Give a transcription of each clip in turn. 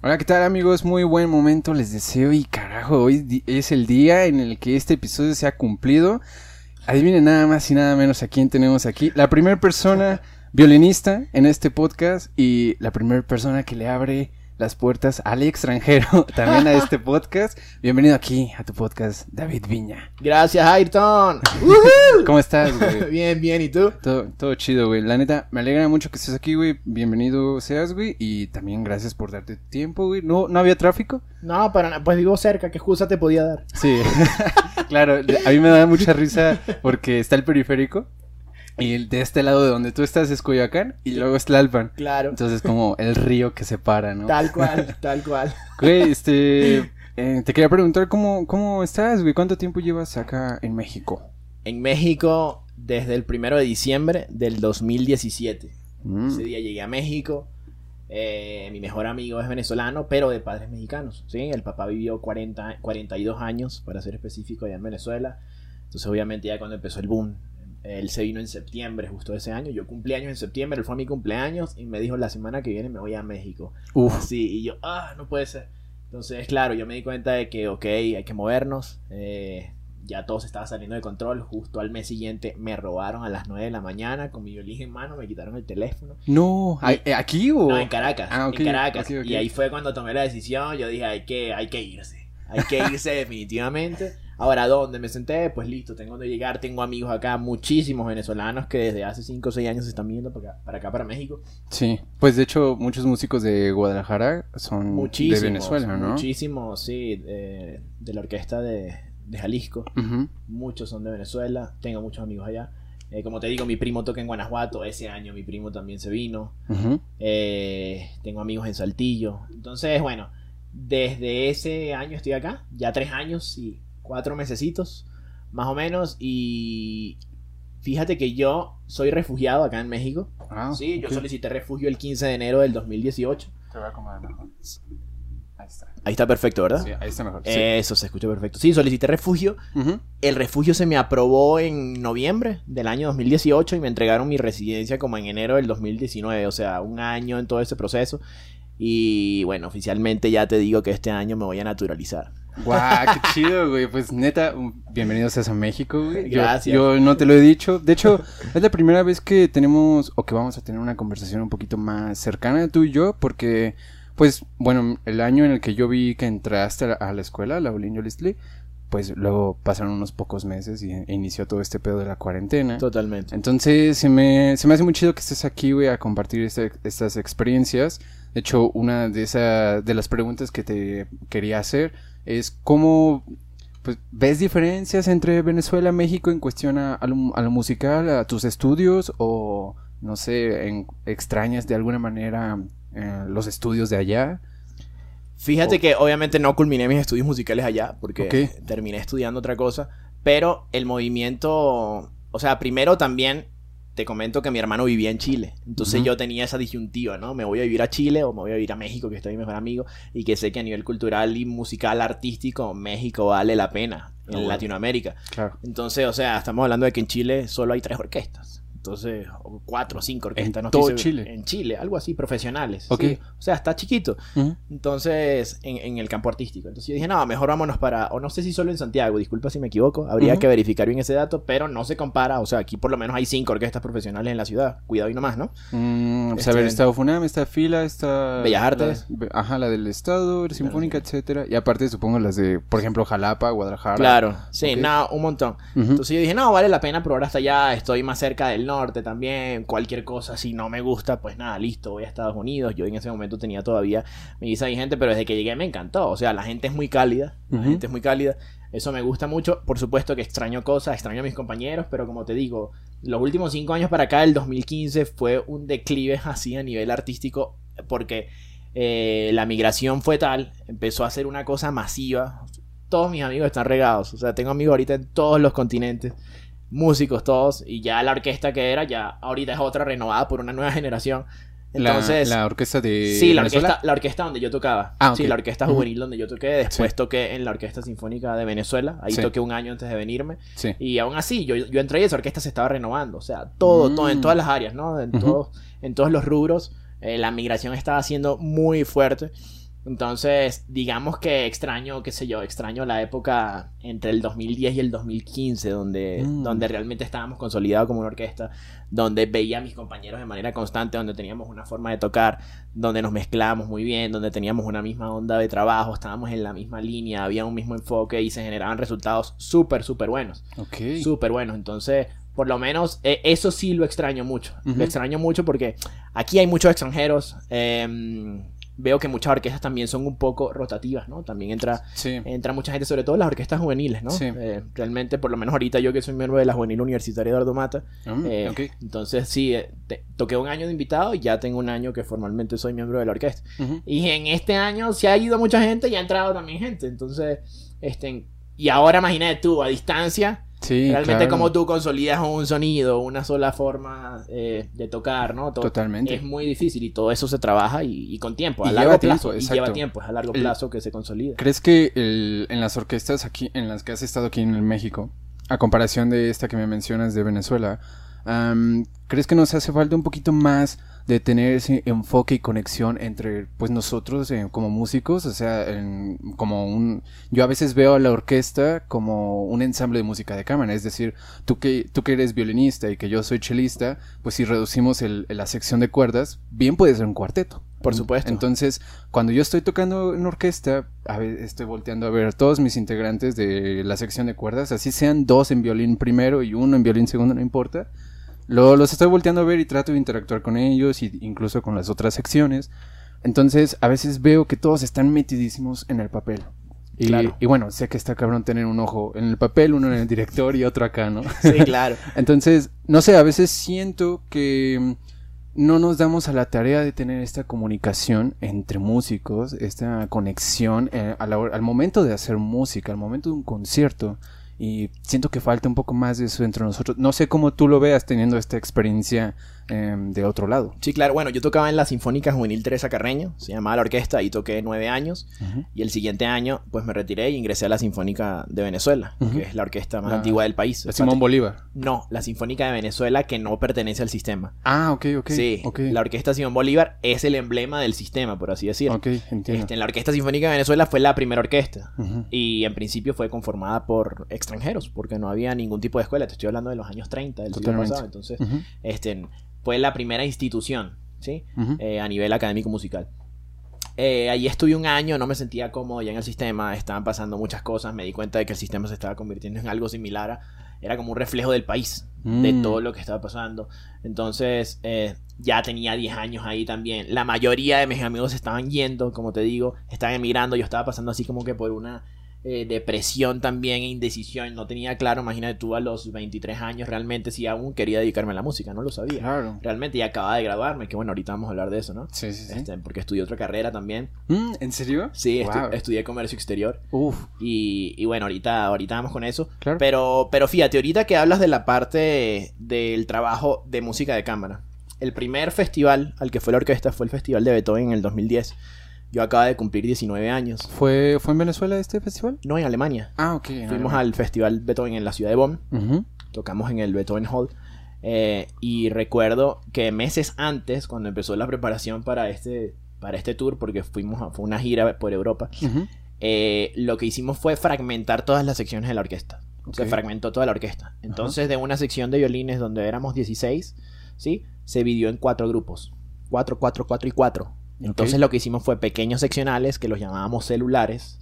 Hola, ¿qué tal amigos? Muy buen momento les deseo y carajo, hoy es el día en el que este episodio se ha cumplido. Adivinen nada más y nada menos a quién tenemos aquí. La primera persona violinista en este podcast y la primera persona que le abre las puertas al extranjero también a este podcast. Bienvenido aquí a tu podcast, David Viña. Gracias, Ayrton. ¿Cómo estás, güey? bien, bien, ¿y tú? Todo, todo chido, güey. La neta, me alegra mucho que estés aquí, güey. Bienvenido seas, güey. Y también gracias por darte tiempo, güey. ¿No, ¿no había tráfico? No, para pues vivo cerca, ¿qué excusa te podía dar? Sí, claro. A mí me da mucha risa porque está el periférico. Y de este lado de donde tú estás es Coyoacán y luego es Tlalpan. Claro. Entonces como el río que separa, ¿no? Tal cual, tal cual. Güey, este... eh, te quería preguntar cómo, cómo estás, güey. ¿Cuánto tiempo llevas acá en México? En México desde el primero de diciembre del 2017. Mm. Ese día llegué a México. Eh, mi mejor amigo es venezolano, pero de padres mexicanos. ¿sí? El papá vivió 40, 42 años, para ser específico, allá en Venezuela. Entonces, obviamente, ya cuando empezó el boom, él se vino en septiembre, justo ese año. Yo cumplí años en septiembre, él fue a mi cumpleaños y me dijo la semana que viene me voy a México. Uf. Así, y yo, ah, no puede ser. Entonces, claro, yo me di cuenta de que, ok, hay que movernos. eh, ya todo se estaba saliendo de control. Justo al mes siguiente me robaron a las 9 de la mañana con mi violín en mano, me quitaron el teléfono. No, ¿a- eh, ¿aquí o...? No, en Caracas. Ah, en Caracas. Y ahí fue cuando tomé la decisión. Yo dije, hay que, hay que irse. Hay que irse definitivamente. Ahora, ¿dónde me senté? Pues listo, tengo donde llegar. Tengo amigos acá, muchísimos venezolanos que desde hace 5 o 6 años se están viniendo para acá, para acá, para México. Sí, pues de hecho muchos músicos de Guadalajara son Muchísimos. de Venezuela, ¿no? Muchísimos, sí. De, de la orquesta de, de Jalisco. Ujú. Muchos son de Venezuela. Tengo muchos amigos allá. Eh, como te digo, mi primo toca en Guanajuato. Ese año mi primo también se vino. Ujú. Eh, tengo amigos en Saltillo. Entonces, bueno, desde ese año estoy acá. Ya tres años y cuatro mesecitos, más o menos. Y fíjate que yo soy refugiado acá en México. Ah, sí, yo solicité refugio el 15 de enero del 2018. Te voy a acomodar mejor. Ahí está. Ahí está perfecto, ¿verdad? Sí, ahí está mejor. Sí. Eso se escucha perfecto. Sí, solicité refugio. El refugio se me aprobó en noviembre del año 2018 y me entregaron mi residencia como en enero del 2019, o sea, un año en todo ese proceso. Y bueno, oficialmente ya te digo que este año me voy a naturalizar. Guau, qué chido, güey. Pues neta, bienvenidos a México, güey. Yo- Gracias. Yo, no te lo he dicho. De hecho, es la primera vez que tenemos o que vamos a tener una conversación un poquito más cercana tú y yo, porque, pues, bueno, el año en el que yo vi que entraste a la, a la escuela, a la Olin Listley, pues luego pasaron unos pocos meses y e inició todo este pedo de la cuarentena. Totalmente. Entonces, se me, se me hace muy chido que estés aquí, güey, a compartir este- estas experiencias. De hecho, una de, esa, de las preguntas que te quería hacer es cómo pues, ves diferencias entre Venezuela y México en cuestión a, a lo, a lo musical, a tus estudios o, no sé, en- extrañas de alguna manera eh, los estudios de allá. Fíjate que obviamente no culminé mis estudios musicales allá porque terminé estudiando otra cosa, pero el movimiento, o sea, primero también te comento que mi hermano vivía en Chile, entonces yo tenía esa disyuntiva, ¿no? Me voy a vivir a Chile o me voy a vivir a México, que está mi mejor amigo, y que sé que a nivel cultural y musical artístico México vale la pena en Ah, bueno. Latinoamérica. Claro. Entonces, o sea, estamos hablando de que en Chile solo hay tres orquestas. Entonces, o cuatro o cinco orquestas. ¿En no todo. Chile? En Chile, algo así, profesionales. Ok. sí. O sea, está chiquito. Entonces, en, en el campo artístico. Entonces yo dije, no, mejor vámonos para, o no sé si solo en Santiago, disculpa si me equivoco, habría que verificar bien ese dato, pero no se compara, o sea, aquí por lo menos hay cinco orquestas profesionales en la ciudad, cuidado y no más, ¿no? Mm, Este- a ver, está UFUNAM, está FILA, está... Bellas Artes. la- ajá, la del Estado, la Sinfónica, etcétera. Y aparte supongo las de, por ejemplo, Jalapa, Guadalajara. Claro, sí, Ok. no, un montón. Entonces yo dije, no, vale la pena probar hasta allá, estoy más cerca del norte también, cualquier cosa, si no me gusta, pues nada, listo, voy a Estados Unidos. Yo en ese momento tenía todavía mi visa vigente, pero desde que llegué me encantó, o sea, la gente es muy cálida, la gente es muy cálida, eso me gusta mucho, por supuesto que extraño cosas, extraño a mis compañeros, pero como te digo, los últimos cinco años para acá, el 2015, fue un declive así a nivel artístico, porque eh, la migración fue tal, empezó a ser una cosa masiva, todos mis amigos están regados. O sea, tengo amigos ahorita en todos los continentes. Músicos todos. Y ya la orquesta que era, ya ahorita es otra renovada por una nueva generación. Entonces. la, orquesta de sí, la Venezuela. orquesta, la orquesta donde yo tocaba. Ah, Sí, la orquesta juvenil donde yo toqué. Después Sí. toqué en la Orquesta Sinfónica de Venezuela. Ahí Sí. toqué un año antes de venirme. Sí. Y aún así, yo, yo entré y esa orquesta se estaba renovando. O sea, todo, todo, en Mm. todas las áreas, ¿no? En, todos, en todos los rubros. eh, la migración estaba siendo muy fuerte. Entonces, digamos que extraño, qué sé yo, extraño la época entre el 2010 y el 2015, donde, Mm. donde realmente estábamos consolidados como una orquesta, donde veía a mis compañeros de manera constante, donde teníamos una forma de tocar, donde nos mezclábamos muy bien, donde teníamos una misma onda de trabajo, estábamos en la misma línea, había un mismo enfoque y se generaban resultados súper, súper buenos. Ok. Súper buenos. Entonces, por lo menos, eh, eso sí lo extraño mucho. Lo extraño mucho porque aquí hay muchos extranjeros. eh, veo que muchas orquestas también son un poco rotativas, ¿no? También entra, Sí. entra mucha gente, sobre todo las orquestas juveniles, ¿no? Sí. Eh, realmente, por lo menos ahorita yo que soy miembro de la Juvenil Universitaria Eduardo Mata. Mm, eh, ok. Entonces, sí, eh, te- toqué un año de invitado y ya tengo un año que formalmente soy miembro de la orquesta. Ujú. Y en este año se ha ido mucha gente y ha entrado también gente. Entonces, este, y ahora imagínate tú, a distancia, Sí, realmente claro. como tú consolidas un sonido, una sola forma eh, de tocar, ¿no? Todo- Totalmente. Es muy difícil y todo eso se trabaja y, y con tiempo, a Y largo lleva plazo. tiempo, y lleva tiempo, es a largo El- plazo que se consolida. ¿Crees que el- en las orquestas aquí, en las que has estado aquí en México, a comparación de esta que me mencionas de Venezuela, ¿crees que nos hace falta un poquito más de tener ese enfoque y conexión entre pues nosotros eh, como músicos? O sea, en- como un... Yo a veces veo a la orquesta como un ensamble de música de cámara, es decir, tú que, tú que eres violinista y que yo soy chelista, pues si reducimos el- la sección de cuerdas, bien puede ser un cuarteto. Por supuesto. Entonces, cuando yo estoy tocando en orquesta, a ver, estoy volteando a ver a todos mis integrantes de la sección de cuerdas, así sean dos en violín primero y uno en violín segundo, no importa. Lo- los estoy volteando a ver y trato de interactuar con ellos y incluso con las otras secciones. Entonces, a veces veo que todos están metidísimos en el papel. Y, Claro. y bueno, sé que está cabrón tener un ojo en el papel, uno en el director y otro acá, ¿no? Sí, claro. Entonces, no sé, a veces siento que mm, no nos damos a la tarea de tener esta comunicación entre músicos, esta conexión eh, al momento de hacer música, al momento de un concierto. Y siento que falta un poco más de eso entre nosotros. No sé cómo tú lo veas teniendo esta experiencia em, de otro lado. Sí, claro. Bueno, yo tocaba en la Sinfónica Juvenil Teresa Carreño, se llamaba la orquesta, y toqué nueve años. Y el siguiente año, pues me retiré y ingresé a la Sinfónica de Venezuela, que es la orquesta más La- antigua del país. La Simón Bolívar. No, la Sinfónica de Venezuela que no pertenece al sistema. Ah, ok, ok. sí, ok. la Orquesta Simón Bolívar es el emblema del sistema, por así decirlo. Ok, entiendo. Este, la Orquesta Sinfónica de Venezuela fue la primera orquesta. Ujú. Y en principio fue conformada por extranjeros, porque no había ningún tipo de escuela. Te estoy hablando de los años 30 del siglo pasado. Entonces, este, fue la primera institución, ¿sí? Eh, a nivel académico musical. Eh, allí estuve un año, no me sentía cómodo ya en el sistema, estaban pasando muchas cosas, me di cuenta de que el sistema se estaba convirtiendo en algo similar, a- era como un reflejo del país, de Mm. todo lo que estaba pasando. Entonces, eh, ya tenía 10 años ahí también. La mayoría de mis amigos estaban yendo, como te digo, estaban emigrando, yo estaba pasando así como que por una eh, depresión también e indecisión, no tenía claro, imagínate tú a los 23 años realmente si aún quería dedicarme a la música, no lo sabía. Claro. Realmente ya acababa de graduarme, que bueno, ahorita vamos a hablar de eso, ¿no? Sí, sí, sí. Este, porque estudié otra carrera también. Mm, ¿En serio? Sí, estu- estudié comercio exterior. Uf, Y, y bueno, ahorita, ahorita vamos con eso. claro. Pero, pero fíjate, ahorita que hablas de la parte del trabajo de música de cámara. El primer festival al que fue la orquesta fue el Festival de Beethoven en el 2010. Yo acaba de cumplir 19 años. ¿Fue, ¿Fue en Venezuela este festival? No en Alemania. Ah, ok. Fuimos al Festival Beethoven en la ciudad de Bonn. Ujú. Tocamos en el Beethoven Hall. Eh, y recuerdo que meses antes, cuando empezó la preparación para este, para este tour, porque fuimos a, fue una gira por Europa, eh, lo que hicimos fue fragmentar todas las secciones de la orquesta. Se fragmentó toda la orquesta. Entonces, de una sección de violines donde éramos 16, ¿sí? Se dividió en cuatro grupos. Cuatro, cuatro, cuatro y cuatro. Entonces lo que hicimos fue pequeños seccionales que los llamábamos celulares.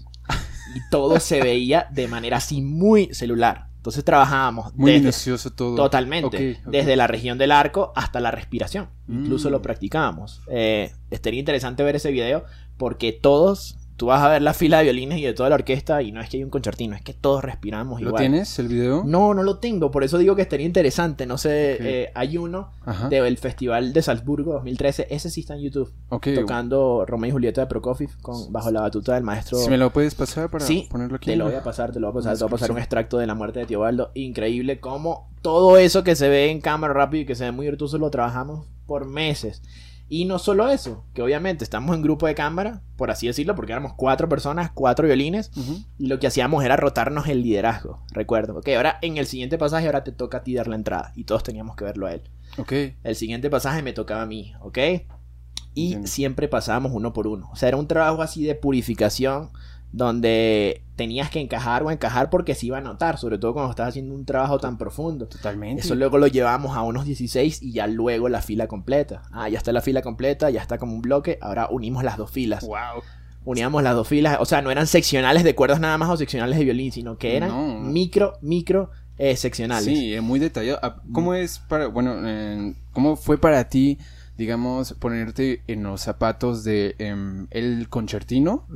Y todo se veía de manera así muy celular. Entonces trabajábamos Muy desde- minucioso todo. Totalmente. Desde la región del arco hasta la respiración. Incluso Mm. lo practicábamos. Eh, estaría interesante ver ese video porque todos, tú vas a ver la fila de violines y de toda la orquesta y no es que hay un concertino, es que todos respiramos ¿Lo igual. tienes, el video? No, no lo tengo, por eso digo que estaría interesante. No sé, eh, hay uno del Festival de Salzburgo 2013, ese sí está en YouTube, Ok. tocando Romeo y Julieta de Prokofiev con, bajo la batuta del maestro. Si me lo puedes pasar para Sí, ponerlo aquí. Te lo voy a pasar, te lo voy a pasar, te voy a pasar un extracto de la muerte de Teobaldo. Increíble cómo todo eso que se ve en cámara rápido y que se ve muy virtuoso lo trabajamos por meses. Y no solo eso, que obviamente estamos en grupo de cámara, por así decirlo, porque éramos cuatro personas, cuatro violines, y lo que hacíamos era rotarnos el liderazgo, recuerdo. Ok, ahora en el siguiente pasaje, ahora te toca a ti dar la entrada, y todos teníamos que verlo a él. Ok. El siguiente pasaje me tocaba a mí, ¿ok? y siempre pasábamos uno por uno. O sea, era un trabajo así de purificación donde tenías que encajar o encajar porque se iba a notar, sobre todo cuando estás haciendo un trabajo tan profundo. Totalmente. Eso luego lo llevamos a unos 16 y ya luego la fila completa. Ah, ya está la fila completa, ya está como un bloque, ahora unimos las dos filas. Wow. Uníamos las dos filas, o sea, no eran seccionales de cuerdas nada más o seccionales de violín, sino que eran No. micro, micro eh, seccionales. Sí, es muy detallado. Ah, ¿Cómo es para, bueno, eh, cómo fue para ti, digamos, ponerte en los zapatos de em, el concertino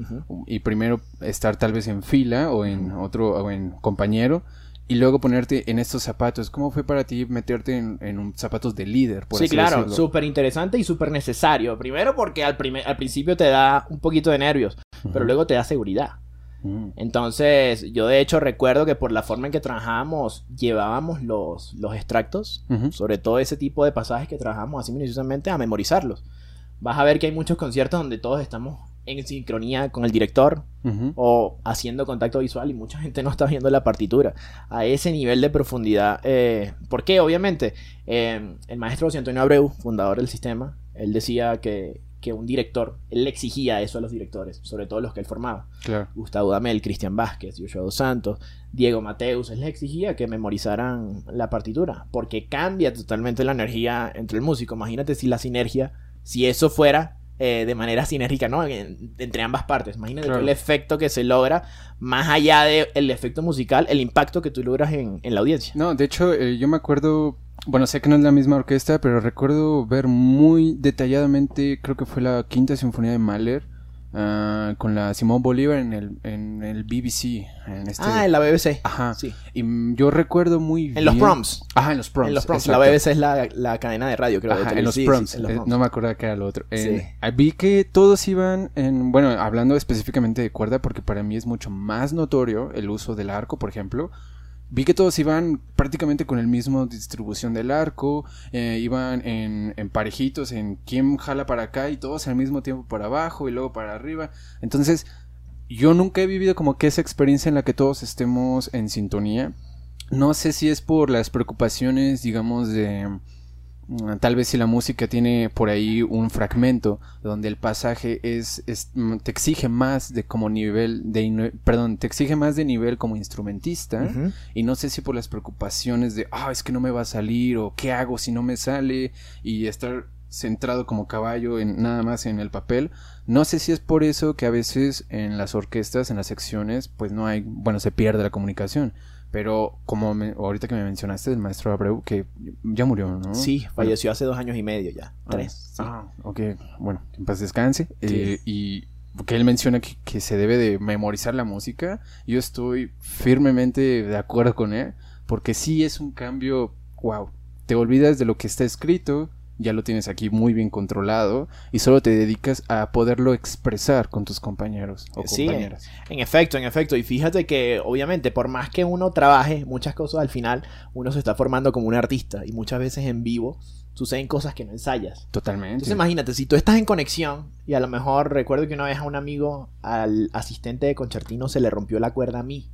y primero estar tal vez en fila o en otro o en compañero y luego ponerte en estos zapatos? ¿Cómo fue para ti meterte en, en un zapatos de líder? Por Sí, así claro, súper interesante y súper necesario. Primero porque al, al principio te da un poquito de nervios, pero luego te da seguridad. Mm. Entonces, yo de hecho recuerdo que por la forma en que trabajábamos, llevábamos los, los extractos, sobre todo ese tipo de pasajes que trabajamos así minuciosamente, a memorizarlos. Vas a ver que hay muchos conciertos donde todos estamos en sincronía con el director o haciendo contacto visual y mucha gente no está viendo la partitura a ese nivel de profundidad. Eh, ¿Por qué? Obviamente, eh, el maestro José Antonio Abreu, fundador del sistema, él decía que, que un director, él le exigía eso a los directores, sobre todo los que él formaba. Claro. Gustavo Damel, Cristian Vázquez, Yoshua dos Santos, Diego Mateus, él les exigía que memorizaran la partitura, porque cambia totalmente la energía entre el músico. Imagínate si la sinergia, si eso fuera eh, de manera sinérgica, ¿no? En- entre ambas partes. Imagínate Claro. el efecto que se logra, más allá del efecto musical, el impacto que tú logras en, en la audiencia. No, de hecho, eh, yo me acuerdo, bueno, sé que no es la misma orquesta, pero recuerdo ver muy detalladamente, creo que fue la quinta sinfonía de Mahler, ah, con la Simón Bolívar en el, en el BBC. En este... Ah, en la BBC. Ajá. Sí. Y yo recuerdo muy bien. En los proms. Ajá, en los proms. en los proms. La. BBC es la, la cadena de radio, creo. de Ajá, en los proms. Sí, en los Eh, proms. No me acuerdo que era lo otro. Ah, vi que todos iban en, bueno, hablando específicamente de cuerda, porque para mí es mucho más notorio el uso del arco, por ejemplo. Vi que todos iban prácticamente con el mismo distribución del arco, eh, iban en, en parejitos, en quién jala para acá y todos al mismo tiempo para abajo y luego para arriba. Entonces, yo nunca he vivido como que esa experiencia en la que todos estemos en sintonía. No sé si es por las preocupaciones, digamos, de tal vez si la música tiene por ahí un fragmento donde el pasaje es, es- mm, te exige más de como nivel de perdón, te exige más de nivel como instrumentista y no sé si por las preocupaciones de, ah, es que no me va a salir o qué hago si no me sale y estar centrado como caballo en nada más en el papel. No sé si es por eso que a veces en las orquestas, en las secciones, pues no hay, bueno, se pierde la comunicación. Pero como me- ahorita que me mencionaste del maestro Abreu, que ya murió, ¿no? Sí, Bueno, falleció hace dos años y medio ya. ah, Tres. sí. Ah, ok, bueno, que en paz descanse. Eh, y que él menciona que, que se debe de memorizar la música. Yo estoy firmemente de acuerdo con él, porque sí es un cambio, wow, te olvidas de lo que está escrito, ya lo tienes aquí muy bien controlado y solo te dedicas a poderlo expresar con tus compañeros o Sí, compañeras. En efecto, en efecto. Y fíjate que obviamente por más que uno trabaje muchas cosas, al final uno se está formando como un artista y muchas veces en vivo suceden cosas que no ensayas. Totalmente. Entonces imagínate, si tú estás en conexión y a lo mejor recuerdo que una vez a un amigo, al asistente de concertino se le rompió la cuerda a mí.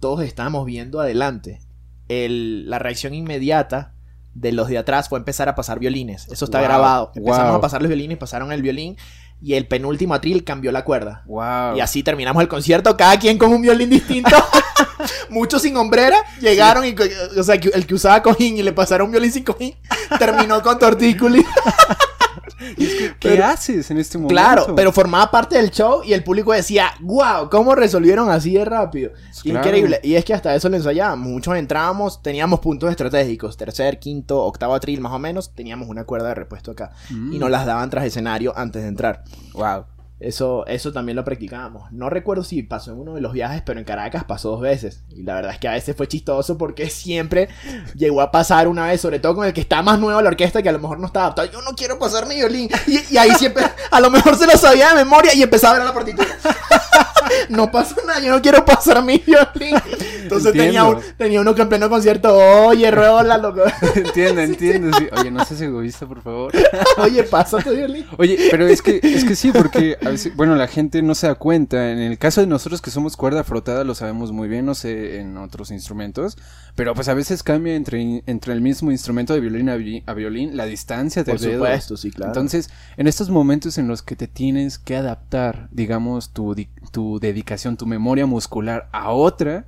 Todos estábamos viendo adelante. El- la reacción inmediata de los de atrás fue empezar a pasar violines. Eso está Wow, grabado. Empezamos wow. a pasar los violines, pasaron el violín y el penúltimo atril cambió la cuerda. wow. Y así terminamos el concierto, cada quien con un violín distinto. Muchos sin hombrera llegaron y, o sea, el que usaba cojín y le pasaron un violín sin cojín, terminó con ¿Qué pero- haces en este momento? Claro, pero formaba parte del show y el público decía, wow, ¿cómo resolvieron así de rápido? Claro. Increíble. Y es que hasta eso lo ensayábamos. Muchos entrábamos, teníamos puntos estratégicos, tercer, quinto, octavo atril más o menos, teníamos una cuerda de repuesto acá. Mm. Y nos las daban tras escenario antes de entrar. Wow. Eso, eso también lo practicábamos. No recuerdo si pasó en uno de los viajes, pero en Caracas pasó dos veces. Y la verdad es que a veces fue chistoso porque siempre llegó a pasar una vez, sobre todo con el que está más nuevo a la orquesta, que a lo mejor no está adaptado. Yo no quiero pasar mi violín. Y, y ahí siempre, a lo mejor se lo sabía de memoria y empezaba a ver la partitura. no pasa nada, yo no quiero pasar mi violín. Entonces tenía, un- tenía uno que en pleno concierto, oye, rueda loco. entiendo, entiendo. sí. Oye, no seas egoísta, por favor. Oye, pasa tu violín. Oye, pero es que, es que sí, porque bueno, la gente no se da cuenta. En el caso de nosotros que somos cuerda frotada, lo sabemos muy bien, no sé en otros instrumentos. Pero pues a veces cambia entre, entre el mismo instrumento de violín a, vi- a violín la distancia de Por dedos. supuesto, sí, claro. Entonces, en estos momentos en los que te tienes que adaptar, digamos, tu, tu dedicación, tu memoria muscular a otra,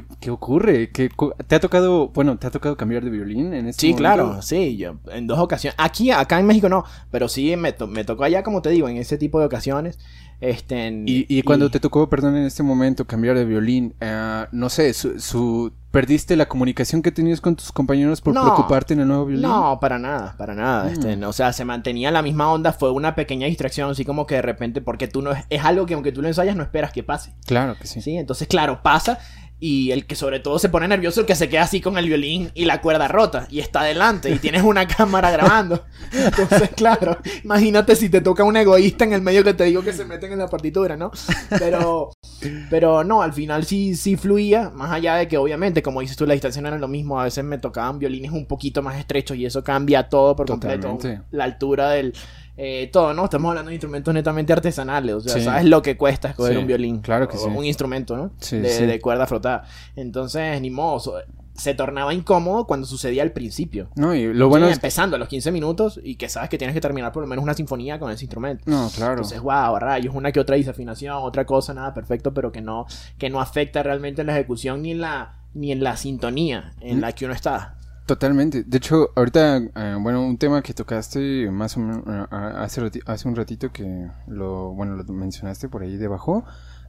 ¿qué, qué ocurre? ¿Qué ¿Te ha tocado, bueno, te ha tocado cambiar de violín en este Sí, momento? claro, sí, yo en dos ocasiones. Aquí, acá en México no, pero sí me, to- me tocó allá, como te digo, en ese tipo de ocasiones. Este, en- Y, y cuando te tocó, perdón, en este momento cambiar de violín, ah, no sé, su, su- ¿perdiste la comunicación que tenías con tus compañeros por No. preocuparte en el nuevo violín? No, para nada, para nada. Mm. Este, o sea, se mantenía la misma onda, fue una pequeña distracción, así como que de repente, porque tú no es algo que aunque tú lo ensayas no esperas que pase. Claro que sí. Sí, entonces, claro, pasa. Y el que sobre todo se pone nervioso, el que se queda así con el violín y la cuerda rota y está adelante y tienes una cámara grabando. Entonces, claro, imagínate si te toca un egoísta en el medio que te digo que se meten en la partitura, ¿no? Pero, pero no, al final sí, sí fluía, más allá de que obviamente, como dices tú, la distancia no era lo mismo, a veces me tocaban violines un poquito más estrechos y eso cambia todo por completo. Totalmente. La altura del... eh, todo, ¿no? Estamos hablando de instrumentos netamente artesanales, o sea, Sí. sabes lo que cuesta escoger Sí, un violín. claro que o sí. Un instrumento, ¿no? Sí, de, de cuerda frotada. Entonces, ni modo, se tornaba incómodo cuando sucedía al principio. No, y lo bueno es... empezando a los 15 minutos y que sabes que tienes que terminar por lo menos una sinfonía con ese instrumento. No, claro. Entonces, wow, rayos, una que otra desafinación, otra cosa, nada perfecto, pero que no, que no afecta realmente en la ejecución ni en la, ni en la sintonía en Mm. la que uno está. Totalmente. De hecho, ahorita, eh, bueno, un tema que tocaste más o menos eh, hace, hace un ratito que lo, bueno, lo mencionaste por ahí debajo.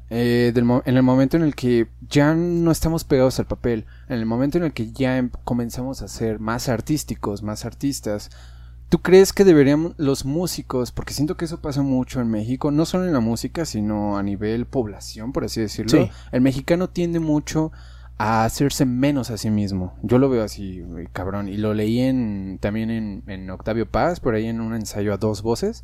eh, del en el momento en el que ya no estamos pegados al papel, en el momento en el que ya em- comenzamos a ser más artísticos, más artistas, ¿tú crees que deberían los músicos, porque siento que eso pasa mucho en México, no solo en la música, sino a nivel población, por así decirlo? Sí. El mexicano tiende mucho a hacerse menos a sí mismo. Yo lo veo así, cabrón. Y lo leí en, también en, en Octavio Paz, por ahí en un ensayo a dos voces.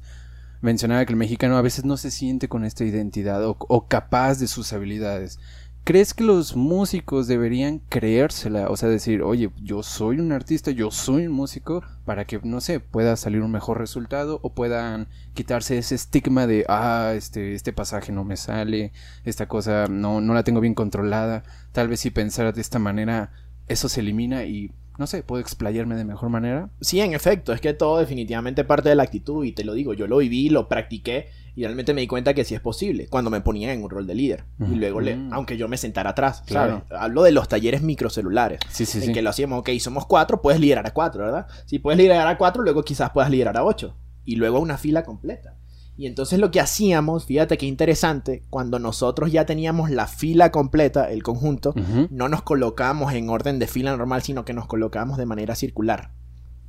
Mencionaba que el mexicano a veces no se siente con esta identidad o, o capaz de sus habilidades. ¿Crees que los músicos deberían creérsela? O sea, decir, oye, yo soy un artista, yo soy un músico, para que, no sé, pueda salir un mejor resultado o puedan quitarse ese estigma de, ah, este, este pasaje no me sale, esta cosa no, no la tengo bien controlada. Tal vez si pensara de esta manera, eso se elimina y, no sé, puedo explayarme de mejor manera. Sí, en efecto, es que todo definitivamente parte de la actitud y te lo digo, yo lo viví, lo practiqué y realmente me di cuenta que sí es posible cuando me ponía en un rol de líder y luego, le, Ujú. aunque yo me sentara atrás, Claro. ¿sabes? Hablo de los talleres microcelulares. Sí, sí, en sí. que lo hacíamos, ok, somos cuatro, puedes liderar a cuatro, ¿verdad? Si puedes liderar a cuatro, luego quizás puedas liderar a ocho. Y luego una fila completa. Y entonces lo que hacíamos, fíjate qué interesante, cuando nosotros ya teníamos la fila completa, el conjunto, no nos colocábamos en orden de fila normal, sino que nos colocábamos de manera circular.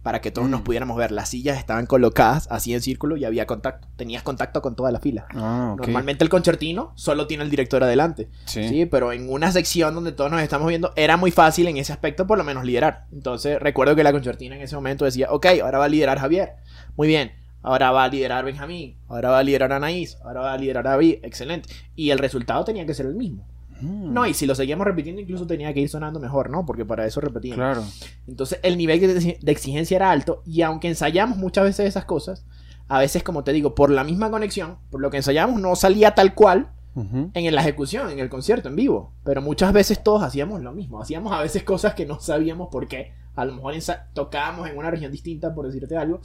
Para que todos Mm. nos pudiéramos ver. Las sillas estaban colocadas así en círculo y había contacto. Tenías contacto con toda la fila. Ah. Normalmente el concertino solo tiene el director adelante. Sí. Sí, pero en una sección donde todos nos estamos viendo, era muy fácil en ese aspecto por lo menos liderar. Entonces recuerdo que la concertina en ese momento decía, ok, ahora va a liderar Javier. Muy bien. Ahora va a liderar Benjamín. Ahora va a liderar Anaís. Ahora va a liderar David. Excelente. Y el resultado tenía que ser el mismo. Mm, No, y si lo seguíamos repitiendo, incluso tenía que ir sonando mejor, ¿no? Porque para eso repetíamos. Claro. Entonces el nivel de exigencia era alto y aunque ensayamos muchas veces esas cosas, a veces, como te digo, por la misma conexión, por lo que ensayamos no salía tal cual en la ejecución, en el concierto, en vivo. Pero muchas veces todos hacíamos lo mismo. Hacíamos a veces cosas que no sabíamos por qué. A lo mejor tocábamos en una región distinta, por decirte algo.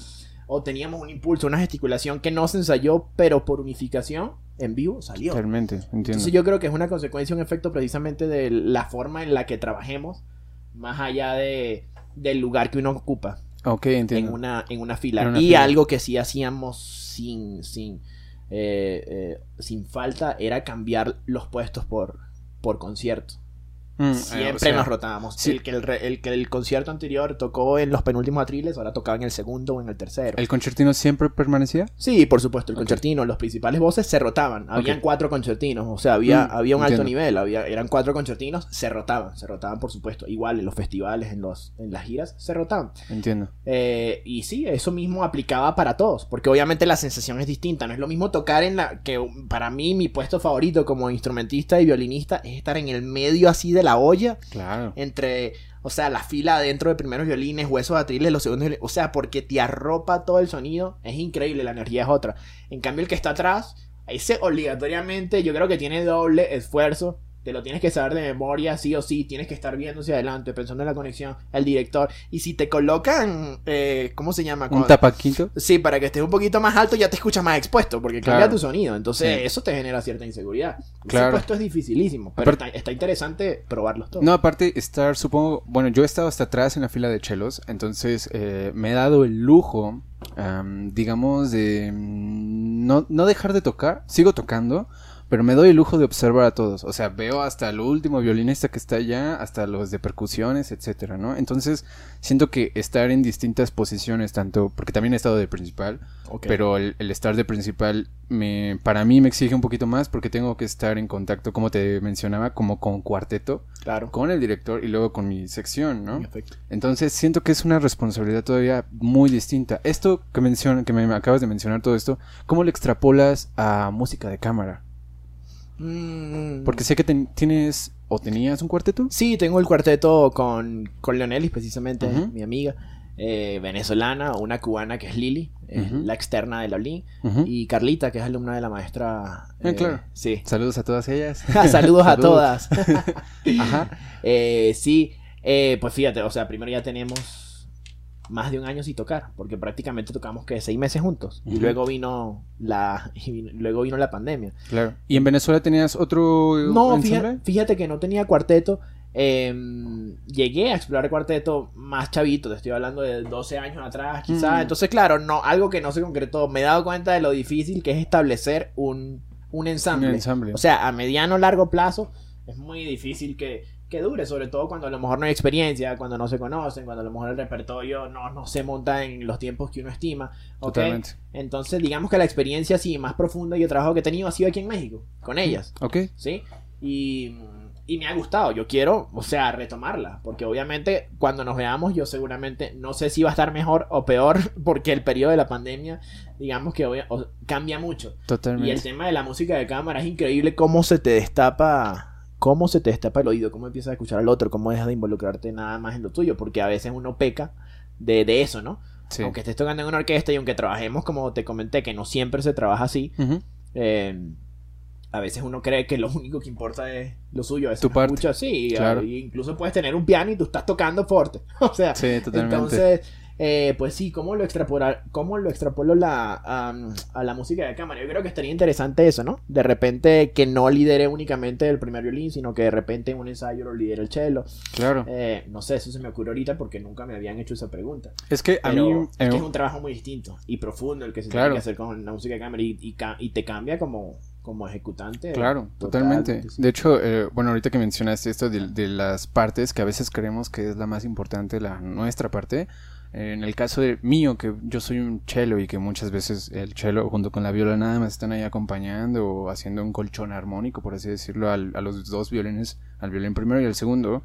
O teníamos un impulso, una gesticulación que no se ensayó, pero por unificación en vivo salió. Totalmente, entiendo. Entonces yo creo que es una consecuencia, un efecto precisamente de la forma en la que trabajemos, más allá de, del lugar que uno ocupa Ok, en entiendo. una, en una fila. En una y fila. algo que sí hacíamos sin, sin, eh, eh, sin falta era cambiar los puestos por, por concierto. Mm, eh, Siempre o sea, nos rotábamos. sí. El, que el, el que el concierto anterior tocó en los penúltimos atriles, ahora tocaba en el segundo o en el tercero. ¿El concertino siempre permanecía? Sí, por supuesto, el Ok. concertino, los principales voces se rotaban. Habían Ok. cuatro concertinos, o sea, había, Mm, había un alto entiendo. nivel, había, eran cuatro concertinos, se rotaban, se rotaban por supuesto. Igual en los festivales, en, los, en las giras, se rotaban. Entiendo. Eh, y sí, eso mismo aplicaba para todos, porque obviamente la sensación es distinta. No es lo mismo tocar en la que para mí mi puesto favorito como instrumentista y violinista es estar en el medio así de la olla, Claro. entre, o sea, la fila dentro de primeros violines, huesos atriles, los segundos violines, o sea, porque te arropa todo el sonido, es increíble, la energía es otra. En cambio, el que está atrás, ese obligatoriamente, yo creo que tiene doble esfuerzo. Te lo tienes que saber de memoria, sí o sí. Tienes que estar viendo hacia adelante, pensando en la conexión, el director. Y si te colocan, eh, ¿cómo se llama? ¿Un tapaquito? Sí, para que estés un poquito más alto ya te escuchas más expuesto, porque Claro. cambia tu sonido. Entonces, Sí. eso te genera cierta inseguridad. Claro. puesto es dificilísimo, pero está, está interesante probarlos todos. No, aparte, estar, supongo, bueno, yo he estado hasta atrás en la fila de chelos, entonces eh, me he dado el lujo, am, digamos, de mm, no, no dejar de tocar, sigo tocando, pero me doy el lujo de observar a todos, o sea, veo hasta el último violinista que está allá, hasta los de percusiones, etcétera, ¿no? Entonces, siento que estar en distintas posiciones, tanto, porque también he estado de principal, pero el, el estar de principal me, para mí me exige un poquito más porque tengo que estar en contacto, como te mencionaba, como con cuarteto, claro. con el director y luego con mi sección, ¿no? Entonces siento que es una responsabilidad todavía muy distinta. Esto que menciona, que me acabas de mencionar todo esto, ¿cómo lo extrapolas a música de cámara? Mm, Porque sé que ten- tienes o tenías un cuarteto. Sí, tengo el cuarteto con, con Leonelis, precisamente, mi amiga. eh, venezolana, una cubana que es Lili, Ujú. la externa de la Olin, y Carlita, que es alumna de la maestra. Ah, eh, claro. Sí. Saludos a todas ellas. Saludos a todas. Ajá. Eh, sí, eh, pues fíjate, o sea, primero ya tenemos más de un año sin tocar, porque prácticamente tocamos que seis meses juntos, y luego vino la, y vino- luego vino la pandemia. Claro. ¿Y en Venezuela tenías otro No, ensamble? fíjate, fíjate que no tenía cuarteto. eh, llegué a explorar cuarteto más chavito, te estoy hablando de 12 años atrás, quizás. Mm. Entonces, claro, no, algo que no se concretó. Me he dado cuenta de lo difícil que es establecer un, un Un ensamble. ensamble. O sea, a mediano o largo plazo es muy difícil que, que dure, sobre todo cuando a lo mejor no hay experiencia, cuando no se conocen, cuando a lo mejor el repertorio no, no se monta en los tiempos que uno estima. ¿ok? Totalmente. Entonces, digamos que la experiencia así más profunda y el trabajo que he tenido ha sido aquí en México, con ellas. Ok. ¿sí? Y, y me ha gustado, yo quiero, o sea, retomarla, porque obviamente cuando nos veamos yo seguramente no sé si va a estar mejor o peor, porque el periodo de la pandemia, digamos que obvia- o- cambia mucho. Y el Totalmente. tema de la música de cámara es increíble cómo se te destapa, cómo se te destapa el oído, cómo empiezas a escuchar al otro, cómo dejas de involucrarte nada más en lo tuyo, porque a veces uno peca de, de eso, ¿no? Sí. Aunque estés tocando en una orquesta y aunque trabajemos, como te comenté, que no siempre se trabaja así, eh, a veces uno cree que lo único que importa es lo suyo. A veces Tu parte. escucha así. Claro. incluso puedes tener un piano y tú estás tocando fuerte. o sea, Sí, totalmente. entonces, eh, pues sí, ¿cómo lo extrapolar, cómo lo extrapolo la, am, a la música de cámara? Yo creo que estaría interesante eso, ¿no? De repente que no lidere únicamente el primer violín, sino que de repente en un ensayo lo lidere el cello. Claro. Eh, no sé, eso se me ocurre ahorita porque nunca me habían hecho esa pregunta. Es que a Pero mí... es, que es un trabajo muy distinto y profundo el que se Claro. tiene que hacer con la música de cámara y, y y te cambia como, como ejecutante. Claro, totalmente. sí. De hecho, eh, bueno, ahorita que mencionaste esto de, de las partes que a veces creemos que es la más importante, la nuestra parte, en el caso de mío, que yo soy un cello y que muchas veces el cello junto con la viola nada más están ahí acompañando o haciendo un colchón armónico, por así decirlo, al- a los dos violines, al violín primero y al segundo.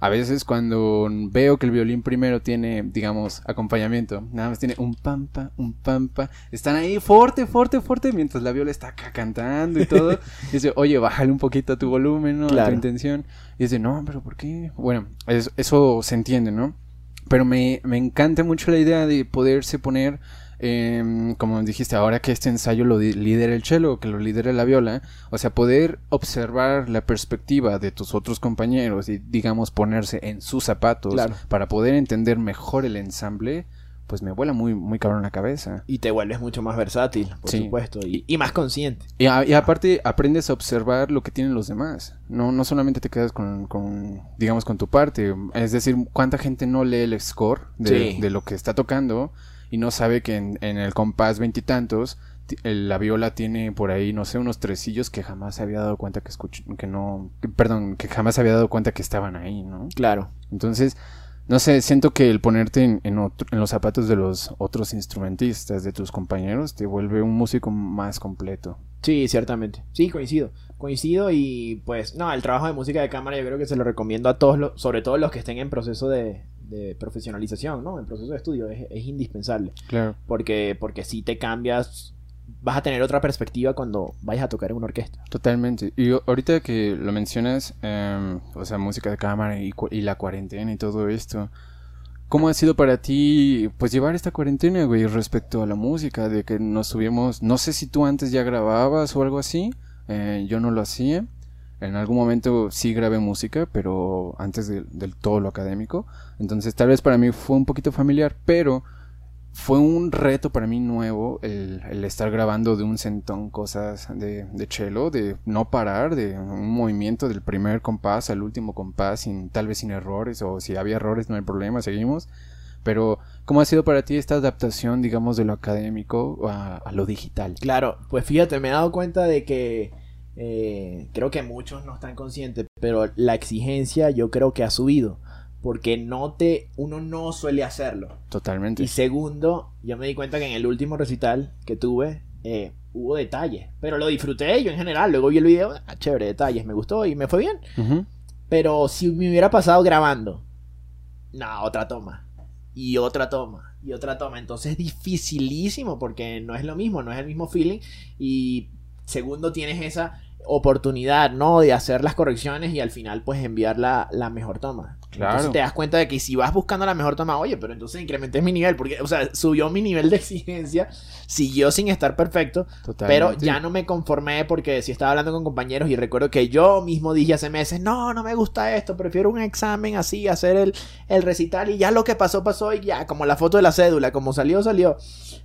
A veces cuando veo que el violín primero tiene, digamos, acompañamiento, nada más tiene un pampa, un pampa, están ahí fuerte, fuerte, fuerte, mientras la viola está acá cantando y todo. y dice, oye, bájale un poquito a tu volumen, ¿no? A tu intención. Y dice, no, pero ¿por qué? Bueno, es- eso se entiende, ¿no? Pero me, me encanta mucho la idea de poderse poner, em, como dijiste, ahora que este ensayo lo lidera el cello, que lo lidera la viola, o sea, poder observar la perspectiva de tus otros compañeros y, digamos, ponerse en sus zapatos Claro. para poder entender mejor el ensamble, pues me vuela muy, muy cabrón la cabeza. Y te vuelves mucho más versátil, por Sí. supuesto, y, y más consciente. Y, a- y aparte aprendes a observar lo que tienen los demás. No, no solamente te quedas con, con, digamos, con tu parte. Es decir, cuánta gente no lee el score de, Sí. de lo que está tocando y no sabe que en, en el compás veintitantos la viola tiene por ahí, no sé, unos tresillos que jamás se había dado cuenta que escuch que no, que- perdón, que jamás se había dado cuenta que estaban ahí, ¿no? Claro. Entonces, no sé, siento que el ponerte en, en otro- en los zapatos de los otros instrumentistas, de tus compañeros, te vuelve un músico más completo. Sí, ciertamente. Sí, coincido. Coincido y pues no, el trabajo de música de cámara yo creo que se lo recomiendo a todos, los, sobre todo los que estén en proceso de, de profesionalización, ¿no? En proceso de estudio, es, es indispensable. Claro. Porque, porque si te cambias, vas a tener otra perspectiva cuando vayas a tocar en una orquesta. Totalmente. Y ahorita que lo mencionas, em, o sea, música de cámara y, y la cuarentena y todo esto, ¿cómo ha sido para ti, pues, llevar esta cuarentena, güey, respecto a la música? De que nos subimos, no sé si tú antes ya grababas o algo así, eh, yo no lo hacía. En algún momento sí grabé música, pero antes de- del todo lo académico. Entonces tal vez para mí fue un poquito familiar, pero fue un reto para mí nuevo el, estar grabando de un centón cosas de, cello, de no parar, de un movimiento del primer compás al último compás, sin, tal vez sin errores, o si había errores no hay problema, seguimos. Pero, ¿cómo ha sido para ti esta adaptación, digamos, de lo académico a, a lo digital? Claro, pues fíjate, me he dado cuenta de que eh, creo que muchos no están conscientes, pero la exigencia yo creo que ha subido. Porque no te, uno no suele hacerlo. Totalmente. Y segundo, yo me di cuenta que en el último recital que tuve eh, hubo detalles. Pero lo disfruté yo en general. Luego vi el video, ah, chévere, detalles, me gustó y me fue bien. Pero si me hubiera pasado grabando, no, otra toma. Y otra toma. Y otra toma. Entonces es dificilísimo porque no es lo mismo, no es el mismo feeling. Y segundo, tienes esa oportunidad, ¿no? De hacer las correcciones y al final, pues enviar la, la mejor toma. Claro. Entonces te das cuenta de que si vas buscando la mejor toma, oye, pero entonces incrementé mi nivel, porque, o sea, subió mi nivel de exigencia, siguió sin estar perfecto, pero Totalmente. ya no me conformé porque si estaba hablando con compañeros y recuerdo que yo mismo dije hace meses, no, no me gusta esto, prefiero un examen así, hacer el, el recital y ya lo que pasó, pasó y ya, como la foto de la cédula, como salió, salió.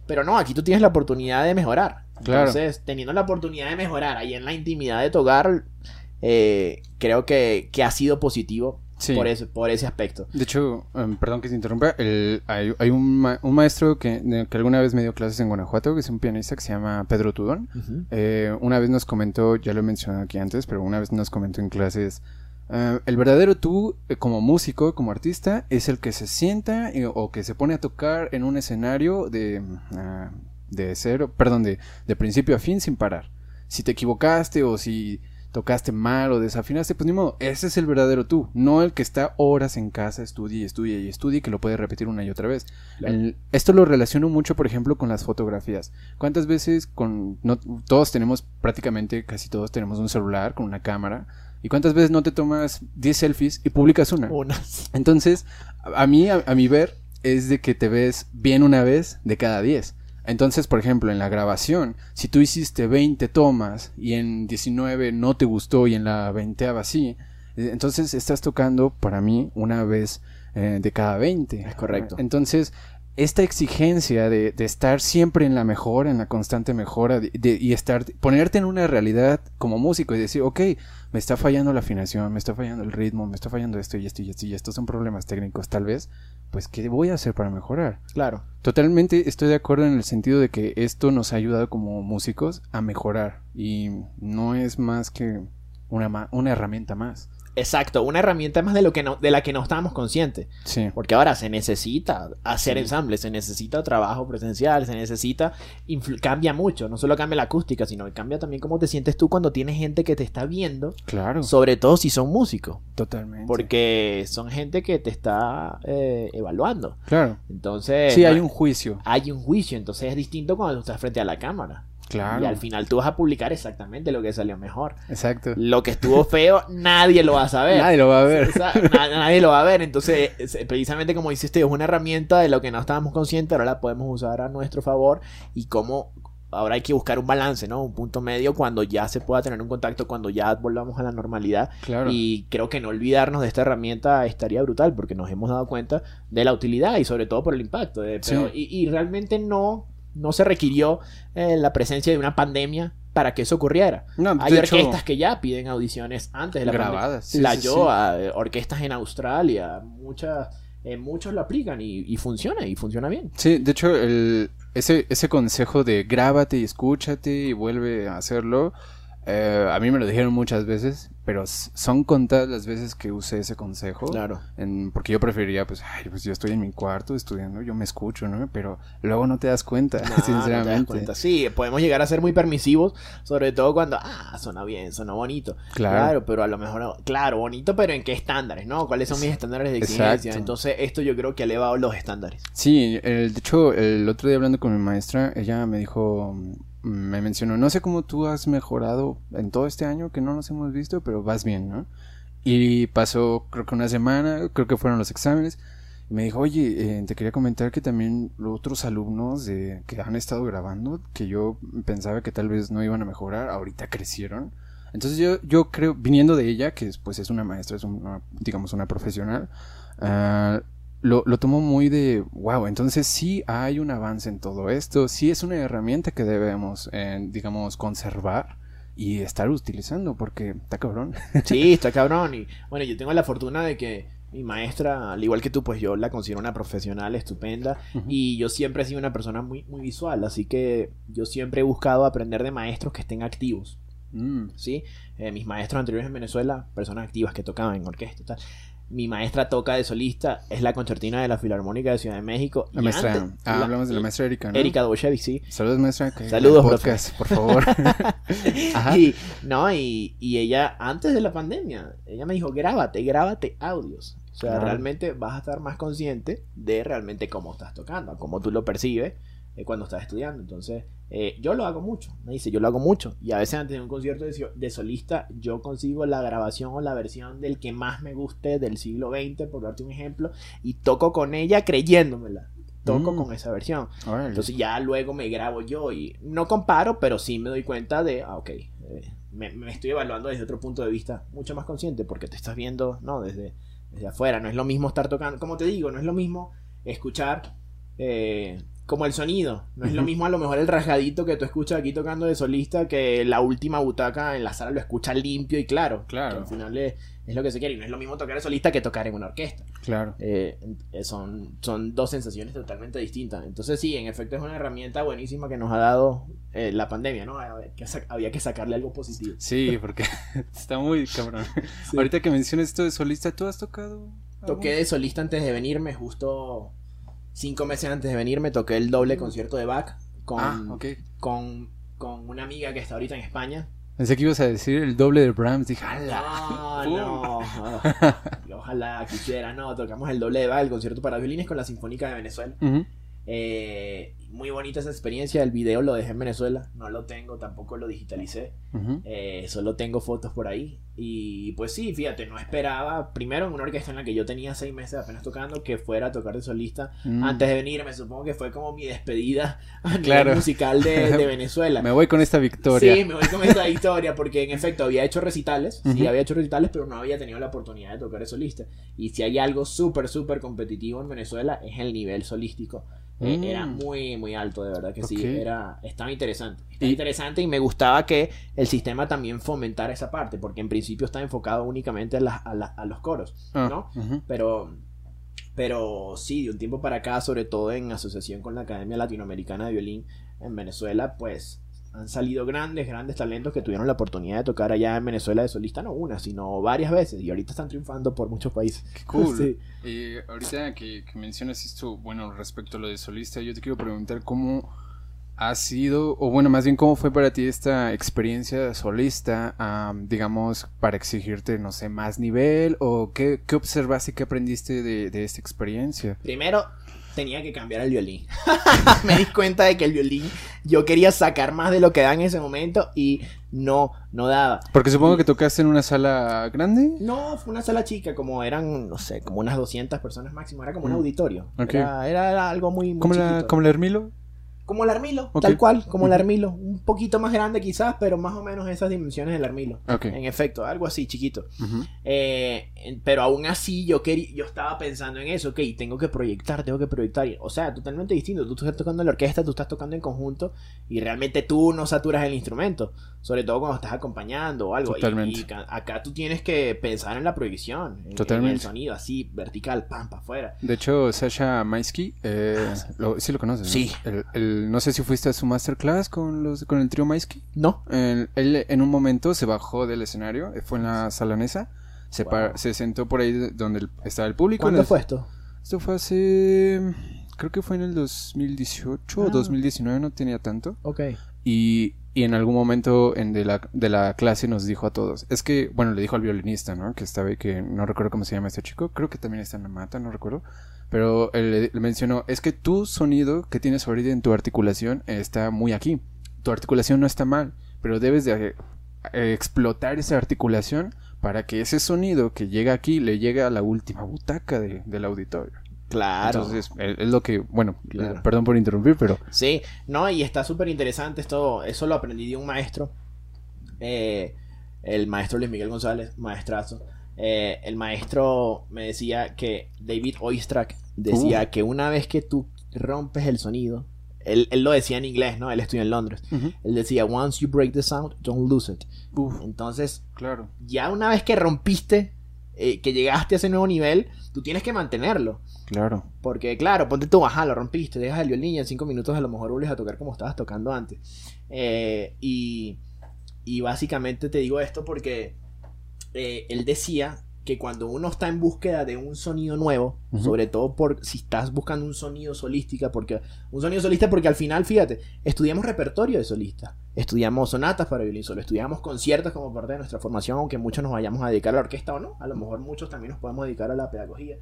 Pero no, aquí tú tienes la oportunidad de mejorar. Claro. Entonces, teniendo la oportunidad de mejorar ahí en la intimidad de tu hogar, eh, creo que, que ha sido positivo Sí. por, ese, por ese aspecto. De hecho, em, perdón que te interrumpa, el- hay, hay un, ma- un maestro que, que alguna vez me dio clases en Guanajuato, que es un pianista que se llama Pedro Tudón. Ujú. Eh, una vez nos comentó, ya lo he mencionado aquí antes, pero una vez nos comentó en clases, eh, el verdadero tú eh, como músico, como artista, es el que se sienta y- o que se pone a tocar en un escenario de, ah, de cero, perdón, de, de principio a fin sin parar. Si te equivocaste o si tocaste mal o desafinaste, pues ni modo, ese es el verdadero tú, no el que está horas en casa, estudia y estudia y estudia y que lo puede repetir una y otra vez. Claro. El- esto lo relaciono mucho, por ejemplo, con las fotografías. ¿Cuántas veces con no, todos tenemos prácticamente casi todos tenemos un celular con una cámara y cuántas veces no te tomas 10 selfies y publicas una? Unas. Entonces, a, a mí a, a mi ver es de que te ves bien una vez de cada 10. Entonces, por ejemplo, en la grabación, si tú hiciste 20 tomas y en 19 no te gustó y en la 20 sí, eh, entonces estás tocando para mí una vez eh, de cada 20. Es correcto. Entonces, esta exigencia de, de estar siempre en la mejora, en la constante mejora, de- de- y estar, ponerte en una realidad como músico y decir, ok, me está fallando la afinación, me está fallando el ritmo, me está fallando esto y esto y esto y estos son problemas técnicos tal vez, pues ¿qué voy a hacer para mejorar? Claro. Totalmente estoy de acuerdo en el sentido de que esto nos ha ayudado como músicos a mejorar y no es más que una, ma- una herramienta más. Exacto, una herramienta más de lo que no, de la que no estábamos conscientes. Sí, Porque ahora se necesita hacer Sí. ensambles, se necesita trabajo presencial, se necesita. cambia mucho, no solo cambia la acústica, sino que cambia también cómo te sientes tú cuando tienes gente que te está viendo, claro, sobre todo si son músicos, totalmente. porque son gente que te está eh, evaluando. Claro, Entonces, sí, hay un juicio, hay un juicio, entonces es distinto cuando estás frente a la cámara. Claro, Y al final tú vas a publicar exactamente lo que salió mejor. exacto. Lo que estuvo feo, nadie lo va a saber. Nadie lo va a ver. O sea, na- nadie lo va a ver. Entonces, es- precisamente como dice usted, es una herramienta de lo que no estábamos conscientes, ahora la podemos usar a nuestro favor y cómo ahora hay que buscar un balance, ¿no? Un punto medio cuando ya se pueda tener un contacto, cuando ya volvamos a la normalidad. Claro. Y creo que no olvidarnos de esta herramienta estaría brutal porque nos hemos dado cuenta de la utilidad y sobre todo por el impacto. de- pero- Sí. y, y realmente no, no se requirió eh, la presencia de una pandemia para que eso ocurriera. No, Hay hecho, orquestas que ya piden audiciones antes de la pandemia. grabadas. sí, la sí. Yoa, eh, orquestas en Australia, muchas, eh, muchos lo aplican y, y funciona, y funciona bien. Sí, de hecho, el, ese, ese consejo de grábate y escúchate y vuelve a hacerlo, eh, a mí me lo dijeron muchas veces, pero son contadas las veces que usé ese consejo. Claro. En- porque yo preferiría, pues, ay, pues yo estoy en mi cuarto estudiando, yo me escucho, ¿no? Pero luego no te das cuenta, No, no te das sinceramente. cuenta. Sí, podemos llegar a ser muy permisivos, sobre todo cuando, ah, suena bien, suena bonito. Claro. Claro, pero a lo mejor, claro, bonito, pero ¿en qué estándares, no? ¿Cuáles son mis estándares de exigencia? Exacto. Entonces, esto yo creo que ha elevado los estándares. Sí, el- de hecho, el otro día hablando con mi maestra, ella me dijo, me mencionó, no sé cómo tú has mejorado en todo este año que no nos hemos visto, pero vas bien, ¿no? Y pasó, creo que una semana, creo que fueron los exámenes, y me dijo, oye, eh, te quería comentar que también otros alumnos de, que han estado grabando, que yo pensaba que tal vez no iban a mejorar, ahorita crecieron. Entonces yo, yo creo, viniendo de ella, que es, pues es una maestra, es una, digamos una profesional, ah, lo, lo tomo muy de, wow, entonces sí hay un avance en todo esto, sí es una herramienta que debemos, eh, digamos, conservar y estar utilizando, porque está cabrón. Sí, está cabrón. Y bueno, yo tengo la fortuna de que mi maestra, al igual que tú, pues yo la considero una profesional estupenda. Y yo siempre he sido una persona muy, muy visual. Así que yo siempre he buscado aprender de maestros que estén activos. Mm, ¿sí? Eh, mis maestros anteriores en Venezuela, personas activas que tocaban en orquesta y tal. Mi maestra toca de solista, es la concertina de la Filarmónica de Ciudad de México. la y maestra, antes- ah, la- hablamos de la maestra Erika, ¿no? Erika Doboshevich, sí. Saludos, maestra. que- Saludos, podcast, por favor. Ajá. Y, no, y, y ella, antes de la pandemia, ella me dijo, grábate, grábate audios. O sea, Claro. realmente vas a estar más consciente de realmente cómo estás tocando, cómo tú lo percibes eh, cuando estás estudiando. Entonces, eh, yo lo hago mucho, me dice, yo lo hago mucho. Y a veces antes de un concierto de, solista, yo consigo la grabación o la versión del que más me guste del siglo XX, por darte un ejemplo, y toco con ella creyéndomela. Toco Mm. con esa versión. Entonces ya luego me grabo yo y no comparo, pero sí me doy cuenta de, ah, ok, eh, me, me estoy evaluando desde otro punto de vista mucho más consciente porque te estás viendo, no, desde, desde afuera. No es lo mismo estar tocando, como te digo, no es lo mismo escuchar eh, como el sonido. No es lo mismo a lo mejor el rasgadito que tú escuchas aquí tocando de solista que la última butaca en la sala lo escucha limpio y claro. Claro. Que al final es, es lo que se quiere y no es lo mismo tocar de solista que tocar en una orquesta. Claro. Eh, son, son dos sensaciones totalmente distintas. Entonces sí, en efecto es una herramienta buenísima que nos ha dado eh, la pandemia, ¿no? Había que, sa- había que sacarle algo positivo. Sí, porque está muy cabrón. Sí. Ahorita que mencionas esto de solista, ¿tú has tocado? Toqué de solista antes de venirme, justo cinco meses antes de venirme, toqué el doble concierto de Bach con, Ah, con, con una amiga que está ahorita en España. Pensé que ibas a decir el doble de Brahms. Dije, ¡ala! No, no. Ojalá quisiera, no. Tocamos el doble de Bach, el concierto para violines con la Sinfónica de Venezuela. Eh, muy bonita esa experiencia. El video lo dejé en Venezuela. No lo tengo, tampoco lo digitalicé. Ujú. Eh, solo tengo fotos por ahí. Y pues sí, fíjate, no esperaba. Primero en una orquesta en la que yo tenía seis meses apenas tocando, que fuera a tocar de solista. Mm. Antes de venir, me supongo que fue como mi despedida Claro. musical de, de Venezuela. Me voy con esta victoria. Sí, me voy con esta historia porque en efecto había hecho recitales, sí, Ujú. había hecho recitales, pero no había tenido la oportunidad de tocar de solista. Y si hay algo súper, súper competitivo en Venezuela es el nivel solístico. Eh, Mm. Era muy, muy alto, de verdad que sí. Ok. Era, estaba interesante. Estaba Y- interesante y me gustaba que el sistema también fomentara esa parte, porque en principio está enfocado únicamente a, las- a, la- a los coros, Ah, ¿no? ujú. Pero, pero sí, de un tiempo para acá, sobre todo en asociación con la Academia Latinoamericana de Violín en Venezuela, pues han salido grandes, grandes talentos que tuvieron la oportunidad de tocar allá en Venezuela de solista, no una, sino varias veces, y ahorita están triunfando por muchos países. Qué cool. Sí. Ahorita que, que mencionas esto, bueno, respecto a lo de solista, yo te quiero preguntar cómo ha sido, o bueno, más bien cómo fue para ti esta experiencia solista, am, digamos, para exigirte, no sé, más nivel, o qué, qué observaste y qué aprendiste de, de esta experiencia. Primero, tenía que cambiar el violín. Me di cuenta de que el violín yo quería sacar más de lo que da en ese momento y no, no daba. Porque supongo que tocaste en una sala grande. No, fue una sala chica, como eran, no sé, como unas 200 personas máximo, era como un Mm. auditorio. Ok. Era, era algo muy, muy ¿Como la, como la Hermilo? Como el Armilo, tal cual, como el. Armilo. Un poquito más grande quizás, pero más o menos esas dimensiones del Armilo. En efecto, algo así, chiquito. Eh, En- Pero aún así yo quería, yo estaba pensando en eso, ok, tengo que proyectar, tengo que proyectar. O sea, totalmente distinto. Tú estás tocando en la orquesta, tú estás tocando en conjunto y realmente tú no saturas el instrumento. Sobre todo cuando estás acompañando o algo. Totalmente. Y, acá tú tienes que pensar en la proyección, en, en Totalmente. el sonido, así, vertical, pam, para afuera. De hecho, Sasha Maisky, eh, lo- sí lo conoces. ¿no? Sí. El- el- no sé si fuiste a su masterclass con los con el trío Maisky. No. El- él en un momento se bajó del escenario, eh, fue en la salanesa, se, Wow. par- se sentó por ahí de- donde estaba el público. ¿Cuándo el- fue esto? Esto fue hace, creo que fue en el 2018 o Ah. 2019, no tenía tanto. Ok. Y, y en algún momento en de, la, de la clase nos dijo a todos, es que, bueno, le dijo al violinista, ¿no? Que estaba que no recuerdo cómo se llama este chico, creo que también está en la mata, no recuerdo. Pero él le, le mencionó, es que tu sonido que tienes ahorita en tu articulación está muy aquí. Tu articulación no está mal, pero debes de eh, explotar esa articulación para que ese sonido que llega aquí le llegue a la última butaca de- del auditorio. Claro. Entonces, es es lo que, bueno, Claro. perdón por interrumpir, pero Sí, no, y está súper interesante esto. Eso lo aprendí de un maestro. eh, el maestro Luis Miguel González, maestrazo. Eh, el maestro me decía que David Oistrakh decía que una vez que tú rompes el sonido, él, él lo decía en inglés, ¿no? Él estudió en Londres. Ujú. Él decía, once you break the sound, don't lose it. Uf, Entonces, claro. ya una vez que rompiste, eh, que llegaste a ese nuevo nivel, tú tienes que mantenerlo. Claro. Porque, claro, ponte tú, ajá, lo rompiste, dejas el violín y en cinco minutos a lo mejor vuelves a tocar como estabas tocando antes. Eh, y, y básicamente te digo esto porque eh, él decía que cuando uno está en búsqueda de un sonido nuevo, sobre todo por si estás buscando un sonido solística, porque un sonido solista porque al final, fíjate, estudiamos repertorio de solista, estudiamos sonatas para violín solo, estudiamos conciertos como parte de nuestra formación, aunque muchos nos vayamos a dedicar a la orquesta o no, a lo mejor muchos también nos podemos dedicar a la pedagogía.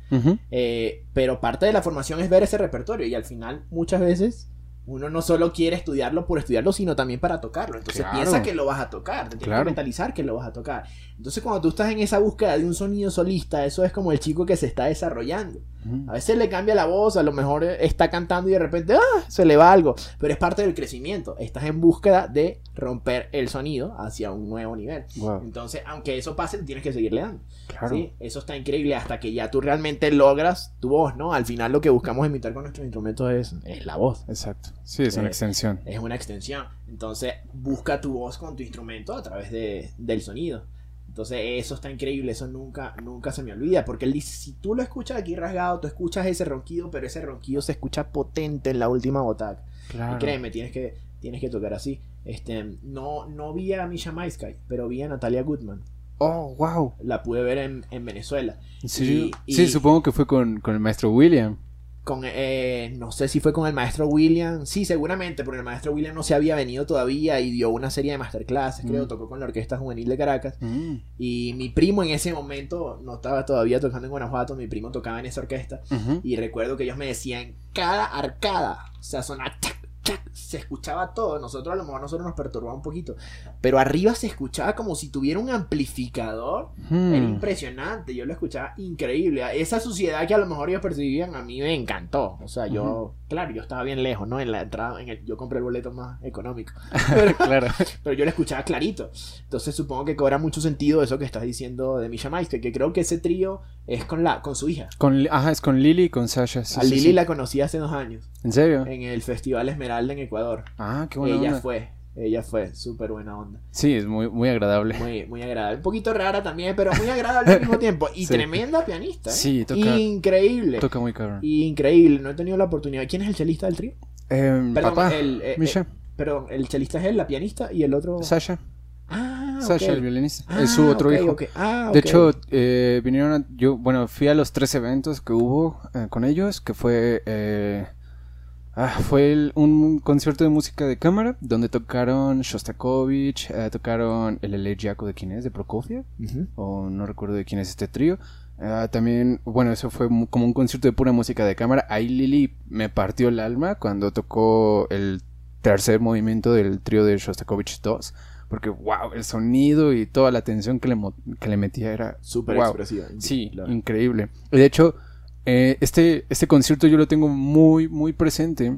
Eh, pero parte de la formación es ver ese repertorio y al final muchas veces uno no solo quiere estudiarlo por estudiarlo, sino también para tocarlo. Entonces Claro. piensa que lo vas a tocar, te tienes Claro. que mentalizar que lo vas a tocar. Entonces cuando tú estás en esa búsqueda de un sonido solista, eso es como el chico que se está desarrollando. Ujú. A veces le cambia la voz, a lo mejor está cantando y de repente ¡ah! se le va algo, pero es parte del crecimiento. Estás en búsqueda de romper el sonido hacia un nuevo nivel. Wow, Entonces, aunque eso pase, tienes que seguirle dando. claro. Sí, eso está increíble hasta que ya tú realmente logras tu voz, ¿no? Al final lo que buscamos imitar con nuestros instrumentos es, es la voz, Exacto. Sí, es una Eh, extensión. es una extensión. Entonces busca tu voz con tu instrumento a través de, del sonido. Entonces eso está increíble, eso nunca, nunca se me olvida, porque él dice, si tú lo escuchas aquí rasgado, tú escuchas ese ronquido, pero ese ronquido se escucha potente en la última botaca. Claro. Y créeme, tienes que, tienes que tocar así. Este, no, no vi a Misha Maiskai, pero vi a Natalia Goodman. Oh, wow. La pude ver en, en Venezuela. ¿En serio? Y- Sí, supongo que fue con, con el maestro William. Con eh, no sé si fue con el maestro William, sí, seguramente, porque el maestro William no se había venido todavía y dio una serie de masterclasses, creo, Mm. tocó con la Orquesta Juvenil de Caracas. Mm. Y mi primo en ese momento no estaba todavía tocando en Guanajuato, mi primo tocaba en esa orquesta. Y recuerdo que ellos me decían, cada arcada, o sea, sonaba se escuchaba todo. Nosotros a lo mejor nosotros nos perturbaba un poquito. Pero arriba se escuchaba como si tuviera un amplificador. Hmm. Era impresionante, yo lo escuchaba increíble. Esa suciedad que a lo mejor ellos percibían a mí me encantó. O sea, yo, claro, yo estaba bien lejos, ¿no? En la entrada, en el, yo compré el boleto más económico. Pero, claro. pero yo lo escuchaba clarito. Entonces supongo que cobra mucho sentido eso que estás diciendo de Misha Meister, que creo que ese trío es con la con su hija. Con, ajá, es con Lily y con Sasha. sí, a sí, Lili sí. la conocí hace dos años ¿En serio? en el Festival Esmeralda en Ecuador. Ah, qué buena ella onda. fue, ella fue súper buena onda. Sí, es muy, muy agradable. Muy, muy agradable. Un poquito rara también, pero muy agradable al mismo tiempo. Y Sí. tremenda pianista. ¿eh? Sí, toca- Increíble. Toca muy cabrón. Increíble. No he tenido la oportunidad. ¿Quién es el chelista del trío? Em, Perdón, papá, el, eh, Misha, eh, perdón, el chelista es él, la pianista y el otro. Sasha. Ah, Sasha, el violinista. Ah, es su otro hijo. ok. Ah, De hecho, eh, vinieron a- yo, bueno, fui a los tres eventos que hubo eh, con ellos, que fue, eh, ah, fue el- un concierto de música de cámara, donde tocaron Shostakovich, eh, tocaron el Elegiaco de quién es, de Prokofiev, Ujú. o no recuerdo de quién es este trío. Ah, también, bueno, eso fue como un concierto de pura música de cámara. Ahí Lili me partió el alma cuando tocó el tercer movimiento del trío de Shostakovich 2. Porque, wow, el sonido y toda la atención que le, que le metía era Súper wow. expresiva. Sí, claro. increíble. De hecho, eh, este, este concierto yo lo tengo muy, muy presente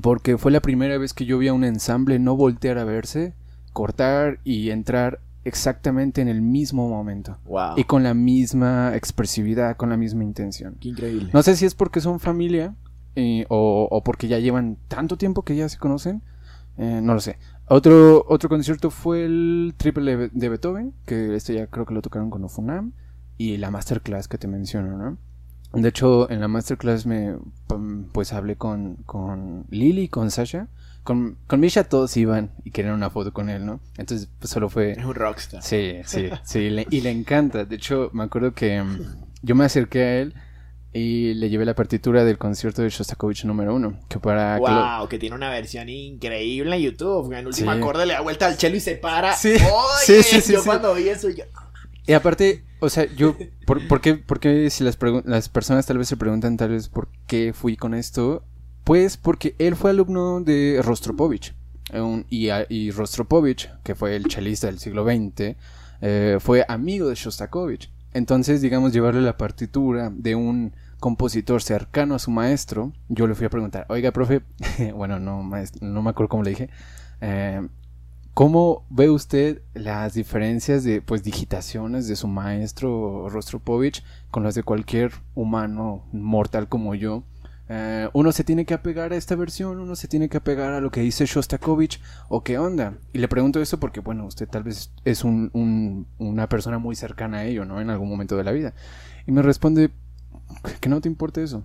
porque fue la primera vez que yo vi a un ensamble no voltear a verse, cortar y entrar exactamente en el mismo momento. Wow. Y con la misma expresividad, con la misma intención. Qué increíble. No sé si es porque son familia eh, o, o porque ya llevan tanto tiempo que ya se conocen. eh, no lo sé. Otro, otro concierto fue el triple de, Beethoven, que este ya creo que lo tocaron con Ofunam. Y la masterclass que te menciono, ¿no? De hecho, en la masterclass me pues hablé con, con Lily, con Sasha. Con, con Misha todos iban y querían una foto con él, ¿no? Entonces pues, solo fue... Es un rockstar. Sí, sí, sí, le- y le encanta. De hecho, me acuerdo que mm, yo me acerqué a él y le llevé la partitura del concierto de Shostakovich número uno, que para Wow, que tiene una versión increíble en YouTube. En el último Sí. acorde le da vuelta al chelo y se para. Sí, Oye, sí, sí, sí, yo cuando vi eso, yo. Y aparte, o sea, yo, ¿por, qué, por qué si las, las personas tal vez se preguntan tal vez por qué fui con esto? Pues porque él fue alumno de Rostropovich. eh, y, y Rostropovich, que fue el chelista del siglo XX, eh, fue amigo de Shostakovich. Entonces, digamos, llevarle la partitura de un compositor cercano a su maestro, yo le fui a preguntar, oiga, profe, bueno, no, maest- no me acuerdo cómo le dije, eh, ¿Cómo ve usted las diferencias de pues digitaciones de su maestro Rostropovich con las de cualquier humano mortal como yo? Eh, uno se tiene que apegar a esta versión, uno se tiene que apegar a lo que dice Shostakovich o qué onda. Y le pregunto eso porque, bueno, usted tal vez es un- un- una persona muy cercana a ello, ¿no? En algún momento de la vida. Y me responde que no te importa eso.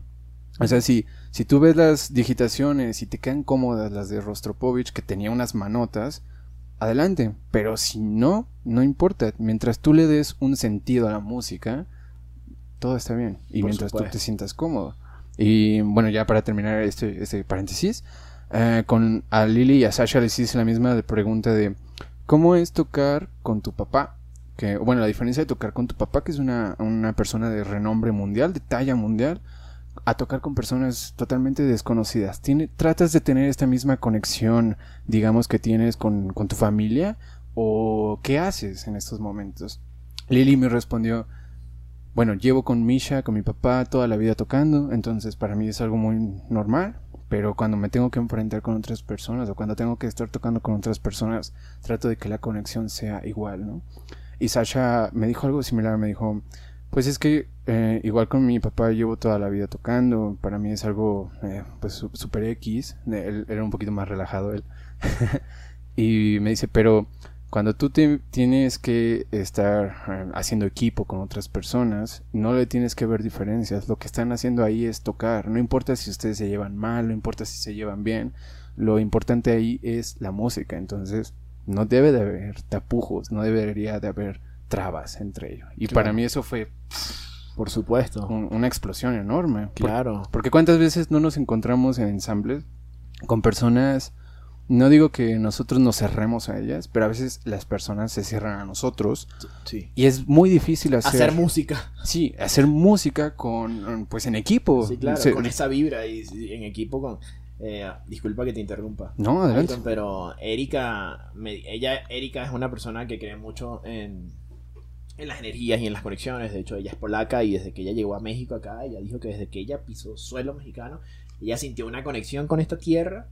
O sea, si, si tú ves las digitaciones y te quedan cómodas las de Rostropovich, que tenía unas manotas, adelante. Pero si no, no importa. Mientras tú le des un sentido a la música, todo está bien. Y Por mientras tú te sientas cómodo. Y bueno, ya para terminar este, este paréntesis, eh, con a Lily y a Sasha les hice la misma pregunta de ¿cómo es tocar con tu papá? Que, bueno, la diferencia de tocar con tu papá, que es una, una persona de renombre mundial, de talla mundial, a tocar con personas totalmente desconocidas. Tiene, ¿Tratas de tener esta misma conexión, digamos, que tienes con, con tu familia? ¿O qué haces en estos momentos? Lily me respondió, bueno, llevo con Misha, con mi papá, toda la vida tocando, entonces para mí es algo muy normal, pero cuando me tengo que enfrentar con otras personas o cuando tengo que estar tocando con otras personas, trato de que la conexión sea igual, ¿no? Y Sasha me dijo algo similar, me dijo, pues es que eh, igual con mi papá llevo toda la vida tocando, para mí es algo eh, pues su- super X, eh, era un poquito más relajado él. y me dice, pero cuando tú tienes que estar haciendo equipo con otras personas, no le tienes que ver diferencias. Lo que están haciendo ahí es tocar. No importa si ustedes se llevan mal, no importa si se llevan bien. Lo importante ahí es la música. Entonces, no debe de haber tapujos, no debería de haber trabas entre ellos. Y Claro. para mí eso fue Por supuesto. un- una explosión enorme. Por- Claro. porque cuántas veces no nos encontramos en ensambles con personas, no digo que nosotros nos cerremos a ellas, pero a veces las personas se cierran a nosotros Sí. y es muy difícil hacer, Hacer música. sí, hacer música con pues en equipo. Sí, claro. Se- Con esa vibra y, y en equipo con. eh, disculpa que te interrumpa. No, adelante. Ayrton, pero Erika, me- ella, Erika es una persona que cree mucho en, en las energías y en las conexiones. De hecho, ella es polaca y desde que ella llegó a México acá, ella dijo que desde que ella pisó suelo mexicano, ella sintió una conexión con esta tierra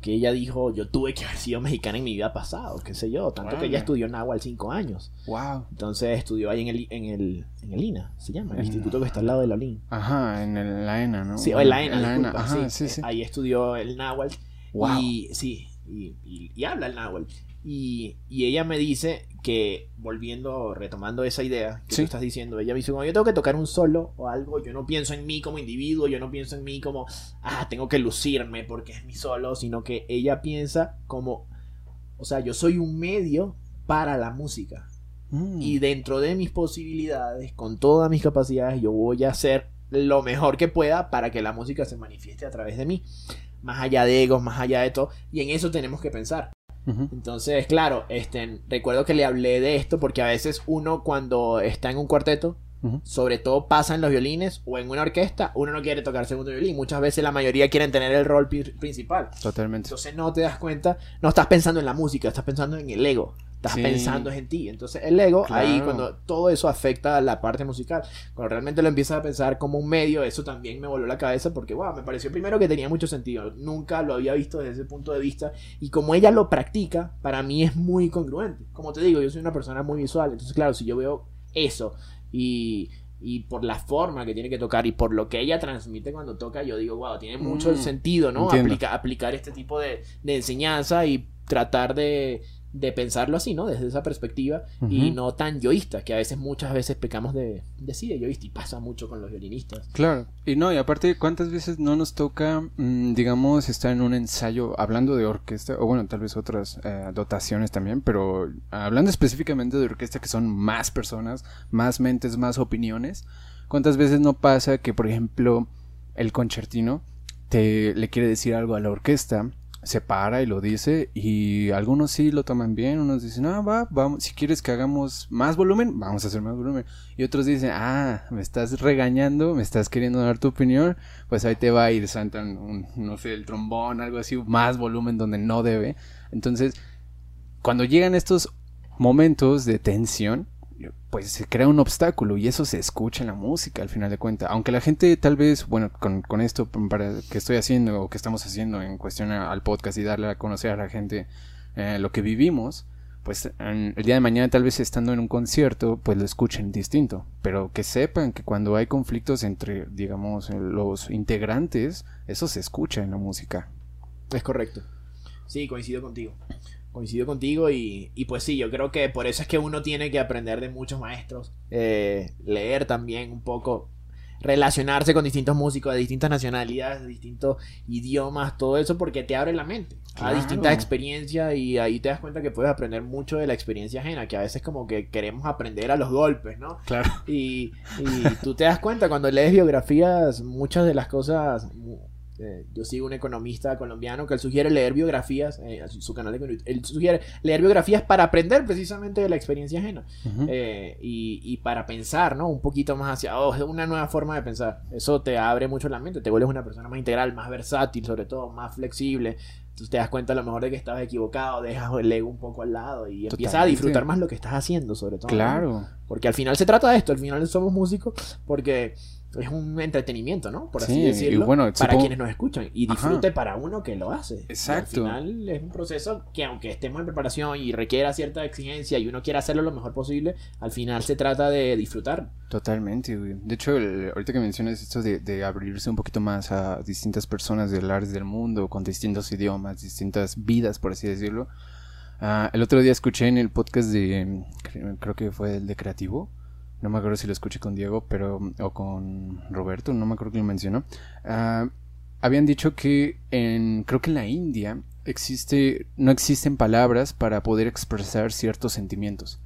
que ella dijo, yo tuve que haber sido mexicana en mi vida pasado, qué sé yo. Tanto que ella estudió Nahual cinco años. Wow. Entonces estudió ahí en el, en el, en el INA, se llama, el En- instituto que está al lado de la OLIN. Ajá, en el- la ENA, ¿no? Sí, o en la ENA, En la disculpa, Ajá, sí. sí, sí. Ahí estudió el náhuatl. Wow. Y sí, y, y- y habla el náhuatl. Y, y ella me dice que, volviendo, retomando esa idea que Sí. tú estás diciendo, ella me dice, cuando yo tengo que tocar un solo o algo, yo no pienso en mí como individuo, yo no pienso en mí como, ah, tengo que lucirme porque es mi solo, sino que ella piensa como, o sea, yo soy un medio para la música. Mm. Y dentro de mis posibilidades, con todas mis capacidades, yo voy a hacer lo mejor que pueda para que la música se manifieste a través de mí. Más allá de egos, más allá de todo. Y en eso tenemos que pensar. Entonces, claro, este, recuerdo que le hablé de esto porque a veces uno cuando está en un cuarteto, sobre todo pasa en los violines o en una orquesta, uno no quiere tocar segundo violín. Muchas veces la mayoría quieren tener el rol principal. Totalmente. Entonces no te das cuenta, no estás pensando en la música, estás pensando en el ego. Estás Sí. pensando es en ti. Entonces el ego, ahí cuando todo eso afecta a la parte musical, cuando realmente lo empiezas a pensar como un medio, eso también me voló la cabeza porque, wow, me pareció primero que tenía mucho sentido. Nunca lo había visto desde ese punto de vista y como ella lo practica, para mí es muy congruente. Como te digo, yo soy una persona muy visual, entonces claro, si yo veo eso y, y por la forma que tiene que tocar y por lo que ella transmite cuando toca, yo digo, wow, tiene mucho Mm, sentido, ¿no? Aplica- aplicar este tipo de, de enseñanza y tratar de, de pensarlo así, ¿no? Desde esa perspectiva y no tan yoísta, que a veces muchas veces pecamos de, de sí, de yoísta y pasa mucho con los violinistas. Claro, y no, y aparte, ¿cuántas veces no nos toca, mm, digamos, estar en un ensayo hablando de orquesta, o bueno, tal vez otras eh, dotaciones también, pero hablando específicamente de orquesta, que son más personas, más mentes, más opiniones, ¿cuántas veces no pasa que, por ejemplo, el concertino te le quiere decir algo a la orquesta? Se para y lo dice, y algunos sí lo toman bien, unos dicen, ah, va, vamos, si quieres que hagamos más volumen, vamos a hacer más volumen. Y otros dicen, ah, me estás regañando, me estás queriendo dar tu opinión, pues ahí te va a ir saltan un, no sé, el trombón, algo así, más volumen donde no debe. Entonces, cuando llegan estos momentos de tensión, pues se crea un obstáculo y eso se escucha en la música al final de cuentas. Aunque la gente tal vez, bueno, con, con esto para que estoy haciendo o que estamos haciendo en cuestión al podcast y darle a conocer a la gente eh, lo que vivimos, pues el día de mañana tal vez estando en un concierto, pues lo escuchen distinto. Pero que sepan que cuando hay conflictos entre, digamos, los integrantes, eso se escucha en la música. Es correcto. Sí, coincido contigo. Coincido contigo y, y pues sí, yo creo que por eso es que uno tiene que aprender de muchos maestros, eh, leer también un poco, relacionarse con distintos músicos de distintas nacionalidades, de distintos idiomas, todo eso porque te abre la mente a distintas experiencias y ahí te das cuenta que puedes aprender mucho de la experiencia ajena, que a veces como que queremos aprender a los golpes, ¿no? Claro. Y, y tú te das cuenta cuando lees biografías, muchas de las cosas. Eh, yo sigo un economista colombiano que él sugiere leer biografías, eh, su, canal de él sugiere leer biografías para aprender precisamente de la experiencia ajena Ujú. eh, y, y para pensar, ¿no? Un poquito más hacia, oh, es una nueva forma de pensar. Eso te abre mucho la mente, te vuelves una persona más integral, más versátil, sobre todo, más flexible. Entonces te das cuenta a lo mejor de que estabas equivocado, dejas el ego un poco al lado y empiezas a Totalmente. disfrutar más lo que estás haciendo, sobre todo. ¿no? Claro. Porque al final se trata de esto, al final somos músicos porque es un entretenimiento, ¿no? Por así Sí, y decirlo. bueno, para supongo- quienes nos escuchan. Y Ajá. disfrute para uno que lo hace. Exacto. Y al final es un proceso que aunque estemos en preparación y requiera cierta exigencia y uno quiera hacerlo lo mejor posible, al final se trata de disfrutar. Totalmente, güey. De hecho, el- ahorita que mencionas esto de, de abrirse un poquito más a distintas personas de lares del mundo, con distintos idiomas, distintas vidas, por así decirlo. ah, el otro día escuché en el podcast de, creo que fue el de Creativo, no me acuerdo si lo escuché con Diego, pero, o con Roberto, no me acuerdo quién lo mencionó. ah, habían dicho que en, creo que en la India existe, no existen palabras para poder expresar ciertos sentimientos.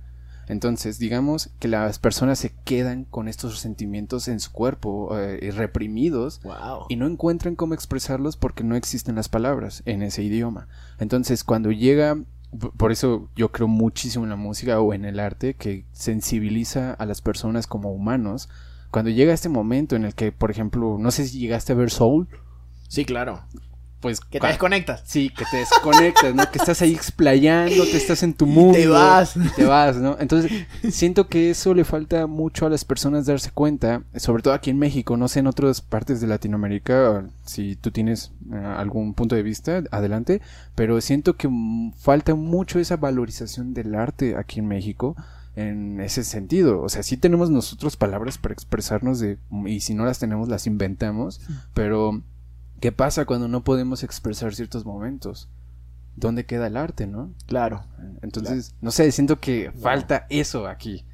Entonces, digamos que las personas se quedan con estos sentimientos en su cuerpo, eh, reprimidos, Wow. y no encuentran cómo expresarlos porque no existen las palabras en ese idioma. Entonces, cuando llega, por eso yo creo muchísimo en la música o en el arte que sensibiliza a las personas como humanos. Cuando llega este momento en el que, por ejemplo, no sé si llegaste a ver Soul, Sí, claro. Pues Que te desconectas. Sí, que te desconectas, ¿no? Que estás ahí explayando, te estás en tu mundo. te vas. Y te vas, ¿no? Entonces, siento que eso le falta mucho a las personas darse cuenta, sobre todo aquí en México, no sé en otras partes de Latinoamérica, si tú tienes eh, algún punto de vista, adelante, pero siento que falta mucho esa valorización del arte aquí en México en ese sentido. O sea, sí tenemos nosotros palabras para expresarnos de, y si no las tenemos, las inventamos, pero ¿qué pasa cuando no podemos expresar ciertos momentos? ¿Dónde queda el arte, no? Claro. Entonces, no sé, siento que falta eso aquí.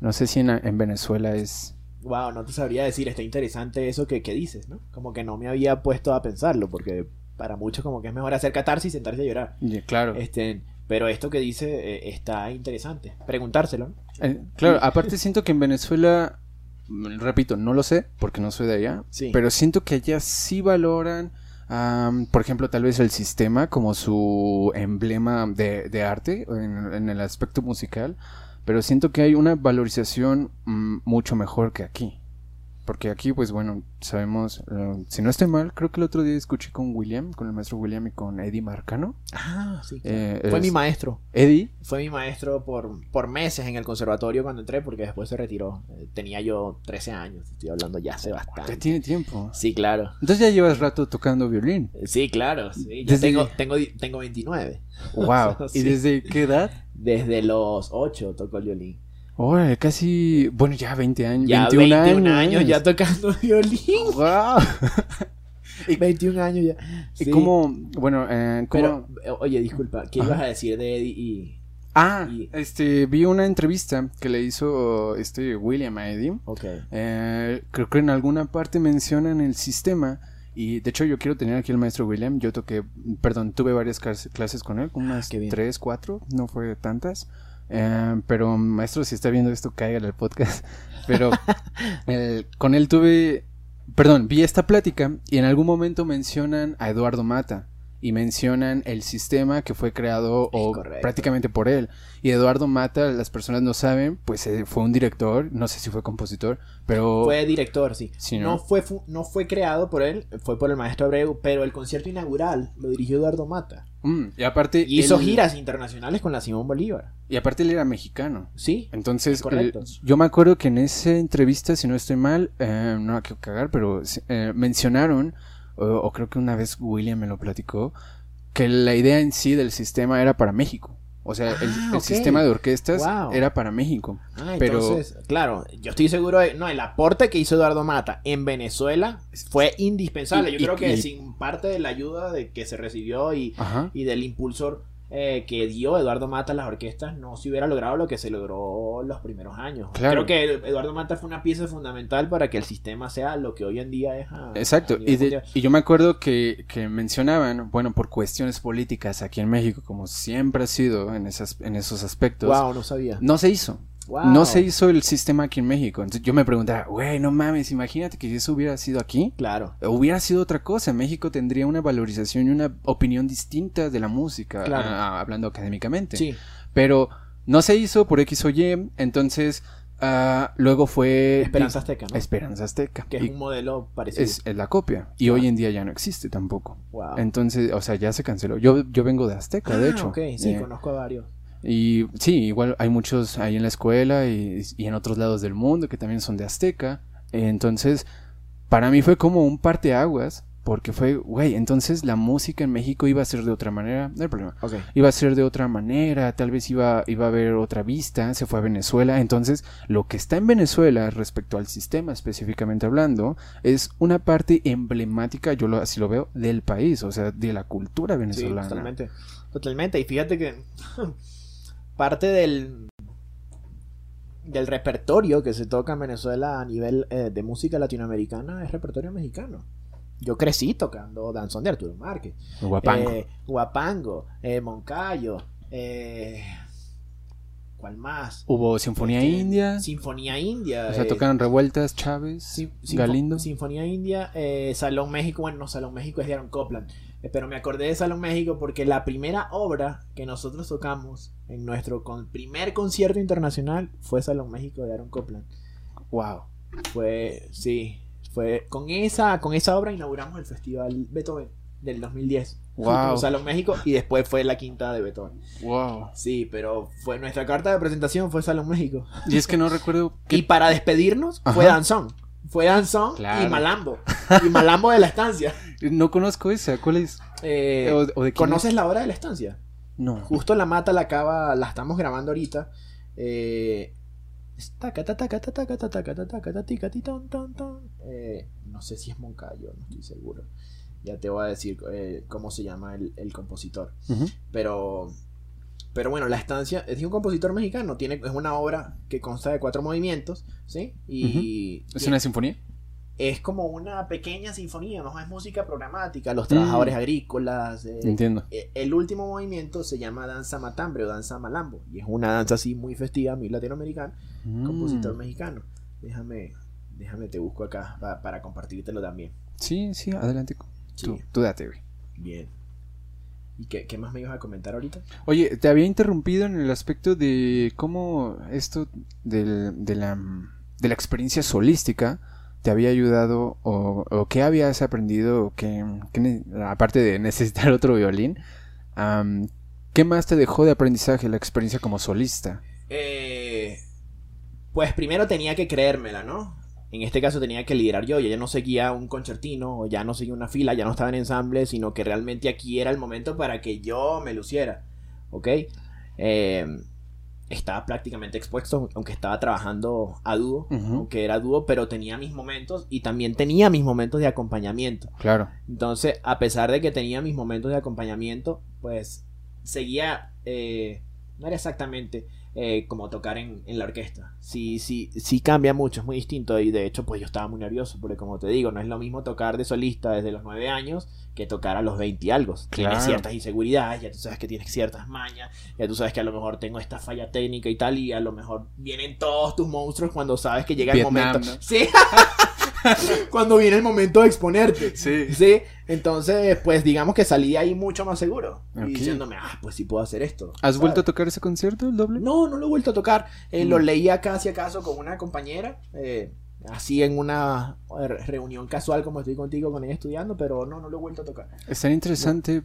No sé si en, en Venezuela es... Wow, no te sabría decir, está interesante eso que, que dices, ¿no? Como que no me había puesto a pensarlo, porque para muchos como que es mejor hacer catarsis y sentarse a llorar. Claro. Este, pero esto que dice eh, está interesante. Preguntárselo, ¿no? Eh, claro, aparte siento que en Venezuela, repito, no lo sé porque no soy de allá, Sí. pero siento que allá sí valoran, am, por ejemplo, tal vez el sistema como su emblema de, de arte en, en el aspecto musical, pero siento que hay una valorización mm, mucho mejor que aquí. Porque aquí, pues bueno, sabemos, eh, si no estoy mal, creo que el otro día escuché con William, con el maestro William y con Eddie Marcano. Ah, sí. Eh, Fue es- mi maestro. Eddie, Fue mi maestro por, por meses en el conservatorio cuando entré, porque después se retiró. Eh, Tenía yo 13 años, estoy hablando ya hace ya bastante. tiene tiempo. Sí, claro. Entonces ya llevas rato tocando violín. Sí, claro. Sí. Ya Desde- tengo, tengo, tengo 29. Wow. Sí. ¿Y desde qué edad? Desde los 8 toco el violín. Órale, casi, bueno, ya 20 años. Ya 21, 21 años, años. ya tocando violín. Wow. 21 años ya. ¿Y Sí. cómo, bueno, eh, cómo... Pero, oye, disculpa, ¿qué ibas a decir de Eddie y...? Ah, y- este, vi una entrevista que le hizo este William a Eddie. Ok. Eh, creo que en alguna parte mencionan el sistema. Y de hecho yo quiero tener aquí al maestro William. Yo toqué, perdón, tuve varias clase- clases con él, como unas Ah, tres, cuatro, no fue tantas. Eh, pero maestro, si está viendo esto, cáigale al podcast. Pero con él tuve, perdón, vi esta plática y en algún momento mencionan a Eduardo Mata. Y mencionan el sistema que fue creado o correcto. prácticamente por él. Y Eduardo Mata, las personas no saben, pues eh, fue un director, no sé si fue compositor, pero... Fue director, sí. ¿no? ¿no? fue, fu- no fue creado por él, fue por el maestro Abreu, pero el concierto inaugural lo dirigió Eduardo Mata. Mm, y aparte... Y hizo él- giras internacionales con la Simón Bolívar. Y aparte él era mexicano. Sí. Entonces, Correcto. yo me acuerdo que en esa entrevista, si no estoy mal, eh, no la quiero cagar, pero eh, mencionaron, o, o creo que una vez William me lo platicó, que la idea en sí del sistema era para México. O sea, el, Ah, el sistema de orquestas Wow. era para México. Ah, Pero- entonces, claro, yo estoy seguro de. No, el aporte que hizo Eduardo Mata en Venezuela fue indispensable. Yo Y- creo que y- sin parte de la ayuda de que se recibió y, y del impulsor eh, que dio Eduardo Mata a las orquestas, no se hubiera logrado lo que se logró los primeros años. Claro. Creo que Eduardo Mata fue una pieza fundamental para que el sistema sea lo que hoy en día es. a- Exacto, a y, de- y yo me acuerdo que, que mencionaban, bueno, por cuestiones políticas aquí en México, como siempre ha sido en, esas, en esos aspectos, Wow, no sabía. no se hizo. Wow. No se hizo el sistema aquí en México. Entonces yo me preguntaba, güey, no mames, imagínate que si eso hubiera sido aquí, Claro. hubiera sido otra cosa. México tendría una valorización y una opinión distinta de la música, Claro. ah, hablando académicamente. Sí. Pero no se hizo por X o Y, entonces ah, luego fue... Esperanza Azteca, ¿no? Esperanza Azteca. que es Y un modelo parecido. es, es la copia. Y Wow. hoy en día ya no existe tampoco. Wow. Entonces, o sea, ya se canceló. Yo, yo vengo de Azteca, de Ah, hecho. Ok, sí, Eh, conozco a varios. Y sí, igual hay muchos ahí en la escuela y, y en otros lados del mundo que también son de Azteca. Entonces, para mí fue como un parteaguas, porque fue, güey, entonces la música en México iba a ser de otra manera, no hay problema. Ok. Iba a ser de otra manera, tal vez iba, iba a haber otra vista, se fue a Venezuela. Entonces, lo que está en Venezuela respecto al sistema específicamente hablando, es una parte emblemática, yo lo, así lo veo, del país, o sea, de la cultura Sí, venezolana. totalmente. Totalmente. Y fíjate que parte del del repertorio que se toca en Venezuela a nivel eh, de música latinoamericana es repertorio mexicano. Yo crecí tocando danzón de Arturo Márquez. Guapango. Eh, Guapango, eh, Moncayo, eh, ¿cuál más? Hubo Sinfonía Este, India. Sinfonía India. O sea, tocan Revueltas, Chávez, Sin- Galindo. Sinfonía India, Salón México, bueno, no, Salón México es de Aaron Copland, pero me acordé de Salón México porque la primera obra que nosotros tocamos en nuestro con- primer concierto internacional fue Salón México de Aaron Copland. Wow. Fue, sí, fue con esa, con esa obra inauguramos el festival Beethoven del 2010. Fue Wow. Salón México y después fue la quinta de Beethoven. Wow. Sí, pero fue nuestra carta de presentación fue Salón México. Y es que no recuerdo Y para despedirnos fue. Danzón. Fue Claro. y Malambo. Y Malambo de la estancia. No conozco esa. ¿Cuál es? Eh, ¿O, o de quién ¿Conoces es? la hora de la estancia? No. Justo la mata la acaba, la estamos grabando ahorita. Eh. Eh, no sé si es Moncayo, no estoy seguro. Ya te voy a decir eh, cómo se llama el, el compositor. Pero, pero bueno, la estancia es de un compositor mexicano. Tiene, es una obra que consta de cuatro movimientos, ¿sí? Y, ¿Es y una sinfonía? es como una pequeña sinfonía, no es música programática, los trabajadores agrícolas. eh, Entiendo. eh, el último movimiento se llama danza matambre o danza malambo y es una danza así muy festiva, muy latinoamericana, compositor Mm. mexicano. Déjame, déjame te busco acá pa- para compartírtelo también. Sí, sí, adelante. Sí. Tú, tú date. Bien. ¿Y qué, qué más me ibas a comentar ahorita? Oye, te había interrumpido en el aspecto de cómo esto del- de, la, de la experiencia solística te había ayudado o, o qué habías aprendido, que, aparte de necesitar otro violín, ¿qué más te dejó de aprendizaje la experiencia como solista? Eh, pues primero tenía que creérmela, ¿no? En este caso tenía que liderar yo, ya no seguía un concertino, o ya no seguía una fila, ya no estaba en ensamble, sino que realmente aquí era el momento para que yo me luciera, ¿ok? Eh, estaba prácticamente expuesto, aunque estaba trabajando a dúo, aunque era dúo, pero tenía mis momentos y también tenía mis momentos de acompañamiento. Claro. Entonces, a pesar de que tenía mis momentos de acompañamiento, pues seguía, eh, no era exactamente eh, como tocar en, en, la orquesta. Sí, sí, sí cambia mucho, es muy distinto y de hecho pues yo estaba muy nervioso porque como te digo, no es lo mismo tocar de solista desde los 9 años que tocar a los 20 y algo. Tienes ciertas inseguridades, ya tú sabes que tienes ciertas mañas, ya tú sabes que a lo mejor tengo esta falla técnica y tal y a lo mejor vienen todos tus monstruos cuando sabes que llega el momento. Sí. cuando viene el momento de exponerte. Sí. Sí. Entonces, pues digamos que salí ahí mucho más seguro. Y diciéndome, ah, pues sí puedo hacer esto. ¿Has vuelto a tocar ese concierto, el doble? No, no lo he vuelto a tocar. Eh, lo mm. leía casi acaso con una compañera. Eh, así en una reunión casual como estoy contigo con ella estudiando, pero no, no lo he vuelto a tocar. Es tan interesante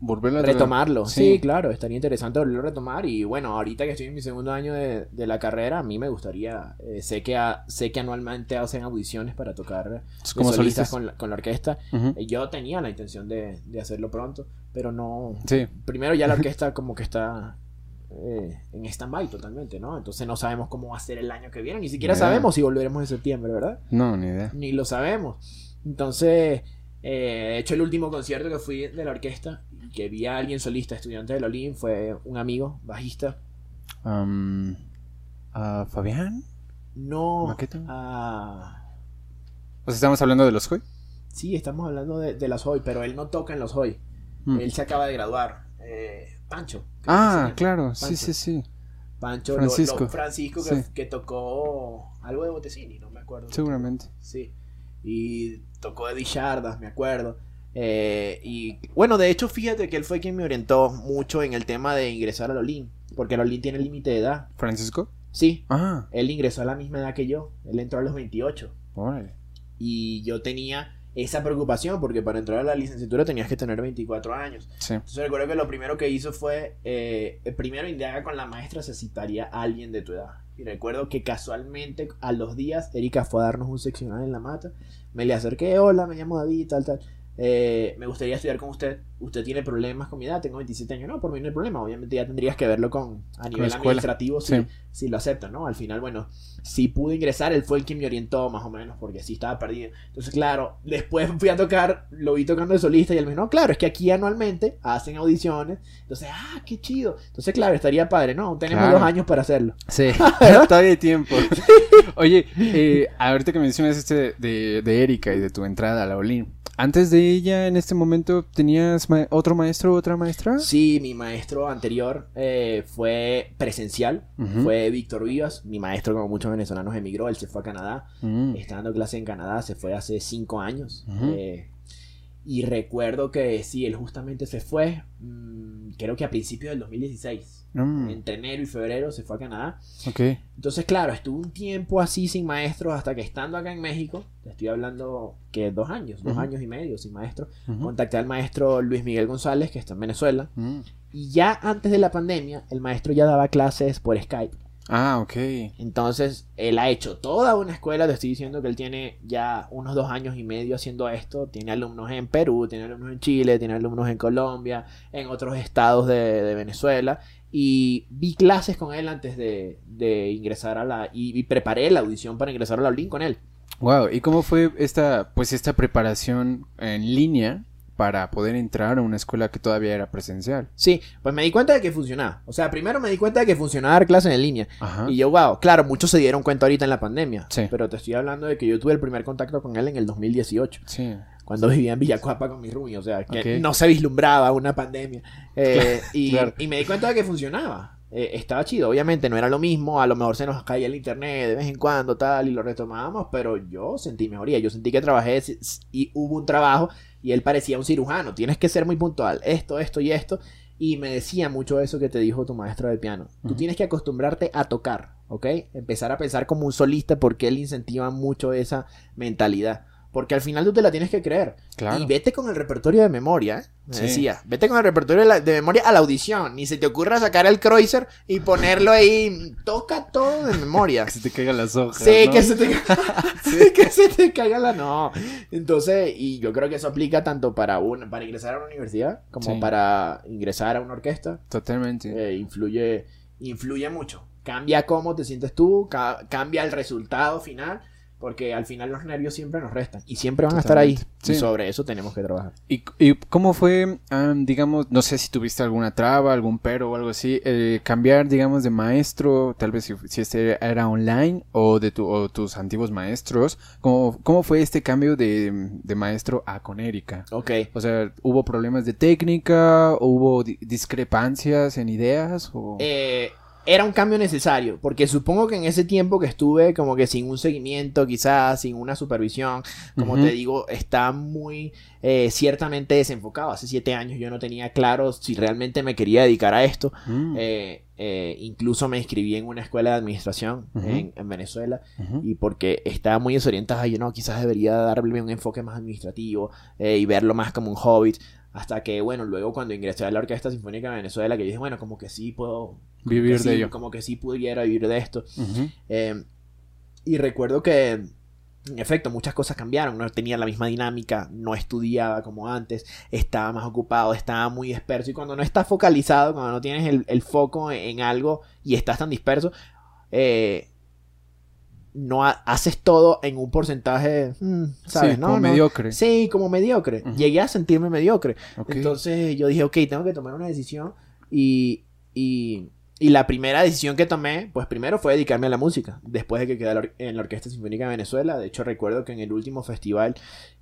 volverlo a retomarlo. Sí. claro, estaría interesante volverlo a retomar y bueno, ahorita que estoy en mi segundo año de, la carrera, a mí me gustaría, eh, sé que sé que anualmente hacen audiciones para tocar como solistas con la, con la orquesta. Yo tenía la intención de, de hacerlo pronto, pero no. Sí. Primero ya la orquesta como que está eh, en stand-by totalmente, ¿no? Entonces no sabemos cómo va a ser el año que viene, ni siquiera sabemos si volveremos en septiembre, ¿verdad? No, ni idea. Ni lo sabemos. Entonces, eh, de hecho, el último concierto que fui de la orquesta, que vi a alguien solista, estudiante de Lolín, fue un amigo, bajista. ¿A Fabián? No. ¿A... ¿O estamos hablando de los Hoy? Sí, estamos hablando de, los Hoy, pero él no toca en los Hoy. Mm. Él se acaba de graduar. Eh, Pancho. Ah, claro, sí, sí, sí. Pancho Francisco, Francisco que, tocó algo de Botecini, no me acuerdo. Seguramente. Sí. Y tocó de Dichardas, me acuerdo. Eh, y bueno, de hecho, fíjate que él fue quien me orientó mucho en el tema de ingresar a Lolín. Porque Lolín tiene límite de edad. ¿Francisco? Sí. Ah. Él ingresó a la misma edad que yo. Él entró a los 28. Y yo tenía esa preocupación, porque para entrar a la licenciatura tenías que tener 24 años. Entonces recuerdo que lo primero que hizo fue, eh, primero indaga con la maestra si citaría a alguien de tu edad. Y recuerdo que casualmente a los días Erika fue a darnos un seccional en la mata. Me le acerqué, hola, me llamo David, tal, tal. Eh, me gustaría estudiar con usted. Usted tiene problemas con mi edad, tengo 27 años. No, por mí no hay problema. Obviamente ya tendrías que verlo con a nivel administrativo si, si, lo aceptan, ¿no? Al final, bueno, si pude ingresar, él fue el que me orientó más o menos, porque sí estaba perdido. Entonces, claro, después fui a tocar, lo vi tocando de solista y él me dijo, no, claro, es que aquí anualmente hacen audiciones. Entonces, ah, qué chido. Entonces, claro, estaría padre, ¿no? Tenemos dos años para hacerlo. Sí, todavía hay tiempo. Oye, eh, ahorita que mencionas este de, de Erika y de tu entrada a la Olin antes de ella, en este momento, ¿tenías otro maestro o otra maestra? Sí, mi maestro anterior eh, fue presencial, fue Víctor Vivas. Mi maestro, como muchos venezolanos, emigró, él se fue a Canadá. Mm. Está dando clase en Canadá, se fue hace cinco años. Eh, y recuerdo que sí, él justamente se fue, mm, creo que a principios del 2016. Mm. Entre enero y febrero se fue a Canadá. Okay. Entonces, claro, estuve un tiempo así sin maestros hasta que estando acá en México, te estoy hablando que dos años, dos años y medio sin maestro, contacté al maestro Luis Miguel González, que está en Venezuela. Mm. Y ya antes de la pandemia, el maestro ya daba clases por Skype. Ah, ok. Entonces, él ha hecho toda una escuela, te estoy diciendo que él tiene ya unos dos años y medio haciendo esto. Tiene alumnos en Perú, tiene alumnos en Chile, tiene alumnos en Colombia, en otros estados de, Venezuela. Y vi clases con él antes de, ingresar a la... Y, preparé la audición para ingresar a la Olin con él. Wow, ¿y cómo fue esta, pues esta preparación en línea para poder entrar a una escuela que todavía era presencial. Sí, pues me di cuenta de que funcionaba. O sea, primero me di cuenta de que funcionaba dar clases en línea. Y yo, wow, claro, muchos se dieron cuenta ahorita en la pandemia. Sí. Pero te estoy hablando de que yo tuve el primer contacto con él en el 2018. Sí. Cuando vivía en Villacuapa con mi Rubio. O sea, que no se vislumbraba una pandemia. Eh, y, y me di cuenta de que funcionaba. Eh, estaba chido. Obviamente no era lo mismo, a lo mejor se nos caía el internet de vez en cuando, tal, y lo retomábamos, pero yo sentí mejoría. Yo sentí que trabajé y hubo un trabajo y él parecía un cirujano. Tienes que ser muy puntual, esto, esto y esto. Y me decía mucho eso que te dijo tu maestro de piano. Tú tienes que acostumbrarte a tocar ¿ok? Empezar a pensar como un solista porque él incentiva mucho esa mentalidad. Porque al final tú te la tienes que creer. Claro. Y vete con el repertorio de memoria, ¿eh? Me Sí. decía. Vete con el repertorio de, la- de memoria a la audición. Ni se te ocurra sacar el Kreuzer y ponerlo ahí. Toca todo de memoria. Que se te caigan las hojas. Sí, ¿no? que se te sí, que se te caiga la no. Entonces, y yo creo que eso aplica tanto para un, para ingresar a una universidad como Sí. para ingresar a una orquesta. Totalmente. Eh, influye, influye mucho. Cambia cómo te sientes tú, ca- cambia el resultado final, porque al final los nervios siempre nos restan y siempre van a estar ahí. Y sobre eso tenemos que trabajar. ¿Y, y cómo fue, am, digamos, no sé si tuviste alguna traba, algún pero o algo así, eh, cambiar, digamos, de maestro, tal vez si, si este era online o de tu, o tus antiguos maestros, ¿cómo, cómo fue este cambio de, de maestro a con Erika? Ok. O sea, ¿hubo problemas de técnica? ¿Hubo di- discrepancias en ideas? O... Eh, era un cambio necesario, porque supongo que en ese tiempo que estuve como que sin un seguimiento, quizás sin una supervisión, como te digo, está muy eh, ciertamente desenfocado. Hace siete años yo no tenía claro si realmente me quería dedicar a esto. Mm, Eh, eh, incluso me inscribí en una escuela de administración en, en Venezuela y porque estaba muy desorientada, yo no, quizás debería darle un enfoque más administrativo y verlo más como un hobbit. Hasta que, bueno, luego cuando ingresé a la Orquesta Sinfónica de Venezuela, que dije, bueno, como que sí puedo Vivir sí, de ello. Como que sí pudiera vivir de esto. Eh, y recuerdo que, en efecto, muchas cosas cambiaron. No tenía la misma dinámica, no estudiaba como antes, estaba más ocupado, estaba muy disperso. Y cuando no estás focalizado, cuando no tienes el, el foco en, en algo y estás tan disperso, eh, no ha- haces todo en un porcentaje, mm, ¿sabes? Sí, no, como No. mediocre. Sí, como mediocre. Llegué a sentirme mediocre. Entonces yo dije, ok, tengo que tomar una decisión. Y, y, y la primera decisión que tomé, pues primero fue dedicarme a la música. Después de que quedé en la Orquesta Sinfónica de Venezuela. De hecho, recuerdo que en el último festival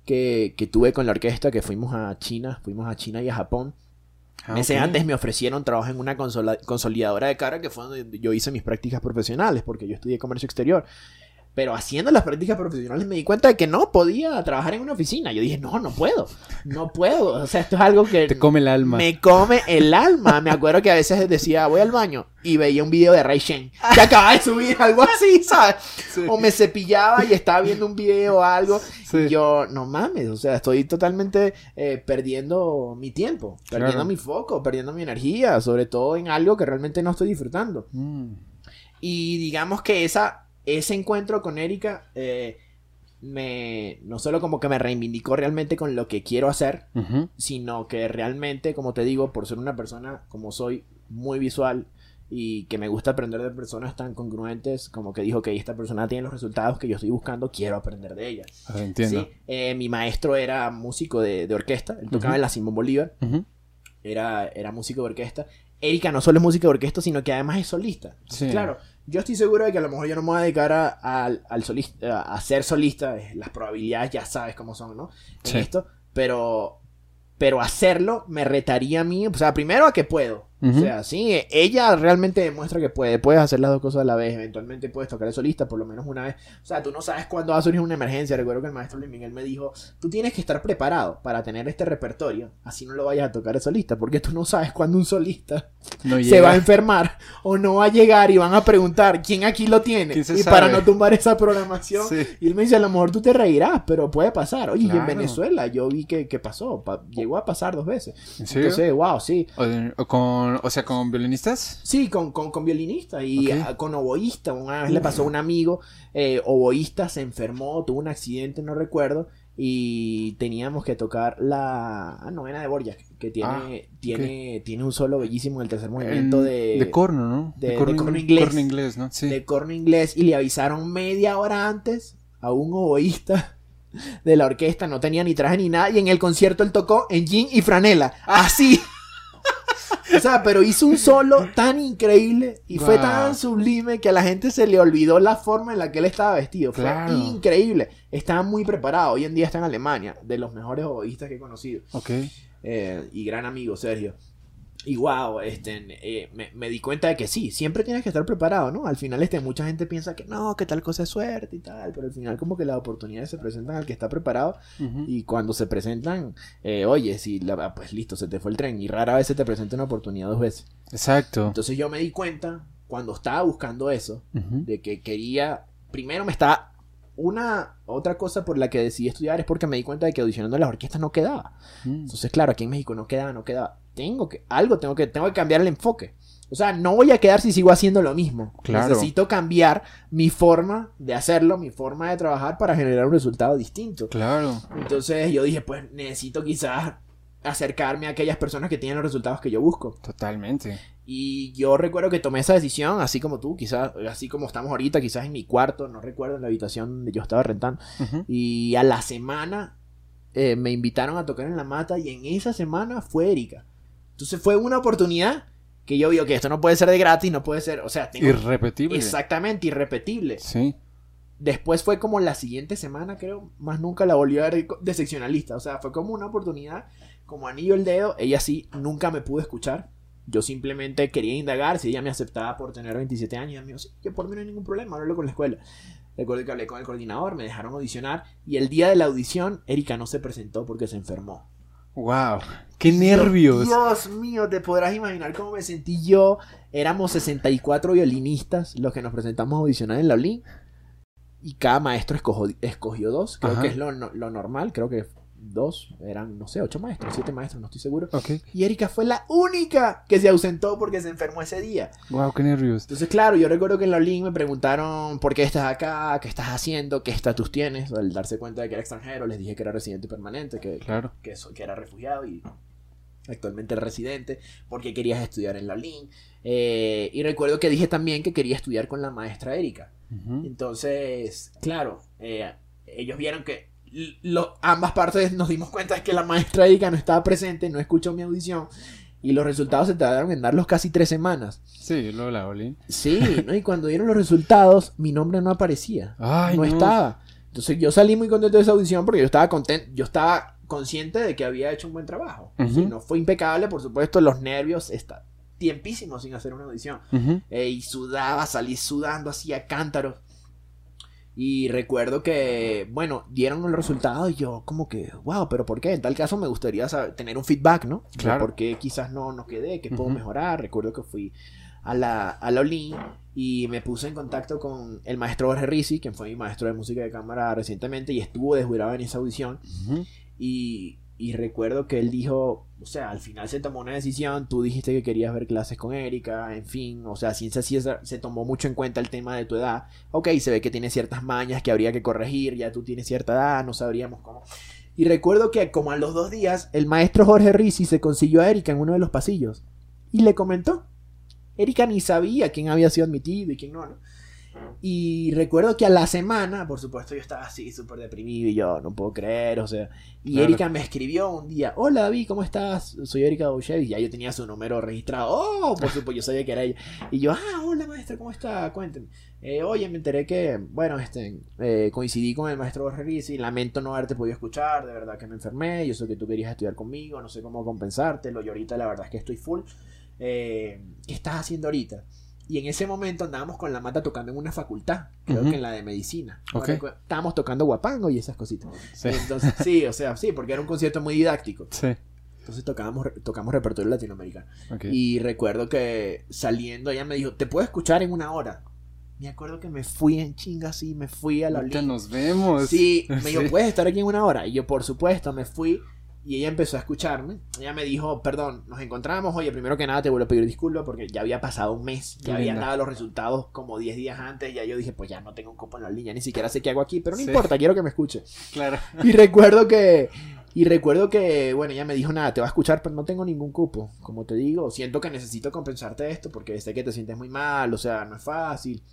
que, que tuve con la orquesta, que fuimos a China, fuimos a China y a Japón. Ah, Meses antes me ofrecieron trabajo en una consola- consolidadora de cara, que fue donde yo hice mis prácticas profesionales, porque yo estudié comercio exterior. Pero haciendo las prácticas profesionales me di cuenta de que no podía trabajar en una oficina. Yo dije, no, no puedo. No puedo. O sea, esto es algo que Te come el alma. me come el alma. Me acuerdo que a veces decía, voy al baño y veía un video de Ray Shen que acaba de subir algo así, ¿sabes? Sí. O me cepillaba y estaba viendo un video o algo. Sí. Y yo, no mames, o sea, estoy totalmente eh, perdiendo mi tiempo, perdiendo Claro. mi foco, perdiendo mi energía, sobre todo en algo que realmente no estoy disfrutando. Mm. Y digamos que esa, ese encuentro con Erika eh, me, no solo como que me reivindicó realmente con lo que quiero hacer, sino que realmente, como te digo, por ser una persona como soy muy visual y que me gusta aprender de personas tan congruentes, como que dijo que esta persona tiene los resultados que yo estoy buscando, quiero aprender de ella. Ah, Entiendo. Sí, eh, mi maestro era músico de, de orquesta, él tocaba en la Simón Bolívar, era, era músico de orquesta. Erika no solo es música de orquesta, sino que además es solista. Sí. Claro, yo estoy seguro de que a lo mejor yo no me voy a dedicar a, al- al solista, a ser solista, las probabilidades ya sabes cómo son, ¿no? En Sí. esto, pero, pero hacerlo me retaría a mí, o sea, primero a que puedo. O sea, sí, eh, ella realmente demuestra que puede, puedes hacer las dos cosas a la vez, eventualmente puedes tocar el solista por lo menos una vez. O sea, tú no sabes cuándo va a surgir una emergencia. Recuerdo que el maestro Luis Miguel me dijo, tú tienes que estar preparado para tener este repertorio, así no lo vayas a tocar el solista, porque tú no sabes cuándo un solista No se va a enfermar o no va a llegar y van a preguntar quién aquí lo tiene. ¿Quién se Y para no tumbar esa programación. Sí. Y él me dice, a lo mejor tú te reirás, pero puede pasar. Oye, y en. Venezuela yo vi que, que pasó, pa- llegó a pasar dos veces. Entonces, wow, sí. O, o con, o sea, con violinistas. Sí, con, con, con violinista y con oboísta. Una vez le pasó a un amigo, eh, oboísta, se enfermó, tuvo un accidente, no recuerdo, y teníamos que tocar la novena de Borja, que tiene, Ah, tiene, tiene un solo bellísimo en el tercer En- movimiento de, de corno, ¿no? de- de corno inglés. corno inglés, ¿no? Sí. de corno inglés y le avisaron media hora antes a un oboísta de la orquesta, no tenía ni traje ni nada, y en el concierto él tocó en jean y franela, así. O sea, pero hizo un solo tan increíble y fue tan sublime que a la gente se le olvidó la forma en la que él estaba vestido. Claro. Fue increíble. Estaba muy preparado. Hoy en día está en Alemania, de los mejores oboístas que he conocido. Ok. Eh, y gran amigo, Sergio. Y wow, este, eh, me, me di cuenta de que sí, siempre tienes que estar preparado, ¿no? Al final, este, mucha gente piensa que no, que tal cosa es suerte y tal, pero al final como que las oportunidades se presentan al que está preparado y cuando se presentan, eh, oye, si la, ah, pues listo, se te fue el tren y rara vez se te presenta una oportunidad dos veces. Exacto. Entonces yo me di cuenta cuando estaba buscando eso, de que quería, primero me estaba, una, otra cosa por la que decidí estudiar es porque me di cuenta de que audicionando en las orquestas no quedaba. Mm. Entonces, claro, aquí en México no quedaba, no quedaba. Tengo que, algo tengo que, tengo que cambiar el enfoque. O sea, no voy a quedar si sigo haciendo lo mismo. Claro. Necesito cambiar mi forma de hacerlo, mi forma de trabajar para generar un resultado distinto. Claro. Entonces yo dije, pues necesito quizás acercarme a aquellas personas que tienen los resultados que yo busco. Totalmente. Y yo recuerdo que tomé esa decisión, así como tú, quizás, así como estamos ahorita, quizás en mi cuarto, no recuerdo, en la habitación donde yo estaba rentando. Ujú. Y a la semana eh, me invitaron a tocar en la mata y en esa semana fue Erika. Entonces fue una oportunidad que yo vi, que esto no puede ser de gratis, no puede ser, o sea, tengo- Irrepetible. exactamente irrepetible. Sí. Después fue como la siguiente semana, creo, más nunca la volví a ver de seccionalista. O sea, fue como una oportunidad, como anillo el dedo. Ella sí nunca me pudo escuchar. Yo simplemente quería indagar si ella me aceptaba por tener 27 años. Y ella me dijo, sí, que por mí no hay ningún problema, háblalo con la escuela. Recuerdo que hablé con el coordinador, me dejaron audicionar. Y el día de la audición, Erika no se presentó porque se enfermó. Wow. Qué nervios. Dios mío, te podrás imaginar cómo me sentí yo. Éramos 64 violinistas los que nos presentamos a audicionar en la OLIN. Y cada maestro escogió, escogió dos. Creo Ajá. que es lo normal. Creo que dos. Eran, no sé, ocho maestros, siete maestros, no estoy seguro. Y Erika fue la única que se ausentó porque se enfermó ese día. Wow, qué nervios. Entonces, claro, yo recuerdo que en la OLIN me preguntaron por qué estás acá, qué estás haciendo, qué estatus tienes. Al darse cuenta de que era extranjero, les dije que era residente permanente, que, Claro. que, so- que era refugiado y actualmente residente, porque querías estudiar en la ULIN. Eh, y recuerdo que dije también que quería estudiar con la maestra Erika. Entonces, claro, eh, ellos vieron que lo- ambas partes nos dimos cuenta de que la maestra Erika no estaba presente, no escuchó mi audición. Y los resultados se tardaron en darlos casi tres semanas. Sí, luego la Oli. Sí, ¿no? Y cuando dieron los resultados, mi nombre no aparecía Ay, no, no. estaba. Entonces yo salí muy contento de esa audición porque yo estaba contento, yo estaba consciente de que había hecho un buen trabajo. No fue impecable, por supuesto, los nervios, está tiempísimo sin hacer una audición. Eh, y sudaba, salí sudando, hacía cántaros. Y recuerdo que, bueno, dieron los resultados y yo como que, wow, pero ¿por qué? En tal caso me gustaría saber- tener un feedback, ¿no? Claro. ¿Por qué quizás no, no quedé? ¿Qué puedo mejorar? Recuerdo que fui a la, a la OLIN y me puse en contacto con el maestro Jorge Rizzi, quien fue mi maestro de música de cámara recientemente y estuvo de jurado en esa audición. Y, y recuerdo que él dijo, o sea, al final se tomó una decisión, tú dijiste que querías ver clases con Erika, en fin, o sea, ciencia sí se, tomó mucho en cuenta el tema de tu edad. Ok, se ve que tiene ciertas mañas que habría que corregir, ya tú tienes cierta edad, no sabríamos cómo. Y recuerdo que como a los dos días, el maestro Jorge Rizzi se consiguió a Erika en uno de los pasillos y le comentó. Erika ni sabía quién había sido admitido y quién no, ¿no? Y recuerdo que a la semana, por supuesto, yo estaba así súper deprimido y yo no puedo creer, o sea. Y Claro. Erika me escribió un día: Hola David, ¿cómo estás? Soy Erika Boucher. Y ya yo tenía su número registrado. Oh, por supuesto, yo sabía que era ella. Y yo: Ah, hola maestra, ¿cómo está? Cuénteme. Eh, oye, me enteré que, bueno, este, eh, coincidí con el maestro Jorge Rizzi. Lamento no haberte podido escuchar, de verdad que me enfermé. Yo sé que tú querías estudiar conmigo, no sé cómo compensártelo. Y ahorita la verdad es que estoy full. Eh, ¿Qué estás haciendo ahorita? Y en ese momento andábamos con la mata tocando en una facultad, creo que en la de medicina. Estábamos tocando guapango y esas cositas. Sí. Entonces, sí, o sea, sí, porque era un concierto muy didáctico. Sí. Entonces tocábamos, tocamos repertorio latinoamericano. Ok. Y recuerdo que saliendo ella me dijo, te puedo escuchar en una hora. Me acuerdo que me fui en chinga así, me fui a la Ahorita nos vemos. Sí, me dijo. ¿puedes estar aquí en una hora? Y yo, por supuesto, me fui y ella empezó a escucharme. Ella me dijo, perdón, nos encontramos. Oye, primero que nada te vuelvo a pedir disculpas porque ya había pasado un mes. Ya habían dado los resultados como 10 días antes. Ya yo dije, pues ya no tengo un cupo en la línea, ni siquiera sé qué hago aquí, pero no Sí. importa, quiero que me escuche. Claro. Y recuerdo que. Y recuerdo que, bueno, ella me dijo, nada, te va a escuchar, pero no tengo ningún cupo. Como te digo, siento que necesito compensarte esto porque sé que te sientes muy mal, o sea, no es fácil.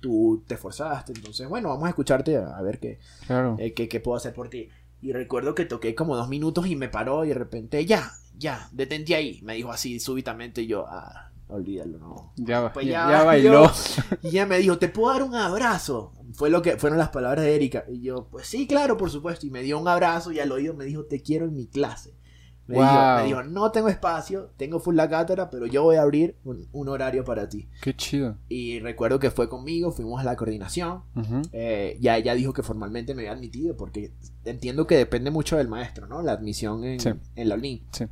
Tú te esforzaste, entonces, bueno, vamos a escucharte a, a ver qué, Claro. eh, qué, qué puedo hacer por ti. Y recuerdo que toqué como dos minutos y me paró y de repente, ya, ya, detente ahí. Me dijo así súbitamente y yo, ah, olvídalo, no. Ya, Pues ya, ya ya bailó. Y ella me dijo, ¿te puedo dar un abrazo? Fue lo que fueron las palabras de Erika. Y yo, pues sí, claro, por supuesto. Y me dio un abrazo y al oído me dijo, te quiero en mi clase. Me, dijo, Wow. me dijo, no tengo espacio, tengo full la cátedra, pero yo voy a abrir un, un horario para ti. Qué chido. Y recuerdo que fue conmigo, fuimos a la coordinación. Ujú. Eh, ya ella dijo que formalmente me había admitido, porque entiendo que depende mucho del maestro, ¿no? La admisión en, Sí. en la UNIN. Sí.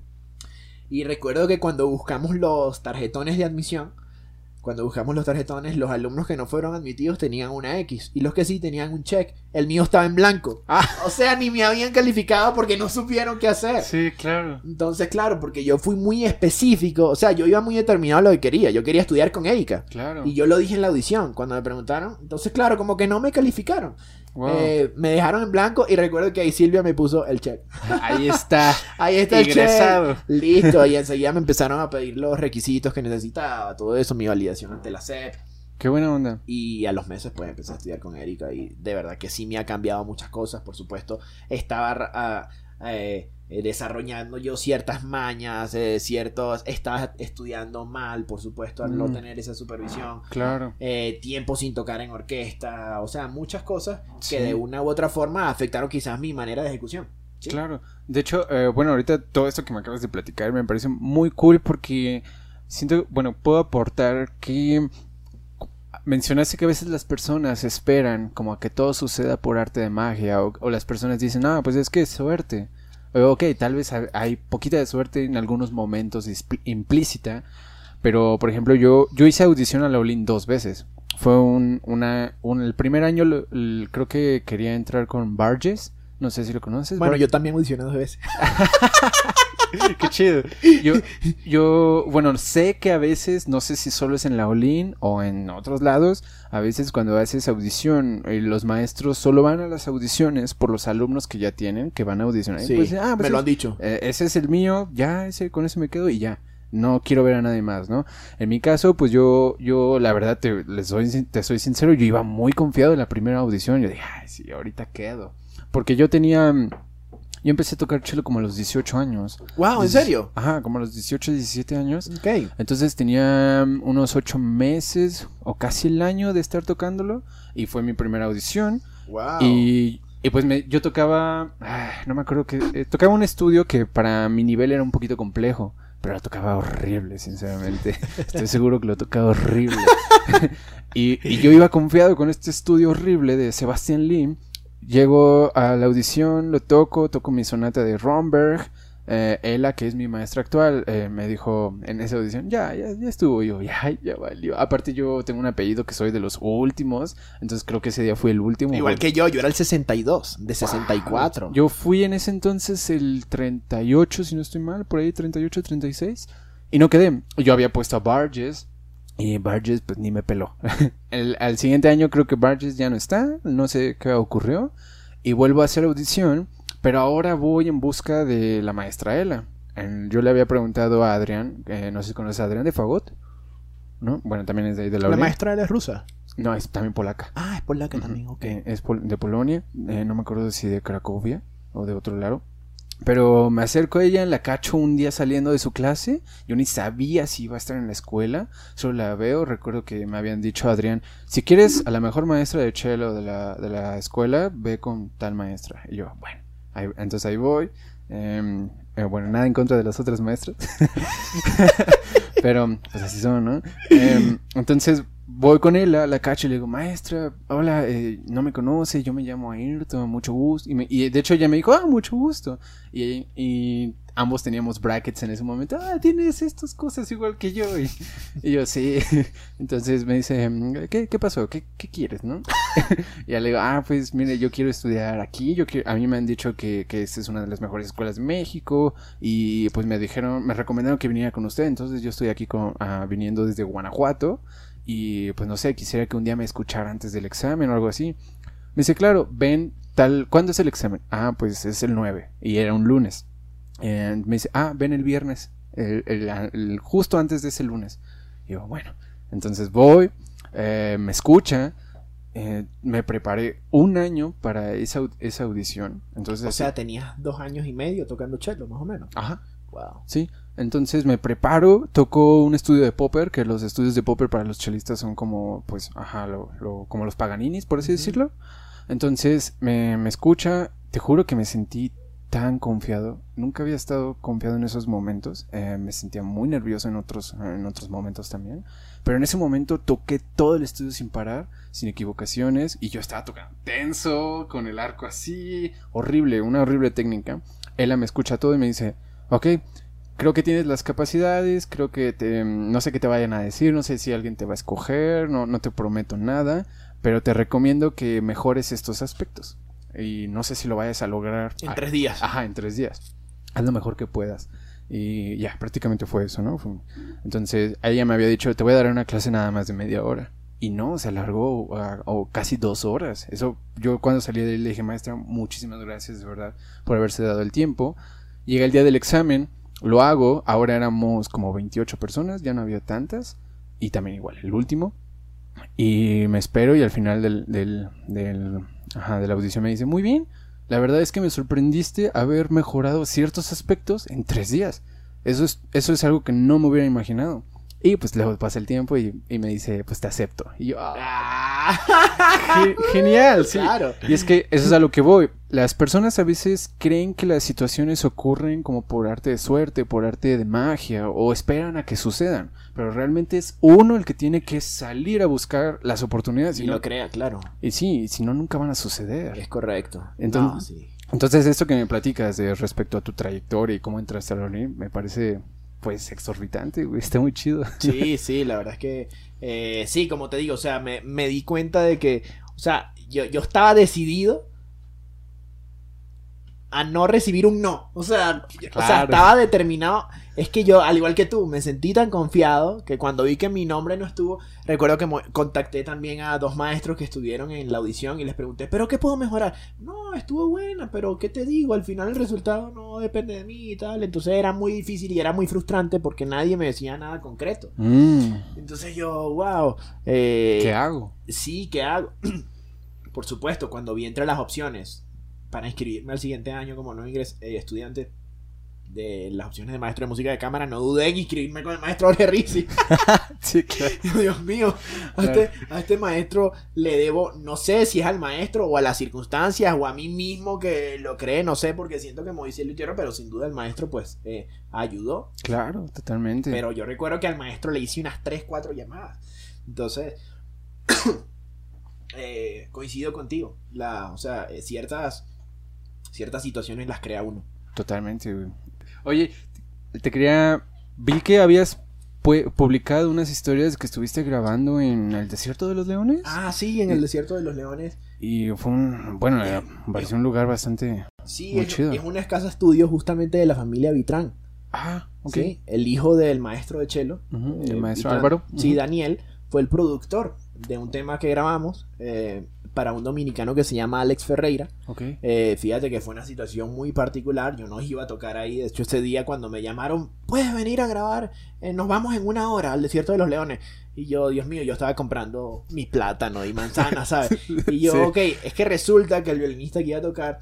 Y recuerdo que cuando buscamos los tarjetones de admisión, cuando buscamos los tarjetones, los alumnos que no fueron admitidos tenían una X y los que sí tenían un check. El mío estaba en blanco. Ah. O sea, ni me habían calificado porque no supieron qué hacer. Sí, claro. Entonces, claro, porque yo fui muy específico, o sea, yo iba muy determinado a lo que quería. Yo quería estudiar con Erika. Claro. Y yo lo dije en la audición cuando me preguntaron. Entonces, claro, como que no me calificaron. Wow. Eh, me dejaron en blanco y recuerdo que ahí Silvia me puso el check. Ahí está. Ahí está el check. Listo. Y enseguida me empezaron a pedir los requisitos que necesitaba, todo eso, mi validación ante la SEP. Qué buena onda. Y a los meses pues empecé a estudiar con Erika y de verdad que sí me ha cambiado muchas cosas, por supuesto. Estaba ah, eh, eh, desarrollando yo ciertas mañas, eh, ciertos... Estaba estudiando mal, por supuesto, al no Mm. tener esa supervisión. Claro. Eh, tiempo sin tocar en orquesta, o sea, muchas cosas Sí. que de una u otra forma afectaron quizás mi manera de ejecución. ¿sí? Claro. De hecho, eh, bueno, ahorita todo esto que me acabas de platicar me parece muy cool porque siento, bueno, puedo aportar que mencionaste que a veces las personas esperan como a que todo suceda por arte de magia o, o las personas dicen, ah, pues es que es suerte. Eh, ok, tal vez ha- hay poquita de suerte en algunos momentos implícita, pero por ejemplo yo, yo hice audición a la dos veces. Fue un, una, un- el primer año creo que quería entrar con Barges, no sé si lo conoces. Bueno, yo también audicioné dos veces. Qué chido. Yo, yo, bueno, sé que a veces, no sé si solo es en la Olin o en otros lados, a veces cuando haces audición, eh, los maestros solo van a las audiciones por los alumnos que ya tienen, que van a audicionar. Y Sí, pues, ah, pues me lo han dicho. eh, ese es el mío, ya, ese, con ese me quedo y ya. No quiero ver a nadie más, ¿no? En mi caso, pues yo, yo, la verdad, te, les soy, te soy sincero, yo iba muy confiado en la primera audición. Yo dije, ay, sí, ahorita quedo. Porque yo tenía, mm, yo empecé a tocar cello como a los 18 años. Wow, ¿en serio? Ajá, como a los 18, 17 años. Ok. Entonces tenía mm, unos 8 meses o casi el año de estar tocándolo. Y fue mi primera audición. Wow. Y, y pues me, yo tocaba, ah, no me acuerdo que, eh, tocaba un estudio que para mi nivel era un poquito complejo. Pero lo tocaba horrible, sinceramente. Estoy seguro que lo tocaba horrible. y, y yo iba confiado con este estudio horrible de Sebastian Lim. Llego a la audición, lo toco, toco mi sonata de Romberg. Eh, Ella, que es mi maestra actual, eh, me dijo en esa audición, ya, ya, ya estuvo. Yo, ya, ya valió. Aparte yo tengo un apellido que soy de los últimos, entonces creo que ese día fue el último. Igual que yo, yo era el 62, de 64. Yo fui en ese entonces el 38, si no estoy mal, por ahí 38, 36. Y no quedé. Yo había puesto a Barges. Y Barges pues ni me peló. El- al siguiente año creo que Barges ya no está. No sé qué ocurrió. Y vuelvo a hacer audición. Pero ahora voy en busca de la maestra Ela. Yo le había preguntado a Adrián. eh, no sé si conoces a Adrián de Fagot. ¿No? Bueno, también es de ahí de la La maestra él es rusa. No, es también polaca. Ah, es polaca también, ok. Eh, es pol- de Polonia, eh, no me acuerdo si de Cracovia o de otro lado. Pero me acerco a ella, la cacho un día saliendo de su clase. Yo ni sabía si iba a estar en la escuela. Solo la veo. Recuerdo que me habían dicho Adrián: Si quieres a la mejor maestra de cello de la, de la escuela, ve con tal maestra. Y yo, bueno, ahí- entonces ahí voy. Em, eh, bueno, nada en contra de las otras maestras. Pero, pues así son, ¿no? Em, entonces voy con él, la, la cacho y le digo, maestra, hola, eh, no me conoce, yo me llamo Ayrton, mucho gusto. Y, me- y de hecho ella me dijo, ah, mucho gusto. Y, y ambos teníamos brackets en ese momento, ah, tienes estas cosas igual que yo. Y, y yo, sí. Entonces me dice, ¿qué, qué pasó? ¿Qué, qué quieres, no? y ya le digo, ah, pues mire, yo quiero estudiar aquí, yo quiero, a mí me han dicho que, que esta es una de las mejores escuelas de México y pues me dijeron, me recomendaron que viniera con usted, entonces yo estoy aquí con, ah, viniendo desde Guanajuato y pues no sé, quisiera que un día me escuchara antes del examen o algo así. Me dice, claro, ven tal, ¿cuándo es el examen? Ah, pues es el 9 y era un lunes. Eh, me dice, ah, ven el viernes, el, el- el- justo antes de ese lunes. Y yo, bueno, entonces voy, eh, me escucha, eh, me preparé un año para esa, esa audición. Entonces, O sea, tenías dos años y medio tocando cello, más o menos. ajá, Wow. sí. Entonces me preparo, toco un estudio de popper, que los estudios de popper para los chelistas son como, pues, ajá, lo, lo- como los paganinis, por así decirlo. Entonces me, me escucha, te juro que me sentí tan confiado. Nunca había estado confiado en esos momentos. Eh, me sentía muy nervioso en otros, en otros momentos también. Pero en ese momento toqué todo el estudio sin parar, sin equivocaciones, y yo estaba tocando tenso, con el arco así, horrible, una horrible técnica. Ella me escucha todo y me dice, ok, creo que tienes las capacidades, creo que te, no sé qué te vayan a decir, no sé si alguien te va a escoger, no, no te prometo nada, pero te recomiendo que mejores estos aspectos. Y no sé si lo vayas a lograr. En tres días. Ajá, en tres días. Haz lo mejor que puedas. Y ya, prácticamente fue eso, ¿no? Entonces, ella me había dicho, te voy a dar una clase nada más de media hora. Y no, se alargó a, o casi dos horas. Eso, yo cuando salí de ahí le dije, maestra, muchísimas gracias, de verdad, por haberse dado el tiempo. Llega el día del examen, lo hago, ahora éramos como 28 personas, ya no había tantas. Y también igual, el último. Y me espero y al final del, del, del- ajá, de la audición me dice, muy bien, la verdad es que me sorprendiste haber mejorado ciertos aspectos en tres días. Eso es, eso es algo que no me hubiera imaginado. Y pues luego pasa el tiempo y, y me dice, pues te acepto. Y yo, "Ah, Ah, ge- genial, sí. Claro. Y es que eso es a lo que voy. Las personas a veces creen que las situaciones ocurren como por arte de suerte, por arte de magia, o esperan a que sucedan. Pero realmente es uno el que tiene que salir a buscar las oportunidades. Y y no- lo crea, claro. y sí, si no, nunca van a suceder. Es correcto. Entonces- No, sí. Entonces, esto que me platicas de respecto a tu trayectoria y cómo entraste a la uni, me parece, pues, exorbitante, güey. Está muy chido. Sí, sí, la verdad es que eh, sí, como te digo, o sea, me, me di cuenta de que, o sea, yo, yo estaba decidido a no recibir un no. O sea, o sea, estaba determinado. Es que yo, al igual que tú, me sentí tan confiado que cuando vi que mi nombre no estuvo, recuerdo que contacté también a dos maestros que estuvieron en la audición y les pregunté, ¿pero qué puedo mejorar? No, estuvo buena, pero ¿qué te digo? Al final el resultado no depende de mí y tal. Entonces era muy difícil y era muy frustrante porque nadie me decía nada concreto. Mm, Entonces yo, wow. eh, ¿Qué hago? Sí, ¿qué hago? Por supuesto, cuando vi entre las opciones para inscribirme al siguiente año como nuevo ingres- eh, estudiante de las opciones de maestro de música de cámara, no dudé en inscribirme con el maestro Jorge Rizzi. Sí, claro. Dios mío, a, Claro. este, a este maestro le debo, no sé si es al maestro o a las circunstancias o a mí mismo que lo cree, no sé, porque siento que Moisés lo hicieron, pero sin duda el maestro pues eh, ayudó. Claro, totalmente. Pero yo recuerdo que al maestro le hice unas 3, 4 llamadas. Entonces, eh, coincido contigo. La, o sea, eh, ciertas, ciertas situaciones las crea uno. Totalmente, güey. Oye, te quería... Vi que habías pu- publicado unas historias que estuviste grabando en el desierto de los leones. Ah, sí, en el desierto de los leones. Y fue un... Bueno, eh, pareció un lugar bastante... Sí, Muy es, chido. es una casa estudio justamente de la familia Vitrán. Ah, ok. ¿sí? El hijo del maestro de Chelo. Ujú, eh, el maestro Vitrán. Álvaro. Sí. Daniel fue el productor de un tema que grabamos eh, para un dominicano que se llama Alex Ferreira. Ok. Eh, fíjate que fue una situación muy particular. Yo no iba a tocar ahí. De hecho, ese día cuando me llamaron, puedes venir a grabar. eh, nos vamos en una hora al desierto de los leones. Y yo, Dios mío, yo estaba comprando mi plátano y manzana, ¿sabes? Y yo, Sí. ok, es que resulta que el violinista que iba a tocar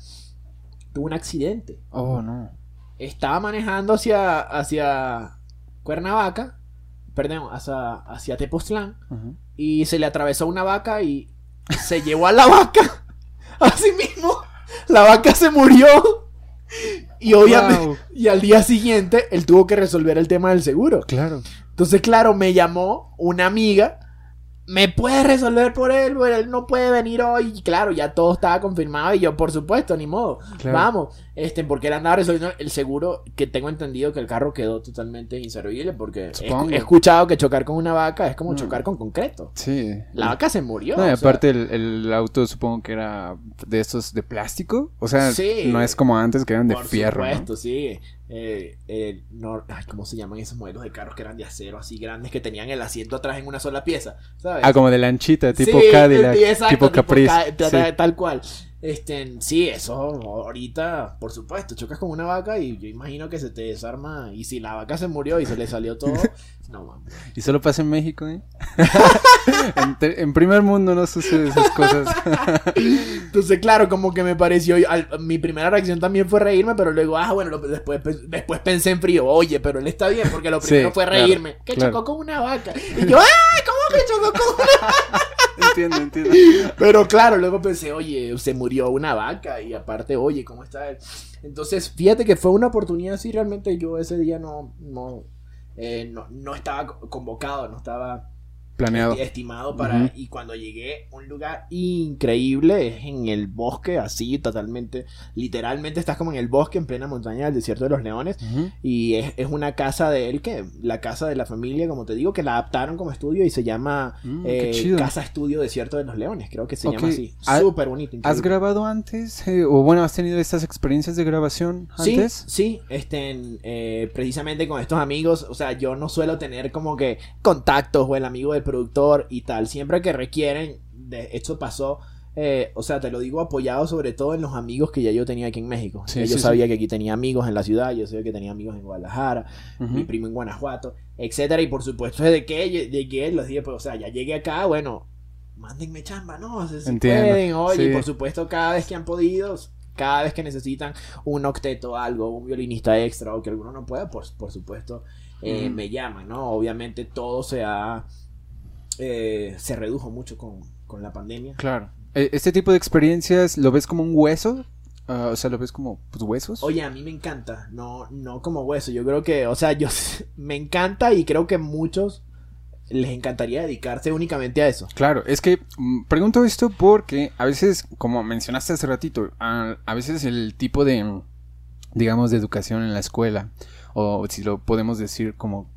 tuvo un accidente. Oh, no. Estaba manejando hacia, hacia Cuernavaca, perdón, hacia, hacia Tepoztlán y se le atravesó una vaca y se llevó a la vaca. Así mismo, la vaca se murió. Y obviamente, Wow. y al día siguiente él tuvo que resolver el tema del seguro. Claro. Entonces, claro, me llamó una amiga. ¿Me puede resolver por él? Bueno, él no puede venir hoy. Y claro, ya todo estaba confirmado. Y yo, por supuesto, ni modo. Claro. Vamos. Este, porque él andaba resolviendo el seguro. Que tengo entendido que el carro quedó totalmente inservible. Porque he, escuchado que chocar con una vaca es como No. chocar con concreto. Sí. La vaca se murió. No, y aparte el, el auto supongo que era de estos de plástico. O sea, Sí. no es como antes que eran de por fierro. ¿no? supuesto, sí. Eh, eh, no- ay, ¿Cómo se llaman esos modelos de carros que eran de acero así grandes que tenían el asiento atrás en una sola pieza? ¿Sabes? Ah, como de lanchita, tipo Sí, Cadillac, exacto, tipo Caprice. ca- Sí. Tal cual. Este, sí, eso ahorita, por supuesto, chocas con una vaca y yo imagino que se te desarma. Y si la vaca se murió y se le salió todo, no mames. Y solo pasa en México, ¿eh? en, te- en primer mundo no sucede esas cosas. Entonces, claro, como que me pareció. al- mi primera reacción también fue reírme, pero luego, ah, bueno, lo- después, después pensé en frío, oye, pero él está bien, porque lo Sí, primero fue claro, reírme. que claro. chocó con una vaca. Y yo, ¡ah! ¿Cómo que chocó con una entiendo, entiendo. Pero claro, luego pensé, oye, se murió una vaca y aparte, oye, ¿cómo está él? Entonces, fíjate que fue una oportunidad así, realmente yo ese día no, no, eh, no, no estaba co- convocado, no estaba Planeado. esti- estimado para y cuando llegué un lugar increíble es en el bosque así totalmente literalmente estás como en el bosque en plena montaña del desierto de los leones y es, es una casa de él que la casa de la familia como te digo que la adaptaron como estudio y se llama Mm, eh, casa estudio desierto de los leones creo que se llama así ¿Ha- súper bonito ¿Has grabado antes? eh, o bueno, ¿has tenido estas experiencias de grabación Sí, antes? sí, este, en, eh, precisamente con estos amigos, o sea, yo no suelo tener como que contactos o el amigo del productor y tal, siempre que requieren, de, esto pasó, eh, o sea, te lo digo apoyado sobre todo en los amigos que ya yo tenía aquí en México, Sí, yo sí, sabía que aquí tenía amigos en la ciudad, yo sabía que tenía amigos en Guadalajara, mi primo en Guanajuato, etcétera, y por supuesto desde que lle- llegué, los dije, pues, o sea, ya llegué acá, bueno, mándenme chamba, ¿no? Si, pueden, oye, y por supuesto cada vez que han podido, cada vez que necesitan un octeto, algo, un violinista extra o que alguno no pueda, por, por supuesto, eh, me llaman, ¿no? Obviamente todo se ha, eh, se redujo mucho con, con la pandemia. Claro. Eh, ¿Este tipo de experiencias lo ves como un hueso? Ah, o sea, ¿lo ves como pues, huesos? Oye, a mí me encanta, no, no como hueso, yo creo que, o sea, yo me encanta y creo que muchos les encantaría dedicarse únicamente a eso. Claro, es que mm, pregunto esto porque a veces, como mencionaste hace ratito, a, a veces el tipo de, digamos, de educación en la escuela, o si lo podemos decir como